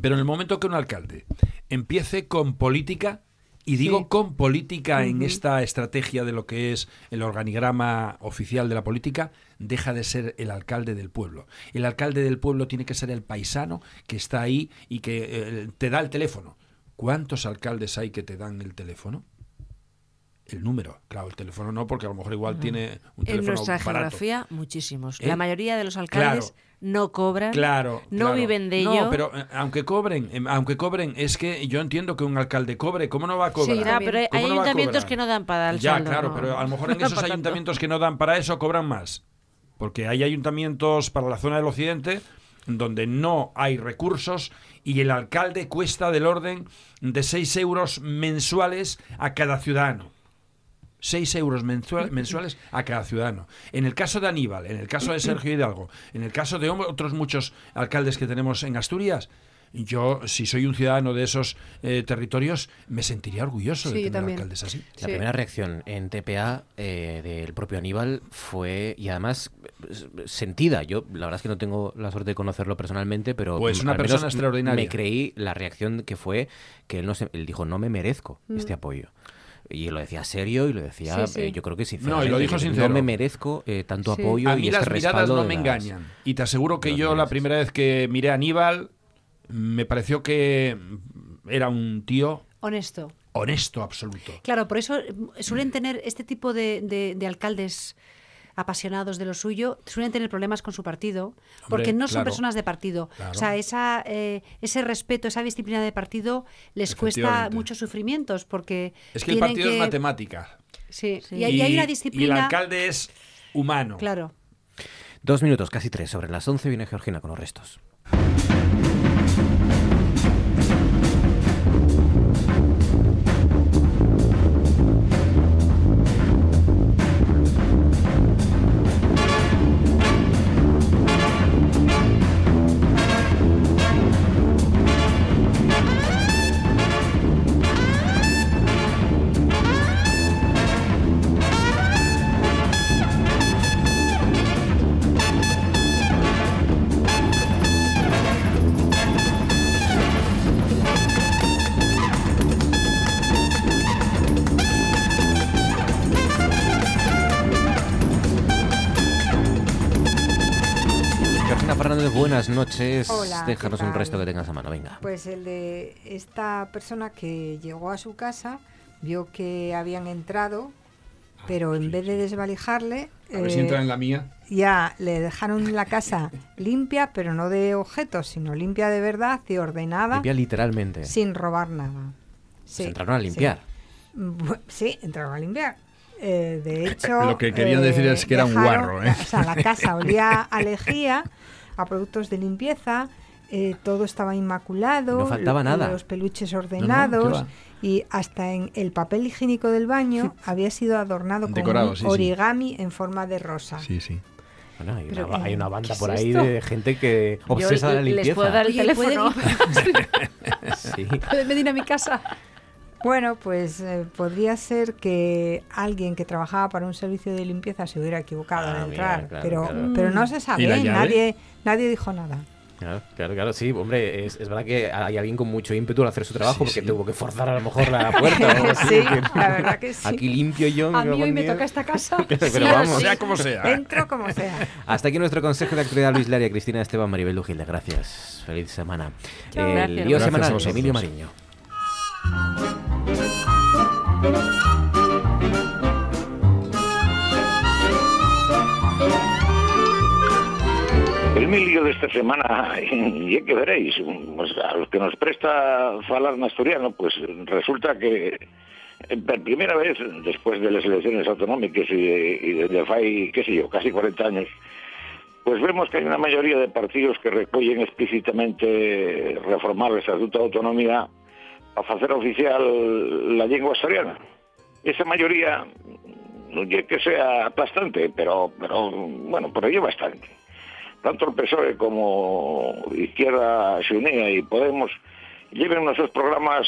M: pero en el momento que un alcalde empiece con política, y digo
K: Sí.
M: con política en esta estrategia de lo que es el organigrama oficial de la política, deja de ser el alcalde del pueblo. El alcalde del pueblo tiene que ser el paisano que está ahí y que eh, te da el teléfono. ¿Cuántos alcaldes hay que te dan el teléfono? El número. Claro, el teléfono no, porque a lo mejor igual tiene un
L: En
M: teléfono
L: nuestra
M: barato.
L: geografía, muchísimos.
M: ¿Eh?
L: La mayoría de los alcaldes no cobran,
M: Claro,
L: no
M: claro.
L: viven de
M: No,
L: ello.
M: pero eh, aunque cobren, em, aunque cobren, es que yo entiendo que un alcalde cobre, ¿cómo no va a cobrar?
K: Sí,
L: Ya, pero hay,
M: ¿Cómo
L: hay
M: no
L: ayuntamientos que no dan para el
M: Ya, claro,
L: no.
M: pero a lo mejor en [laughs]
L: No
M: esos ayuntamientos que no dan para eso cobran más. Porque hay ayuntamientos para la zona del occidente donde no hay recursos y el alcalde cuesta del orden de 6 euros mensuales a cada ciudadano. 6 euros mensua- mensuales a cada ciudadano. En el caso de Aníbal, en el caso de Sergio Hidalgo, en el caso de otros muchos alcaldes que tenemos en Asturias, yo, si soy un ciudadano de esos eh, territorios, me sentiría orgulloso
K: Sí,
M: de tener
K: también.
M: alcaldes así.
A: La
K: Sí.
A: primera reacción en TPA eh, del propio Aníbal fue, y además sentida, yo la verdad es que no tengo la suerte de conocerlo personalmente, pero
M: Pues una persona extraordinaria.
A: Me creí la reacción que fue que él, no se, él dijo, no me merezco
K: Mm.
A: este apoyo. Y lo decía serio y lo decía,
K: Sí, sí.
A: eh, yo creo que sinceramente.
M: No, y lo dijo sincero.
A: No me merezco eh, tanto
K: Sí.
A: apoyo
M: A
A: y
M: mí
A: este
M: las miradas no me
A: las-
M: engañan. Y te aseguro que yo la primera vez que miré a Aníbal me pareció que era un tío
K: Honesto.
M: honesto absoluto.
K: Claro, por eso eh, suelen tener este tipo de, de- de alcaldes apasionados de lo suyo, suelen tener problemas con su partido, porque no son
M: claro.
K: personas de partido.
M: Claro.
K: O sea, esa, eh, ese respeto, esa disciplina de partido les cuesta muchos sufrimientos, porque
M: Es que el partido es matemática.
K: Sí, Y, hay, y hay una
M: Y el
K: disciplina...
M: alcalde es humano.
K: Claro.
A: Dos minutos, casi tres. Sobre las once viene Georgina con los restos. Buenas noches.
D: Hola, ¿qué
A: Déjanos un resto que tengas a mano, venga.
D: Pues el de esta persona que llegó a su casa vio que habían entrado, pero en vez de desvalijarle,
M: A ver si
D: eh,
M: entra en la mía.
D: ya le dejaron la casa [laughs] limpia, pero no de objetos, sino limpia de verdad y ordenada,
A: Limpia literalmente.
D: sin robar nada.
A: Se entraron a limpiar.
D: Sí, entraron a limpiar. Eh, de [laughs] hecho,
M: Lo que querían decir es que era un guarro, ¿eh?
D: o sea, la casa olía a lejía, [laughs] a productos de limpieza, eh, todo estaba inmaculado,
A: No faltaba nada.
D: los peluches
M: ¿qué
D: ordenados y hasta en el papel higiénico del baño había sido adornado con
M: Decorado,
D: un
M: sí, sí.
D: origami en forma de rosa.
M: Sí, sí.
A: Bueno, hay,
K: Pero,
A: una, hay una
K: ¿qué
A: banda
K: es
A: por ahí
K: esto?
A: de gente que obsesa de la
L: les
A: limpieza.
L: puedo dar el
K: Oye, ¿puede-
L: teléfono. [laughs] [laughs]
A: Sí.
K: ¿Pueden venir a mi casa?
D: Bueno, pues eh, podría ser que alguien que trabajaba para un servicio de limpieza se hubiera equivocado
A: Ah,
D: al
A: mira,
D: entrar,
A: claro,
D: pero,
A: claro.
D: pero no se
M: ¿Y
D: sabe,
M: la
D: ¿eh?
M: llave?
D: nadie, nadie dijo nada.
A: Claro, claro, claro, sí, hombre, es, es verdad que hay alguien con mucho ímpetu al hacer su trabajo
M: Sí,
A: porque
M: sí.
A: tuvo que forzar a lo mejor la puerta. o algo [laughs] así,
D: Sí,
A: que-
D: la verdad que sí.
A: Aquí limpio yo.
K: A mí hoy me toca esta casa. [laughs]
A: Pero
K: Sí,
A: vamos.
M: Sea como sea.
D: Entro como sea. [laughs]
A: Hasta aquí nuestro consejo de actualidad, Luis Laria, Cristina Esteban, Maribel Lujilde. Gracias. Feliz semana.
L: Chao.
A: El
L: Gracias.
A: lío semanal. Emilio Mariño.
N: Mi lío desta semana, [laughs] e que veréis, pues, a los que nos presta falar en asturiano, pues resulta que eh, por primera vez, después de las elecciones autonómicas y desde fai, qué sé yo, casi 40 años, pues vemos que hay una mayoría de partidos que recollen explícitamente reformar el Estatuto de Autonomía para hacer oficial la lengua asturiana. Esa mayoría no es que sea aplastante, pero, pero bueno, por ello bastante tanto el PSOE como Izquierda Xunía y Podemos lleven nuestros programas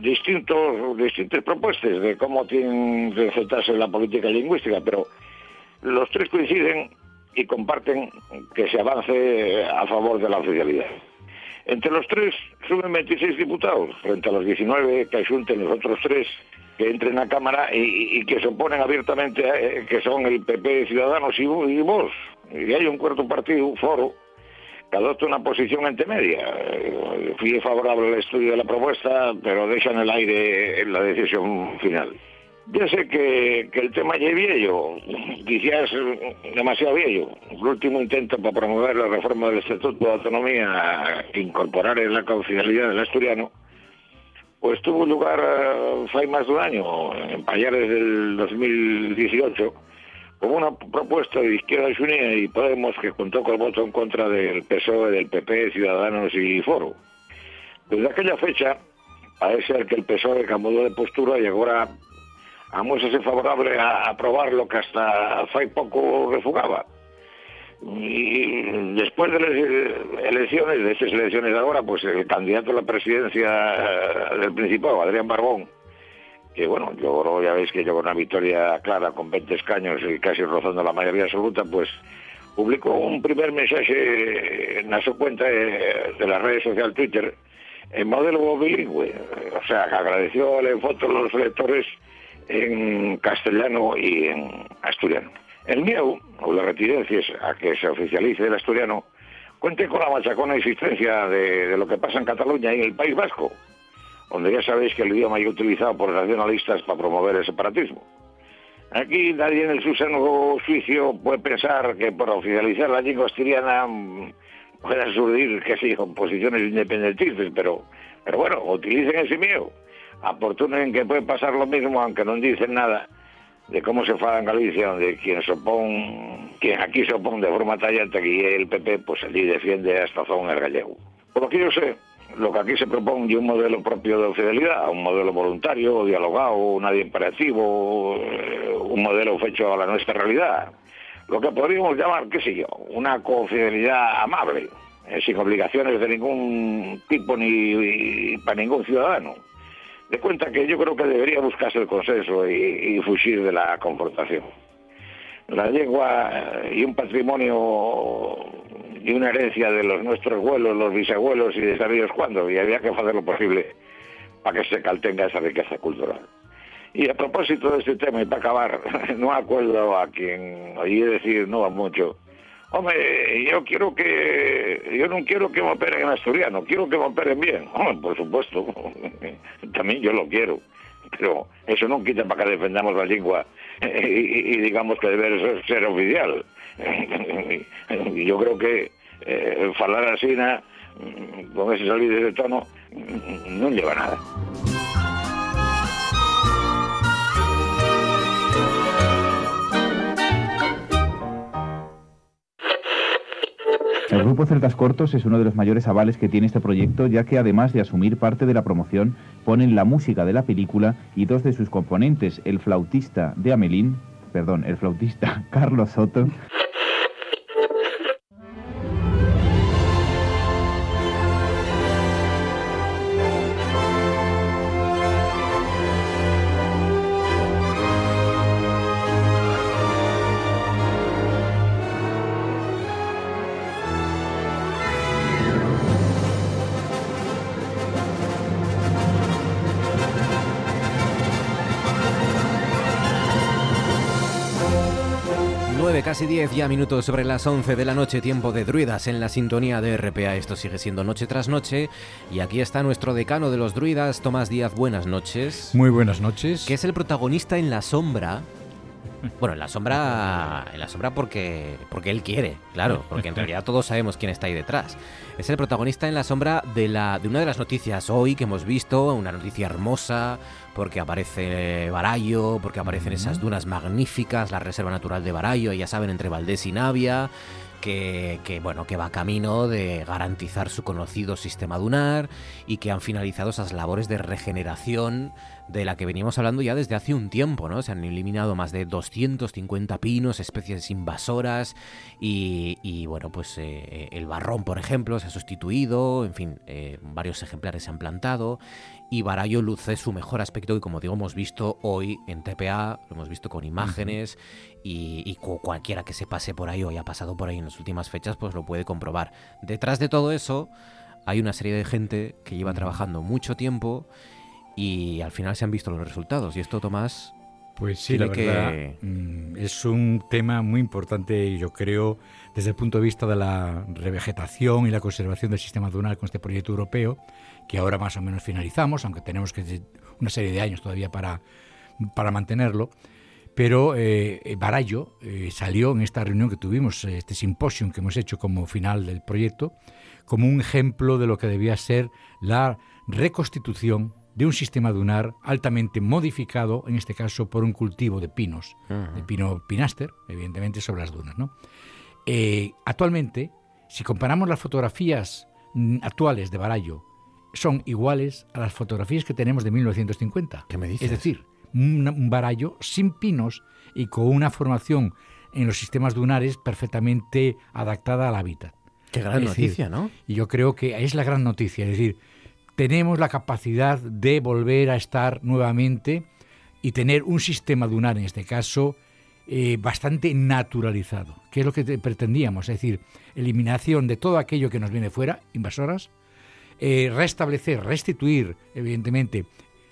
N: distintos, distintas propuestas de cómo tienen que enfrentarse la política lingüística, pero los tres coinciden y comparten que se avance a favor de la oficialidad. Entre los tres suben 26 diputados, frente a los 19 que asunten los otros tres que entren a Cámara y, que se oponen abiertamente, eh, que son el PP, Ciudadanos y, y vos. Y hay un cuarto partido, un foro, que adopta una posición intermedia. Eh, Fui favorable al estudio de la propuesta, pero dejan el aire en la decisión final. Ya sé que, que el tema ya es viejo, quizás eh, demasiado viejo. El último intento para promover la reforma del Estatuto de Autonomía incorporar en la confidencialidad del asturiano, pues tuvo lugar eh, fai más de un año, en Payares del 2018, como una propuesta de Izquierda Unida y Podemos que contó con el voto en contra del PSOE, del PP, Ciudadanos y Foro. Desde aquella fecha, parece ser que el PSOE cambió de postura y ahora amuéstrase favorable a aprobar lo que hasta fai poco refugaba. Y después de las eh, elecciones, de estas elecciones de ahora, pues el candidato a la presidencia eh, del Principado, Adrián Barbón, que bueno, logró, ya veis que llegó una victoria clara con 20 escaños y casi rozando la mayoría absoluta, pues publicó un primer mensaje en su cuenta de, de la red social Twitter en modelo bilingüe. O sea, que agradeció el foto a los lectores en castellano y en asturiano. El mío, o la retirencias a que se oficialice el asturiano, cuente con la machacona existencia de, lo que pasa en Cataluña y en el País Vasco, donde ya sabéis que el idioma es utilizado por nacionalistas para promover el separatismo. Aquí nadie en el susano suicio puede pensar que por oficializar la lengua asturiana mm, puedan surgir, qué sé yo, posiciones independentistas, pero, pero bueno, utilicen ese mío. Aportunen que puede pasar lo mismo, aunque no dicen nada, de cómo se fala en Galicia, donde quien se opone, quien aquí se opone de forma tallante, aquí el PP, pues allí defiende hasta zona el gallego. Por lo que yo sé, lo que aquí se propone es un modelo propio de fidelidad, un modelo voluntario, dialogado, nadie imperativo, eh, un modelo hecho a la nuestra realidad. Lo que podríamos llamar, qué sé yo, una confidelidad amable, eh, sin obligaciones de ningún tipo ni para ningún ciudadano. De cuenta que yo creo que debería buscarse el consenso y, y fugir de la confrontación. La lengua y un patrimonio y una herencia de los nuestros abuelos, los bisabuelos y de sabidos cuándo, y había que hacer lo posible para que se caltenga esa riqueza cultural. Y a propósito de este tema, y para acabar, [laughs] no acuerdo a quien oí decir no a mucho, hombre, yo quiero que, yo no quiero que me operen en asturiano, quiero que me operen bien. Hombre, por supuesto, [laughs] también yo lo quiero, pero eso no quita para que defendamos la lengua [laughs] y, digamos que debe ser, oficial. [laughs] yo creo que eh, así, con ese salir de tono, no lleva nada.
O: El grupo Celtas Cortos es uno de los mayores avales que tiene este proyecto, ya que además de asumir parte de la promoción, ponen la música de la película y dos de sus componentes, el flautista de Amelín, perdón, el flautista [laughs] Carlos Soto
A: 10 ya minutos sobre las 11 de la noche, tiempo de druidas en la sintonía de RPA. Esto sigue siendo noche tras noche. Y aquí está nuestro decano de los druidas, Tomás Díaz. Buenas noches.
P: Muy buenas noches.
A: Que es el protagonista en la sombra. Bueno, en la sombra, en la sombra porque, porque él quiere, claro, porque en realidad todos sabemos quién está ahí detrás. Es el protagonista en la sombra de, la, de una de las noticias hoy que hemos visto, una noticia hermosa, porque aparece Barallo, porque aparecen esas dunas magníficas, la Reserva Natural de Barallo, ya saben, entre Valdés y Navia, que, que, bueno, que va camino de garantizar su conocido sistema dunar y que han finalizado esas labores de regeneración de la que veníamos hablando ya desde hace un tiempo, ¿no? Se han eliminado más de 250 pinos, especies invasoras y, y, bueno, pues eh, el barrón, por ejemplo, se ha sustituido, en fin, eh, varios ejemplares se han plantado y Barallo luce su mejor aspecto y como digo hemos visto hoy en TPA, lo hemos visto con imágenes y, y cu- cualquiera que se pase por ahí o haya pasado por ahí en las últimas fechas pues lo puede comprobar. Detrás de todo eso hay una serie de gente que lleva trabajando mucho tiempo y al final se han visto los resultados y esto Tomás
P: Pues sí, la
A: que-
P: verdad mm, es un tema muy importante, yo creo, desde el punto de vista de la revegetación y la conservación del sistema dunar con este proyecto europeo, que ahora más o menos finalizamos, aunque tenemos que una serie de años todavía para, para mantenerlo. Pero eh, eh, Barallo eh, salió en esta reunión que tuvimos, eh, este simposium que hemos hecho como final del proyecto, como un ejemplo de lo que debía ser la reconstitución de un sistema dunar altamente modificado, en este caso por un cultivo de pinos, de pino pinaster, evidentemente sobre las dunas. ¿no? Eh, actualmente, si comparamos las fotografías mm, actuales de Barallo, son iguales a las fotografías que tenemos de 1950.
A: ¿Qué me dices?
P: Es decir, un, Barallo sin pinos y con una formación en los sistemas dunares perfectamente adaptada al hábitat.
A: Qué gran
P: Es decir,
A: noticia, ¿no?
P: Y yo creo que es la gran noticia, es decir, tenemos la capacidad de volver a estar nuevamente y tener un sistema dunar, en este caso, eh, bastante naturalizado, que es lo que te- pretendíamos, es decir, eliminación de todo aquello que nos viene fuera, invasoras, eh, restablecer, restituir, evidentemente,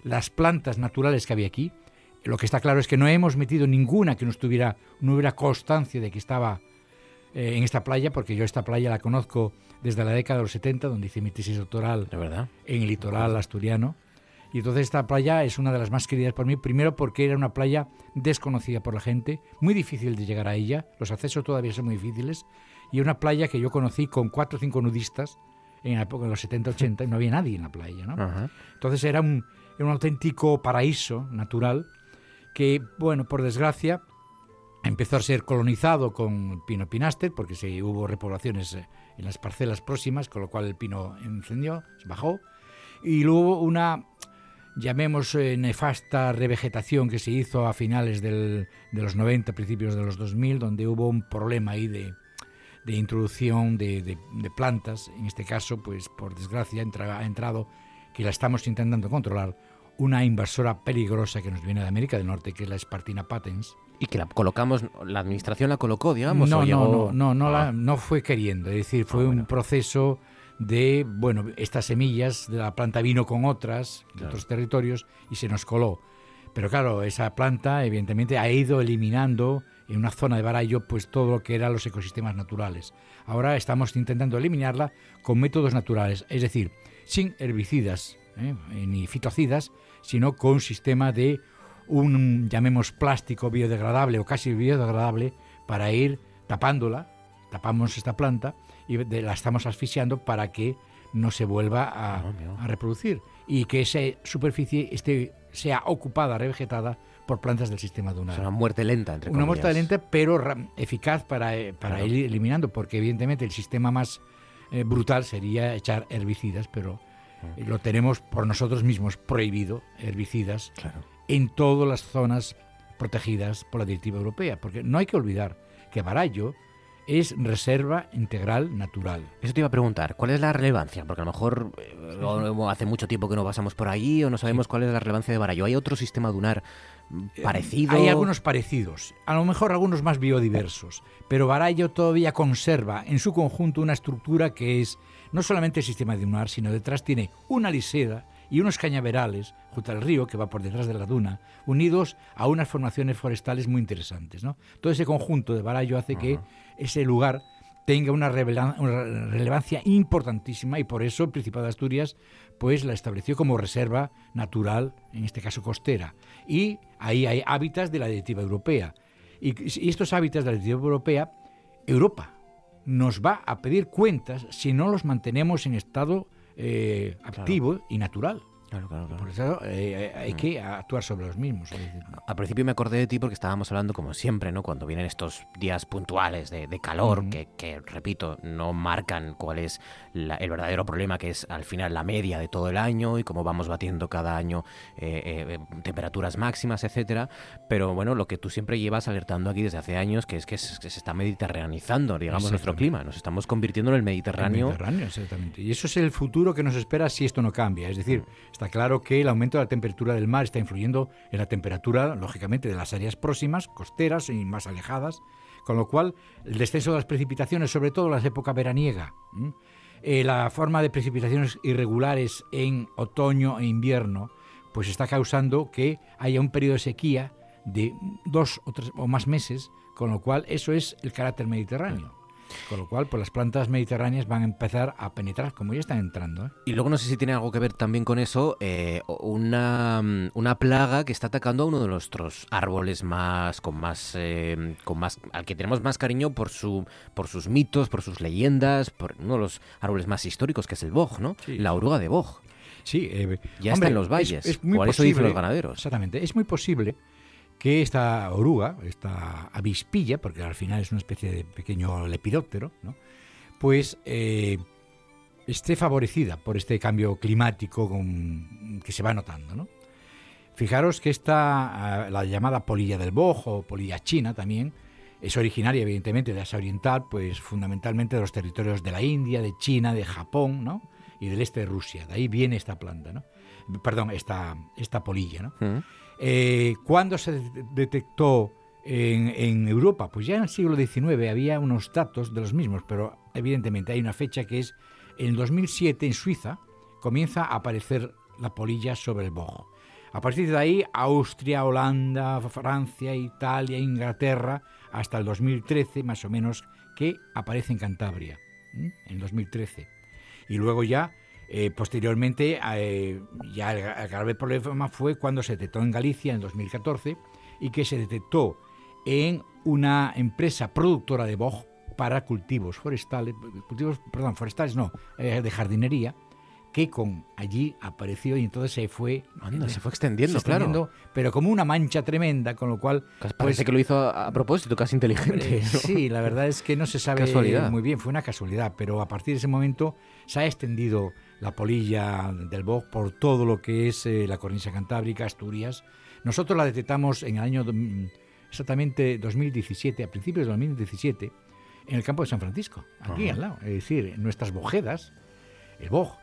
P: las plantas naturales que había aquí. Lo que está claro es que no hemos metido ninguna que no estuviera, no hubiera constancia de que estaba eh, en esta playa, porque yo esta playa la conozco desde la década de los 70, donde hice mi tesis doctoral
A: verdad?
P: en el litoral asturiano. Y entonces esta playa es una de las más queridas por mí, primero porque era una playa desconocida por la gente, muy difícil de llegar a ella, los accesos todavía son muy difíciles, y una playa que yo conocí con cuatro o cinco nudistas en la época de los 70-80 y no había nadie en la playa. ¿no?
A: Ajá.
P: Entonces era un, era un auténtico paraíso natural que, bueno, por desgracia, empezó a ser colonizado con pino pinaster porque se, hubo repoblaciones eh, en las parcelas próximas, con lo cual el pino encendió, bajó, y luego una, llamemos, eh, nefasta revegetación que se hizo a finales del- de los 90, principios de los 2000, donde hubo un problema ahí de, de introducción de, de- plantas, en este caso, pues por desgracia ha entrado, que la estamos intentando controlar, una invasora peligrosa que nos viene de América del Norte, que es la Spartina patens.
A: Y que la colocamos, la administración la colocó, digamos.
P: No,
A: o
P: no,
A: llegó-
P: no, no, no,
A: Ah.
P: la- no fue queriendo, es decir, fue un proceso de, bueno, estas semillas de la planta vino con otras de otros territorios y se nos coló. Pero claro, esa planta evidentemente ha ido eliminando en una zona de Barallo pues todo lo que eran los ecosistemas naturales. Ahora estamos intentando eliminarla con métodos naturales, es decir, sin herbicidas ¿eh? ni fitocidas, sino con un sistema de un, llamemos, plástico biodegradable o casi biodegradable para ir tapándola, tapamos esta planta y de- la estamos asfixiando para que no se vuelva a, a reproducir y que esa superficie esté, sea ocupada, revegetada por plantas del sistema dunar.
A: Es una muerte lenta, entre
P: Una muerte
A: comillas.
P: lenta, pero eficaz para, eh, para
A: Claro.
P: ir eliminando, porque evidentemente el sistema más eh, brutal sería echar herbicidas, pero Eh, lo tenemos por nosotros mismos prohibido, herbicidas, en todas las zonas protegidas por la directiva europea, porque no hay que olvidar que Barallo es reserva integral natural.
A: Eso te iba a preguntar, ¿cuál es la relevancia? Porque a lo mejor eh, hace mucho tiempo que no pasamos por ahí o no sabemos cuál es la relevancia de Barallo. ¿Hay otro sistema dunar mm, parecido?
P: Hay algunos parecidos, a lo mejor algunos más biodiversos, pero Barallo todavía conserva en su conjunto una estructura que es no solamente el sistema dunar, sino detrás tiene una liseda y unos cañaverales junto al río que va por detrás de la duna, unidos a unas formaciones forestales muy interesantes. ¿no? Todo ese conjunto de Barallo hace que ese lugar tenga una, relevancia importantísima y por eso el Principado de Asturias pues la estableció como reserva natural, en este caso costera. Y ahí hay hábitats de la directiva europea. Y, y estos hábitats de la directiva europea, Europa nos va a pedir cuentas si no los mantenemos en estado eh, activo y natural. Por eso eh, hay que actuar sobre los mismos.
A: Al principio me acordé de ti porque estábamos hablando, como siempre, ¿no? Cuando vienen estos días puntuales de, de calor, que, que, repito, no marcan cuál es la- el verdadero problema, que es al final la media de todo el año y cómo vamos batiendo cada año eh, eh, temperaturas máximas, etcétera. Pero bueno, lo que tú siempre llevas alertando aquí desde hace años, que es que se, que se está mediterranizando, digamos, nuestro clima. Nos estamos convirtiendo en el Mediterráneo.
P: El Mediterráneo, exactamente. Y eso es el futuro que nos espera si esto no cambia. Es decir, está claro que el aumento de la temperatura del mar está influyendo en la temperatura, lógicamente, de las áreas próximas, costeras y más alejadas, con lo cual el descenso de las precipitaciones, sobre todo en las épocas veraniega, eh, la forma de precipitaciones irregulares en otoño e invierno, pues está causando que haya un periodo de sequía de dos o tres o más meses, con lo cual eso es el carácter mediterráneo. Con lo cual, pues las plantas mediterráneas van a empezar a penetrar, como ya están entrando. ¿eh?
A: Y luego no sé si tiene algo que ver también con eso, eh, una, una plaga que está atacando a uno de nuestros árboles más, con más, eh, con más, al que tenemos más cariño por su, por sus mitos, por sus leyendas, por uno de los árboles más históricos que es el boj, ¿no? La oruga de boj.
P: Sí, eh,
A: ya está en los
P: es-
A: valles.
P: es muy
A: o eso dicen
P: posible-
A: los ganaderos.
P: Exactamente, es muy posible que esta oruga, esta avispilla, porque al final es una especie de pequeño lepidóptero, ¿no? pues eh, esté favorecida por este cambio climático con- que se va notando. ¿no? Fijaros que esta, ah, la llamada polilla del Boj o polilla china también, es originaria evidentemente de Asia Oriental, pues fundamentalmente de los territorios de la India, de China, de Japón, ¿no? Y del este de Rusia. De ahí viene esta planta, ¿no? Perdón, esta, esta polilla, ¿no? Eh, ¿Cuándo se de- detectó en, Europa? Pues ya en el siglo XIX había unos datos de los mismos, pero evidentemente hay una fecha que es en 2007 en Suiza, comienza a aparecer la polilla sobre el boj. A partir de ahí, Austria, Holanda, Francia, Italia, Inglaterra, hasta el 2013 más o menos, que aparece en Cantabria, ¿m? en 2013. Y luego ya, eh, posteriormente, eh, ya el, el grave problema fue cuando se detectó en Galicia en 2014 y que se detectó en una empresa productora de boj para cultivos forestales, cultivos, perdón, forestales no, eh, de jardinería, que con allí apareció y entonces se fue
A: Anda, se fue extendiendo,
P: se extendiendo, pero como una mancha tremenda, con lo cual
A: Parece
P: pues,
A: que lo hizo a, a propósito, casi inteligente.
P: eh,
A: ¿no?
P: Sí, la verdad es que no se [laughs] sabe
A: Casualidad.
P: muy bien, fue una casualidad, pero a partir de ese momento se ha extendido la polilla del boj por todo lo que es eh, la cornisa cantábrica, Asturias. Nosotros la detectamos en el año mm, exactamente 2017, a principios de 2017, en el campo de San Francisco, aquí
A: Ajá.
P: al lado. Es decir, en nuestras bojedas, el boj,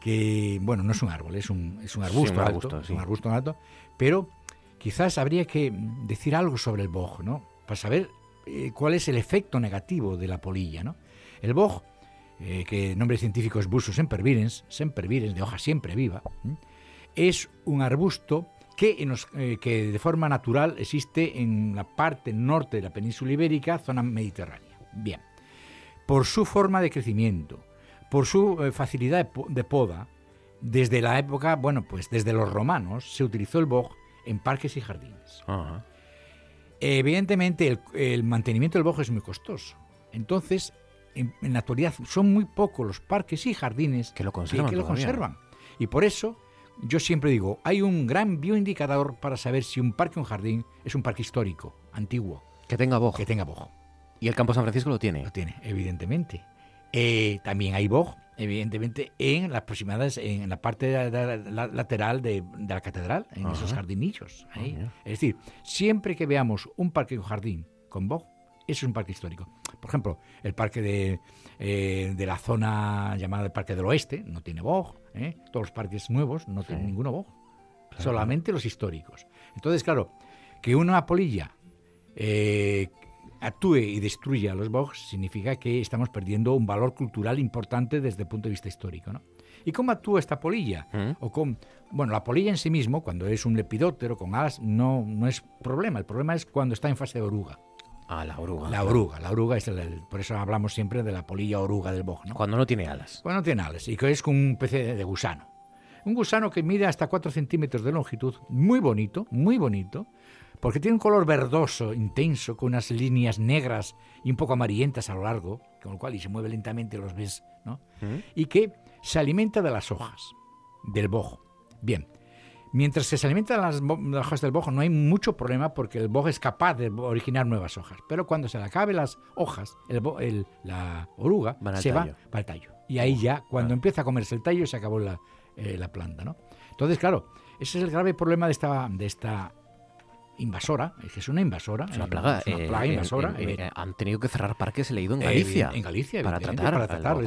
P: que, bueno, no es un árbol, es un, es un
A: Sí,
P: arbusto
A: un
P: alto,
A: arbusto,
P: es
A: sí.
P: un arbusto alto, pero quizás habría que decir algo sobre el boj, ¿no? Para saber eh, cuál es el efecto negativo de la polilla, ¿no? El boj, eh, que el nombre científico es Busus sempervirens, sempervirens, de hoja siempre viva, es un arbusto que, en los- eh, que de forma natural existe en la parte norte de la península ibérica, zona mediterránea. Bien, por su forma de crecimiento, por su eh, facilidad de, po- de poda, desde la época, bueno, pues desde los romanos se utilizó el boj en parques y jardines. Evidentemente el, el mantenimiento del boj es muy costoso. Entonces, en, en la actualidad son muy pocos los parques y jardines
A: Que lo conservan
P: que lo
A: todavía.
P: conservan. Y por eso yo siempre digo, hay un gran bioindicador para saber si un parque o un jardín es un parque histórico, antiguo,
A: Que tenga boj.
P: que tenga boj.
A: Y el Campo San Francisco lo tiene.
P: Lo tiene, evidentemente. Eh, también hay boj, evidentemente, en las proximidades, en la parte de- de- la- lateral de, de la catedral, en
A: Ajá.
P: esos jardinillos. ahí.
A: mira.
P: es decir, siempre que veamos un parque o jardín con boj, eso es un parque histórico. Por ejemplo, el parque de, eh, de la zona llamada el Parque del Oeste no tiene boj. ¿eh? Todos los parques nuevos no tienen ninguno boj. Solamente los históricos. Entonces, claro, que una polilla eh, actúe y destruya los bogs significa que estamos perdiendo un valor cultural importante desde el punto de vista histórico. ¿no? ¿Y cómo actúa esta polilla?
A: ¿Mm?
P: O con, bueno, la polilla en sí mismo, cuando es un lepidóptero con alas, no, no es problema. El problema es cuando está en fase de oruga.
A: Ah, la oruga.
P: La oruga, la oruga es el, por eso hablamos siempre de la polilla oruga del bog, ¿no?
A: Cuando no tiene alas.
P: Cuando no tiene alas y que es como un pez de, gusano. Un gusano que mide hasta 4 centímetros de longitud, muy bonito, muy bonito, porque tiene un color verdoso, intenso, con unas líneas negras y un poco amarillentas a lo largo, con lo cual y se mueve lentamente, los ves, ¿no? Y que se alimenta de las hojas del bojo. Bien, mientras que se alimenta de las, hojas del bojo no hay mucho problema porque el bojo es capaz de originar nuevas hojas, pero cuando se le acaben las hojas, el, el- la oruga se
A: tallo.
P: va para el tallo. Y ahí ya, cuando empieza a comerse el tallo, se acabó la, eh, la planta, ¿no? Entonces, claro, ese es el grave problema de esta, de esta invasora, es que es una invasora.
A: Es una
P: eh,
A: plaga.
P: es una
A: eh,
P: plaga invasora. eh,
A: eh, han tenido que cerrar parques, he leído, en Galicia.
P: En Galicia,
A: Para tratar.
P: para tratar.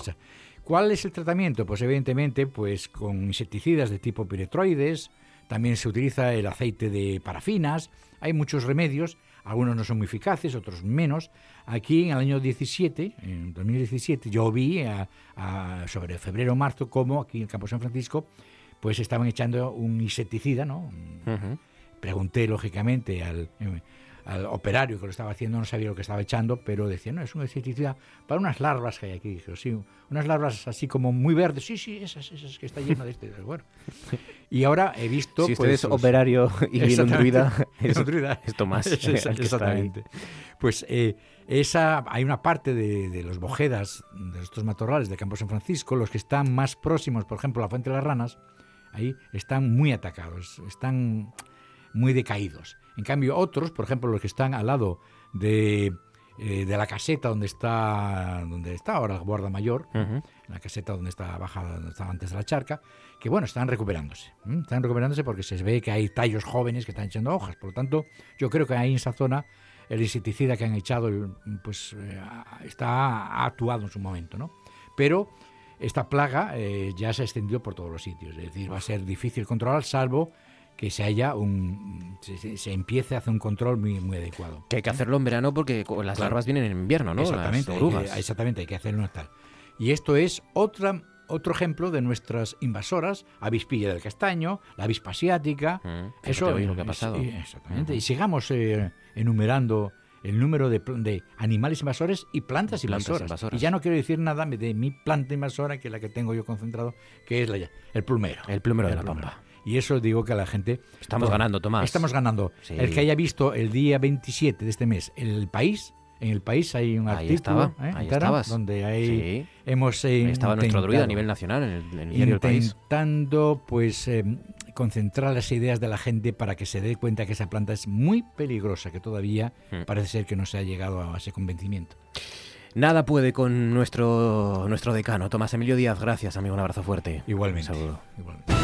P: ¿Cuál es el tratamiento? Pues evidentemente, pues con insecticidas de tipo piretroides, también se utiliza el aceite de parafinas, hay muchos remedios, algunos no son muy eficaces, otros menos. Aquí en el año 17, en 2017, yo vi a- a- sobre febrero o marzo cómo aquí en el campo San Francisco pues estaban echando un insecticida, ¿no? Pregunté lógicamente al, eh, al operario que lo estaba haciendo, no sabía lo que estaba echando, pero decía, no, es un insecticida para unas larvas que hay aquí. Dije, sí, unas larvas así como muy verdes. Sí, sí, esas, esas que está lleno de este. Bueno. Y ahora he visto...
A: Si usted
P: pues,
A: es operario [laughs] y viene un druida, [laughs] es- [laughs] es Tomás,
P: Es-
A: el que está ahí.
P: exactamente. Pues eh, esa, hay una parte de, de los bojedas, de estos matorrales de Campo San Francisco, los que están más próximos, por ejemplo, a la Fuente de las Ranas, ahí están muy atacados, están muy decaídos. En cambio, otros, por ejemplo, los que están al lado de, eh, de la caseta donde está, donde está ahora el guarda mayor, la caseta donde está bajada, donde estaba antes de la charca, que bueno, están recuperándose. Están recuperándose porque se ve que hay tallos jóvenes que están echando hojas. Por lo tanto, yo creo que ahí en esa zona el insecticida que han echado pues eh, está ha actuado en su momento, ¿no? Pero esta plaga eh, ya se extendió por todos los sitios. Es decir, va a ser difícil controlar, salvo que se haya un se, empiece a hacer un control muy, muy adecuado.
A: Que hay que hacerlo en verano porque las
P: Claro.
A: larvas vienen en invierno, ¿no?
P: Exactamente,
A: Las
P: hay que- exactamente, hay que hacerlo tal. Y esto es otra otro ejemplo de nuestras invasoras, avispilla del castaño, la avispa asiática.
A: fíjate hoy lo que ha
P: es-
A: pasado.
P: exactamente. Y sigamos eh, enumerando el número de, de animales invasores y plantas,
A: Plantas
P: invasoras.
A: invasoras.
P: Y ya no quiero decir nada de mi planta invasora, que es la que tengo yo concentrado, que es la- el plumero.
A: El plumero de la pampa.
P: Y eso digo que a la gente...
A: Estamos ganando, Tomás.
P: Estamos ganando.
A: Sí.
P: El que haya visto el día 27 de este mes El País, en El País hay un
A: Ahí
P: artículo
A: estaba,
P: ¿eh?
A: ahí estabas.
P: donde hay,
A: Sí.
P: hemos
A: Ahí estaba nuestro druida a nivel nacional en el, en el País.
P: intentando pues eh, concentrar las ideas de la gente para que se dé cuenta que esa planta es muy peligrosa, que todavía
A: Mm.
P: parece ser que no se ha llegado a ese convencimiento.
A: Nada puede con nuestro, nuestro decano, Tomás Emilio Díaz. Gracias, amigo. Un abrazo fuerte.
P: Igualmente.
A: Un saludo.
P: Igualmente.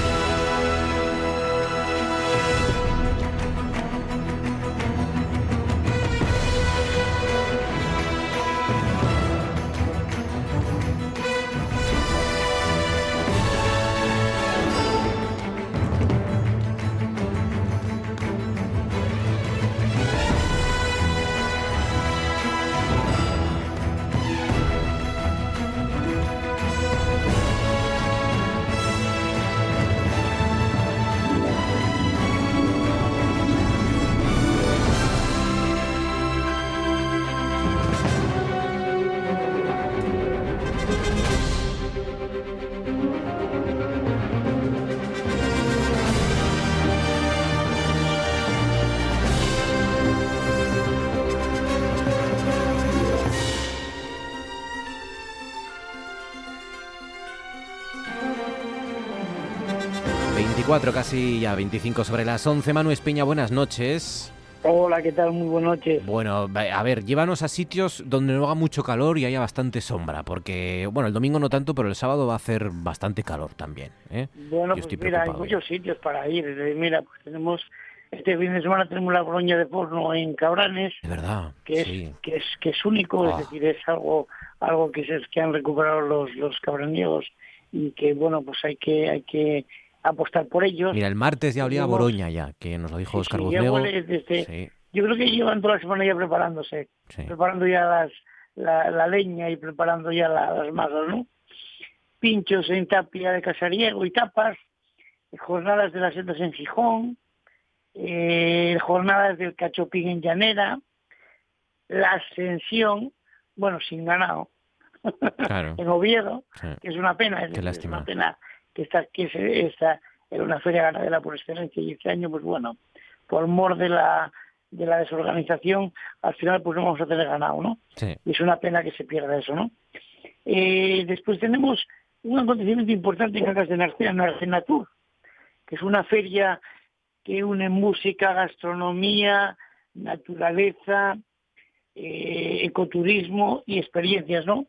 A: 24, casi ya 25 sobre las 11. Manu Espiña, buenas noches.
Q: Hola, ¿qué tal? Muy buenas noches.
A: Bueno, a ver, llévanos a sitios donde no haga mucho calor y haya bastante sombra, porque, bueno, el domingo no tanto, pero el sábado va a hacer bastante calor también. ¿eh?
Q: Bueno,
A: Yo
Q: pues mira, hay muchos sitios para ir. Eh, Mira, pues tenemos este fin de semana tenemos la broña de porno en Cabranes,
A: De verdad,
Q: que es que es que es único,
A: Ah.
Q: es decir, es algo algo que se que han recuperado los los y que bueno, pues hay que hay que apostar por ellos.
A: Mira, el martes ya olía a Boroña ya, que nos lo dijo Oscar
Q: Sí, ya
A: Buznego.
Q: huele desde-
A: Sí,
Q: Yo creo que llevan toda la semana ya preparándose,
A: sí.
Q: preparando ya las la, la leña y preparando ya la- las masas, ¿no? Pinchos en Tapia de Casariego y tapas, jornadas de las setas en Gijón, eh, jornadas del Cachopín en Llanera, la Ascensión, bueno, sin ganado,
A: Claro. [laughs]
Q: en Oviedo, que es una pena, es,
A: Qué
Q: es una pena que esta, que se- esta era una feria ganadera por excelencia y este año, pues bueno, por mor de la de la desorganización, al final pues no vamos a tener ganado, ¿no?
A: Sí.
Q: Y es una pena que se pierda eso, ¿no? Eh, después tenemos un acontecimiento importante en Cangas de Narcea, Tour, que es una feria que une música, gastronomía, naturaleza, eh, ecoturismo y experiencias, ¿no?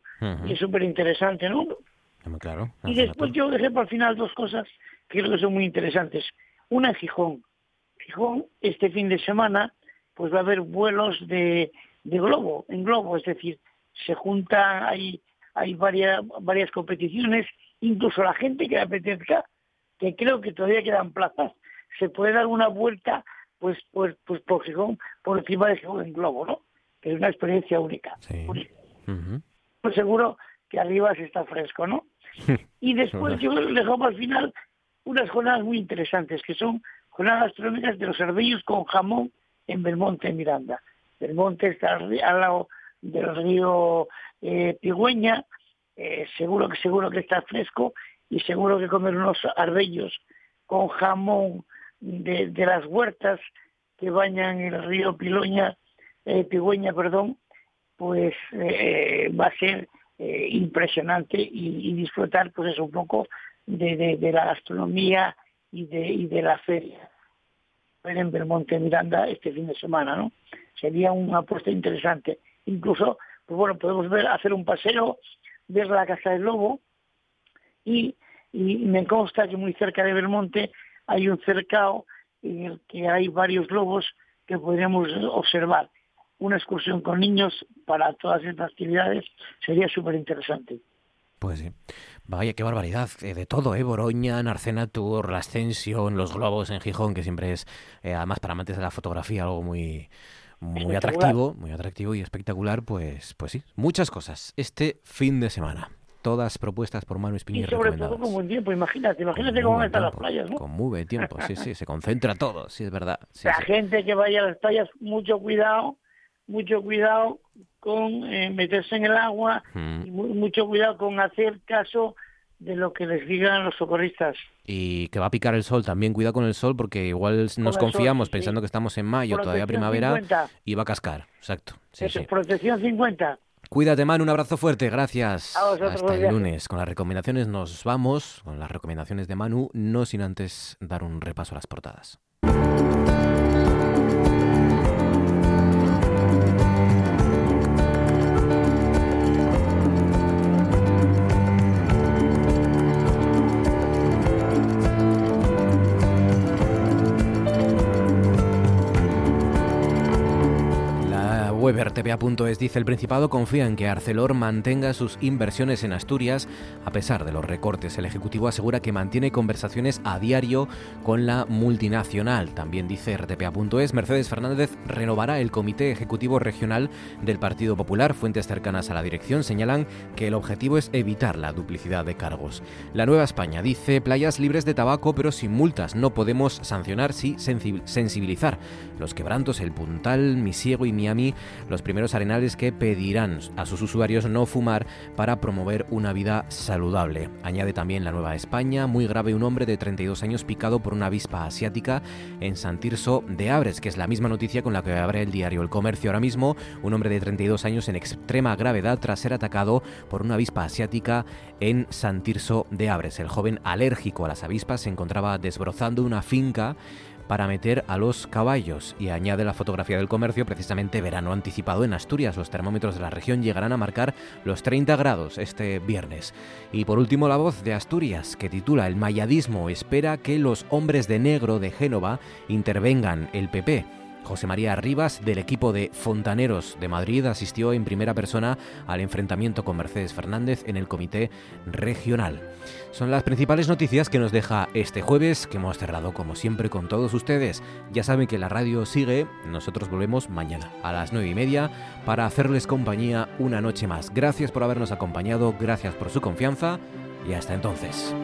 Q: Y es súper interesante, ¿no?
A: Claro.
Q: Y después yo dejé para el final dos cosas que creo que son muy interesantes. Una en Gijón. Gijón, este fin de semana, pues va a haber vuelos de, de globo, en globo, es decir, se juntan, hay, hay varias, varias competiciones, incluso la gente que apetezca, que creo que todavía quedan plazas, se puede dar una vuelta pues pues pues por Gijón, por encima de Gijón en globo, ¿no? Que es una experiencia única. única.
A: Ujú.
Q: Pues seguro que arriba se está fresco, ¿no? Y [laughs] después yo dejo para el final unas jornadas muy interesantes, que son jornadas gastronómicas de los cervellos con jamón en Belmonte, Miranda. Belmonte está al, al lado del río eh, Pigüeña, eh, seguro que seguro que está fresco y seguro que comer unos arbellos con jamón de, de las huertas que bañan el río Piloña, eh, Pigüeña, perdón, pues eh, va a ser eh, impresionante y, disfrutar pues eso un poco de, la gastronomía y de, y de la feria en Belmonte Miranda este fin de semana, ¿no? Sería una apuesta interesante. Incluso, pues bueno, podemos ver, hacer un paseo, ver la Casa del Lobo y, y me consta que muy cerca de Belmonte hay un cercado en el que hay varios lobos que podríamos observar. Una excursión con niños para todas estas actividades sería súper interesante.
A: Pues sí. Vaya, qué barbaridad. eh, de todo, ¿eh? Boroña, Narcena Tour, la Ascensión, los globos en Gijón, que siempre es, eh, además para amantes de la fotografía, algo muy, muy atractivo, muy atractivo y espectacular. Pues, pues sí, muchas cosas este fin de semana. todas propuestas por Manu
Q: Y
A: Espiñi
Q: sobre todo con buen tiempo, imagínate, imagínate cómo van a estar las playas, ¿no?
A: Con muy buen tiempo, sí, sí, se concentra todo, sí, es verdad. sí,
Q: la
A: sí.
Q: gente que vaya a las playas, mucho cuidado, mucho cuidado con eh, meterse en el agua
A: Mm.
Q: y mu- mucho cuidado con hacer caso de lo que les digan los socorristas.
A: Y que va a picar el sol, también cuidado con el sol porque igual nos
Q: sol,
A: confiamos
Q: sí.
A: pensando que estamos en mayo, todavía
Q: Protección
A: primavera
Q: 50.
A: y va a cascar, exacto. Sí,
Q: Eso,
A: sí.
Q: protección 50.
A: Cuídate, Manu, un abrazo fuerte, gracias.
Q: A vosotros,
A: Hasta el lunes. Con las recomendaciones nos vamos, con las recomendaciones de Manu, no sin antes dar un repaso a las portadas. La web rtpa.es dice el Principado confía en que Arcelor mantenga sus inversiones en Asturias a pesar de los recortes. El Ejecutivo asegura que mantiene conversaciones a diario con la multinacional. También dice rtpa.es Mercedes Fernández renovará el Comité Ejecutivo Regional del Partido Popular. Fuentes cercanas a la dirección señalan que el objetivo es evitar la duplicidad de cargos. La Nueva España dice playas libres de tabaco pero sin multas. No podemos sancionar, sí sensi- sensibilizar. Los quebrantos, el Puntal, Misiego y Miami, los primeros arenales que pedirán a sus usuarios no fumar para promover una vida saludable. Añade también la Nueva España, muy grave un hombre de 32 años picado por una avispa asiática en San Tirso de Abres, que es la misma noticia con la que abre el diario El Comercio ahora mismo, un hombre de 32 años en extrema gravedad tras ser atacado por una avispa asiática en San Tirso de Abres. El joven alérgico a las avispas se encontraba desbrozando una finca para meter a los caballos y añade la fotografía del comercio precisamente verano anticipado en Asturias. Los termómetros de la región llegarán a marcar los 30 grados este viernes. Y por último la voz de Asturias que titula El mayadismo espera que los hombres de negro de Génova intervengan el PP. José María Rivas, del equipo de Fontaneros de Madrid, asistió en primera persona al enfrentamiento con Mercedes Fernández en el comité regional. Son las principales noticias que nos deja este jueves, que hemos cerrado como siempre con todos ustedes. Ya saben que la radio sigue, nosotros volvemos mañana a las nueve y media para hacerles compañía una noche más. Gracias por habernos acompañado, gracias por su confianza y hasta entonces.